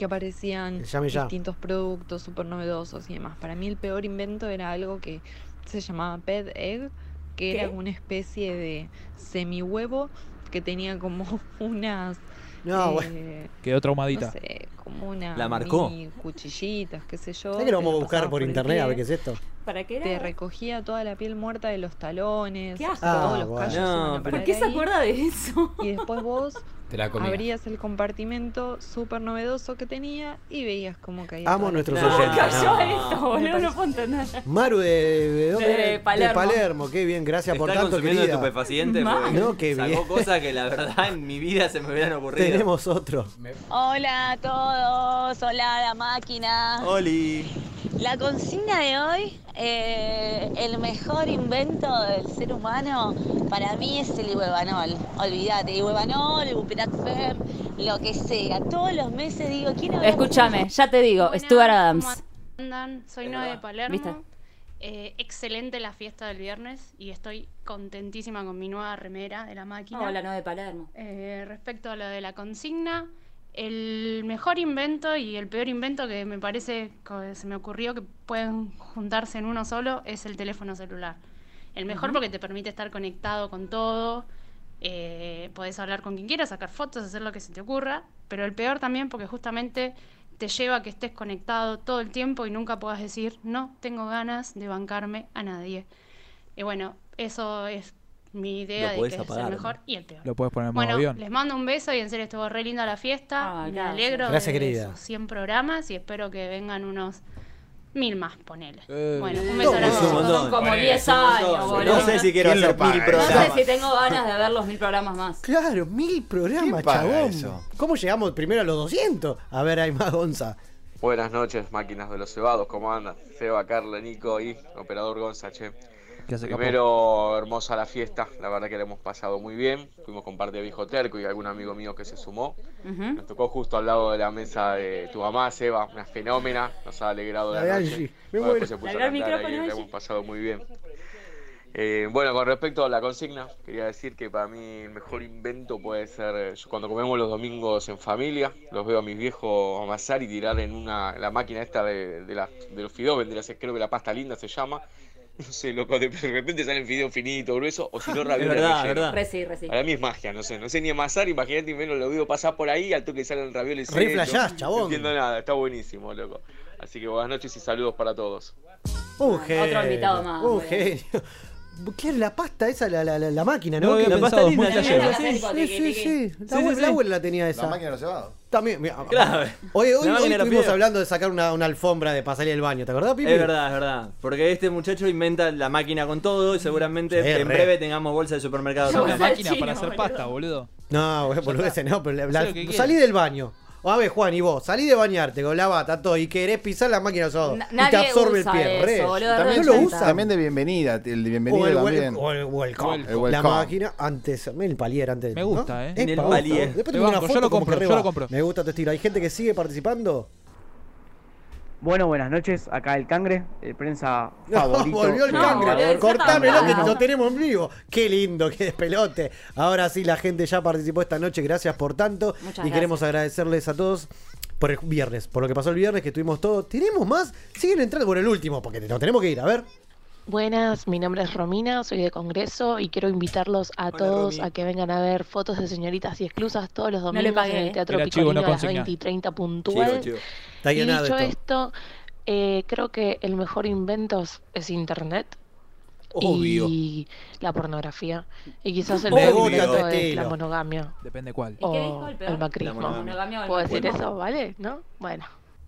que aparecían ya. distintos productos súper novedosos y demás. Para mí el peor invento era algo que se llamaba Pet Egg, que era una especie de semihuevo que tenía como unas... No, eh, bueno. Quedó traumadita. no sé, como una La marcó. mini cuchillitas, qué sé yo. ¿Sabes que lo vamos a buscar por internet a ver qué es esto? ¿Para qué Te era? recogía toda la piel muerta de los talones, Qué asco. todos Ah, los bueno. callos No, a ¿Por qué se acuerda de eso? Y después vos Te la abrías el compartimento súper novedoso que tenía y veías cómo caía. Amo nuestros. No, oyentes. Cayó no. esto, boludo, no puedo entender. Maru de, de, dónde? De Palermo. Palermo, qué bien, gracias por tanto, consumiendo querida. estupefacientes No, qué sacó bien. cosas que la verdad en mi vida se me hubieran ocurrido. Tenemos otro. Hola a todos, hola a la máquina. Oli. La consigna de hoy, eh, el mejor invento del ser humano, para mí es el ibuevanol. Olvídate, ibuevanol, ibuprofen, lo que sea. Todos los meses digo, quiero ver... Escúchame, ya te digo, Stuart Adams. ¿Cómo andan? Soy Noe de. Palermo. ¿Viste? Eh, excelente la fiesta del viernes y estoy contentísima con mi nueva remera de la máquina. Hola, no de Palermo. Eh, respecto a lo de la consigna, el mejor invento y el peor invento que me parece que se me ocurrió que pueden juntarse en uno solo es el teléfono celular. El mejor porque te permite estar conectado con todo, eh, podés hablar con quien quieras, sacar fotos, hacer lo que se te ocurra, pero el peor también porque justamente te lleva a que estés conectado todo el tiempo y nunca puedas decir, no tengo ganas de bancarme a nadie. Y bueno, eso es mi idea de que es apagar, el ¿no? mejor y el peor. Lo puedes poner en Bueno, avión. les mando un beso y en serio estuvo re linda la fiesta. Ah, Me gracias. alegro Gracias, de querida. esos 100 programas y espero que vengan unos mil más, ponele. Eh, bueno, un beso no, grande. Es un montón. Son como Ponele, 10 es un montón. años, boludo. No sé si quiero ¿Quién lo hacer mil eso? No programas. sé si tengo ganas de ver los mil programas más. Claro, mil programas, ¿Quién paga chabón. eso? ¿Cómo llegamos primero a los 200? A ver, hay más Gonza. Buenas noches, máquinas de los cebados, ¿cómo andan? Seba, Carla, Nico y operador Gonza, che. ¿Qué hace, capo? Primero, hermosa la fiesta, la verdad que la hemos pasado muy bien. Fuimos con parte de Viejo Terco y algún amigo mío que se sumó. Nos tocó justo al lado de la mesa de tu mamá, Seba, una fenómena, nos ha alegrado La la, de noche. Bueno, después se puso a ahí, la hemos pasado muy bien. Eh, bueno, con respecto a la consigna, quería decir que para mí el mejor invento puede ser eh, yo cuando comemos los domingos en familia, los veo a mis viejos amasar y tirar en una la máquina esta de, de, la- de los fideos, vendría a ser, creo que la pasta linda se llama. No sé, loco, de, repente salen fideos finitos, gruesos, o si no Es ravioles verdad, verdad. Reci, reci. Para mí es magia, no sé, no sé ni amasar, imagínate, menos lo veo pasar por ahí, al toque salen ravioles Re flashás, chabón. No entiendo nada, está buenísimo, loco. Así que buenas noches y saludos para todos. Un genio. Otro invitado más, Un bien. genio. Claro, la pasta esa, la, la, la, la máquina, No La pasta linda llegó. Sí, sí, sí. La, abuela, sí, la la tenía La esa. máquina de los cebados. También, mira, Claro. Hoy, hoy, La hoy estuvimos hablando de sacar una, una alfombra de para salir del baño, ¿te acordás, Pipi? Es verdad, es verdad. Porque este muchacho inventa la máquina con todo y seguramente Sí, en re. breve tengamos bolsa de supermercado. Una también. máquina chino, para hacer boludo. pasta, boludo. No, güey, boludeces, no, pero la- la- salí del baño. A ver, Juan, y vos, salí de bañarte con la bata, todo, y querés pisar la máquina de asado. Y te absorbe usa el pie, eso, re. boludo, También lo usa. También de bienvenida, el de o el, wel- también. o el welcome. Welcome. El welcome. La máquina antes, el palier antes. Me gusta, ¿eh? Es El pa' palier. Después Te tengo una banco, yo foto lo como compro, que yo lo compro. Me gusta tu estilo. ¿Hay gente que sigue participando? Bueno, buenas noches. Acá el Cangre, el prensa No, favorito. volvió el No, cangre. Cortámelo que lo tenemos en vivo. Qué lindo, qué despelote. Ahora sí, la gente ya participó esta noche. Gracias por tanto. Muchas y gracias. queremos agradecerles a todos por el viernes, por lo que pasó el viernes, que tuvimos todo. ¿Tenemos más? Siguen entrando por el último, porque nos tenemos que ir. A ver. Buenas, mi nombre es Romina, soy de Congreso y quiero invitarlos a todos Romy. a que vengan a ver fotos de señoritas y exclusas todos los domingos pagué, en eh. el Teatro Era chivo, Picolino no a las consigna. 20 y 30 Chivo, puntual. chivo. Está Y dicho esto. esto, eh, creo que el mejor invento es- Internet Obvio. y la pornografía. Y quizás el Me mejor invento es la monogamia Depende cuál. ¿Y qué dijo o el peor? el macrismo. ¿Puedo decir eso? ¿Vale? ¿No? Bueno.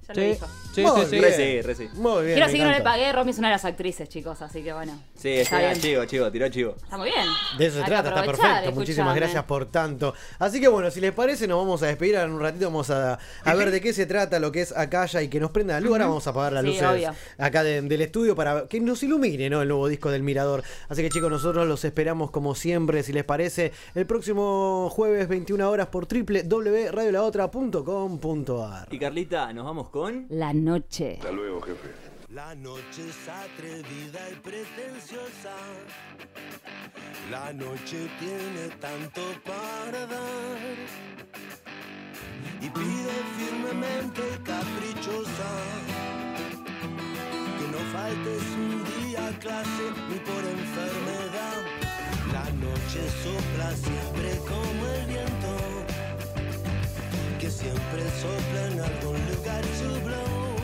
Ya lo Sí, dijo. sí, Muy sí, sí. bien. Re sí, re sí. Muy bien. Quiero me decir que no le encanta. pagué. Romy es una de las actrices, chicos, así que bueno. Sí, Está está bien. chivo, chivo, tiró chivo. Está muy bien. De eso se Hay que trata, está aprovechar, perfecto. Muchísimas escuchame. gracias por tanto. Así que bueno, si les parece, nos vamos a despedir. En un ratito vamos a, a ver de qué se trata lo que es Acaya y que nos prenda la luz. Ahora vamos a apagar las Sí, luces obvio. acá de- del estudio para que nos ilumine ¿no? el nuevo disco del Mirador. Así que chicos, nosotros los esperamos como siempre, si les parece, el próximo jueves 21 horas por www.radiolaotra.com.ar. Y Carlita, nos vamos con. La noche. Hasta luego, jefe. La noche es atrevida y pretenciosa. La noche tiene tanto para dar. Y pide firmemente caprichosa. Que no faltes un día a clase ni por enfermedad. La noche sopla siempre viento. Que siempre sopla en algún lugar su blow.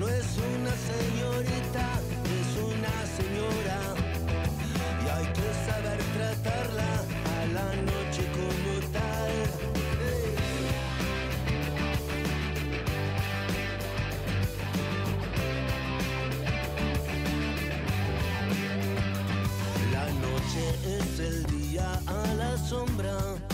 No es una señorita, es una señora. Y hay que saber tratarla a la noche como tal. La noche es el día a la sombra.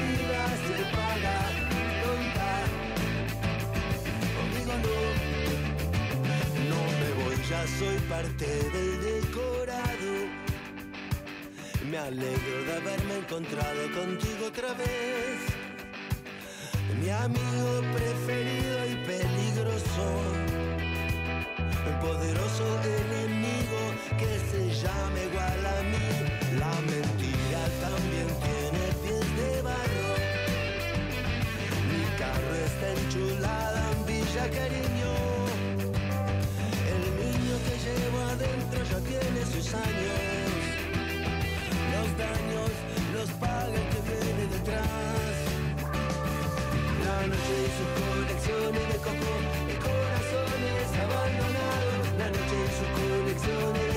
No me voy, ya soy parte del decorado. Me alegro de haberme encontrado contigo otra vez. Mi amigo preferido y peligroso. El poderoso enemigo que se llama igual a mí. La mentira también tiene pies de barro fiesta enchulada en Villa Cariño. El niño que llevo adentro ya tiene sus años. Los daños los paga el que viene detrás. La noche y su colección de coco, corazón es abandonado, La noche y su colección de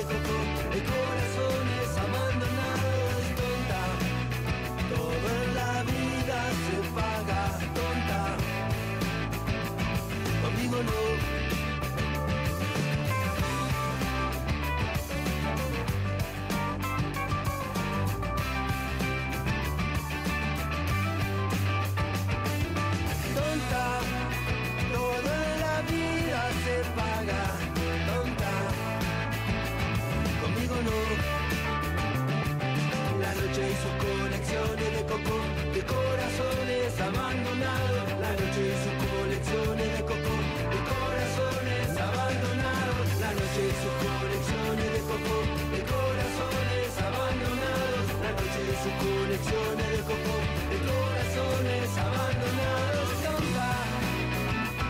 noche y sus colecciones de cocó, de corazones abandonados. La noche y sus colecciones de cocó, de corazones abandonados. La noche y sus colecciones de cocó, de corazones abandonados. La noche y sus colecciones de cocó, de corazones abandonados.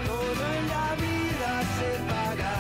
Toda en la vida se paga.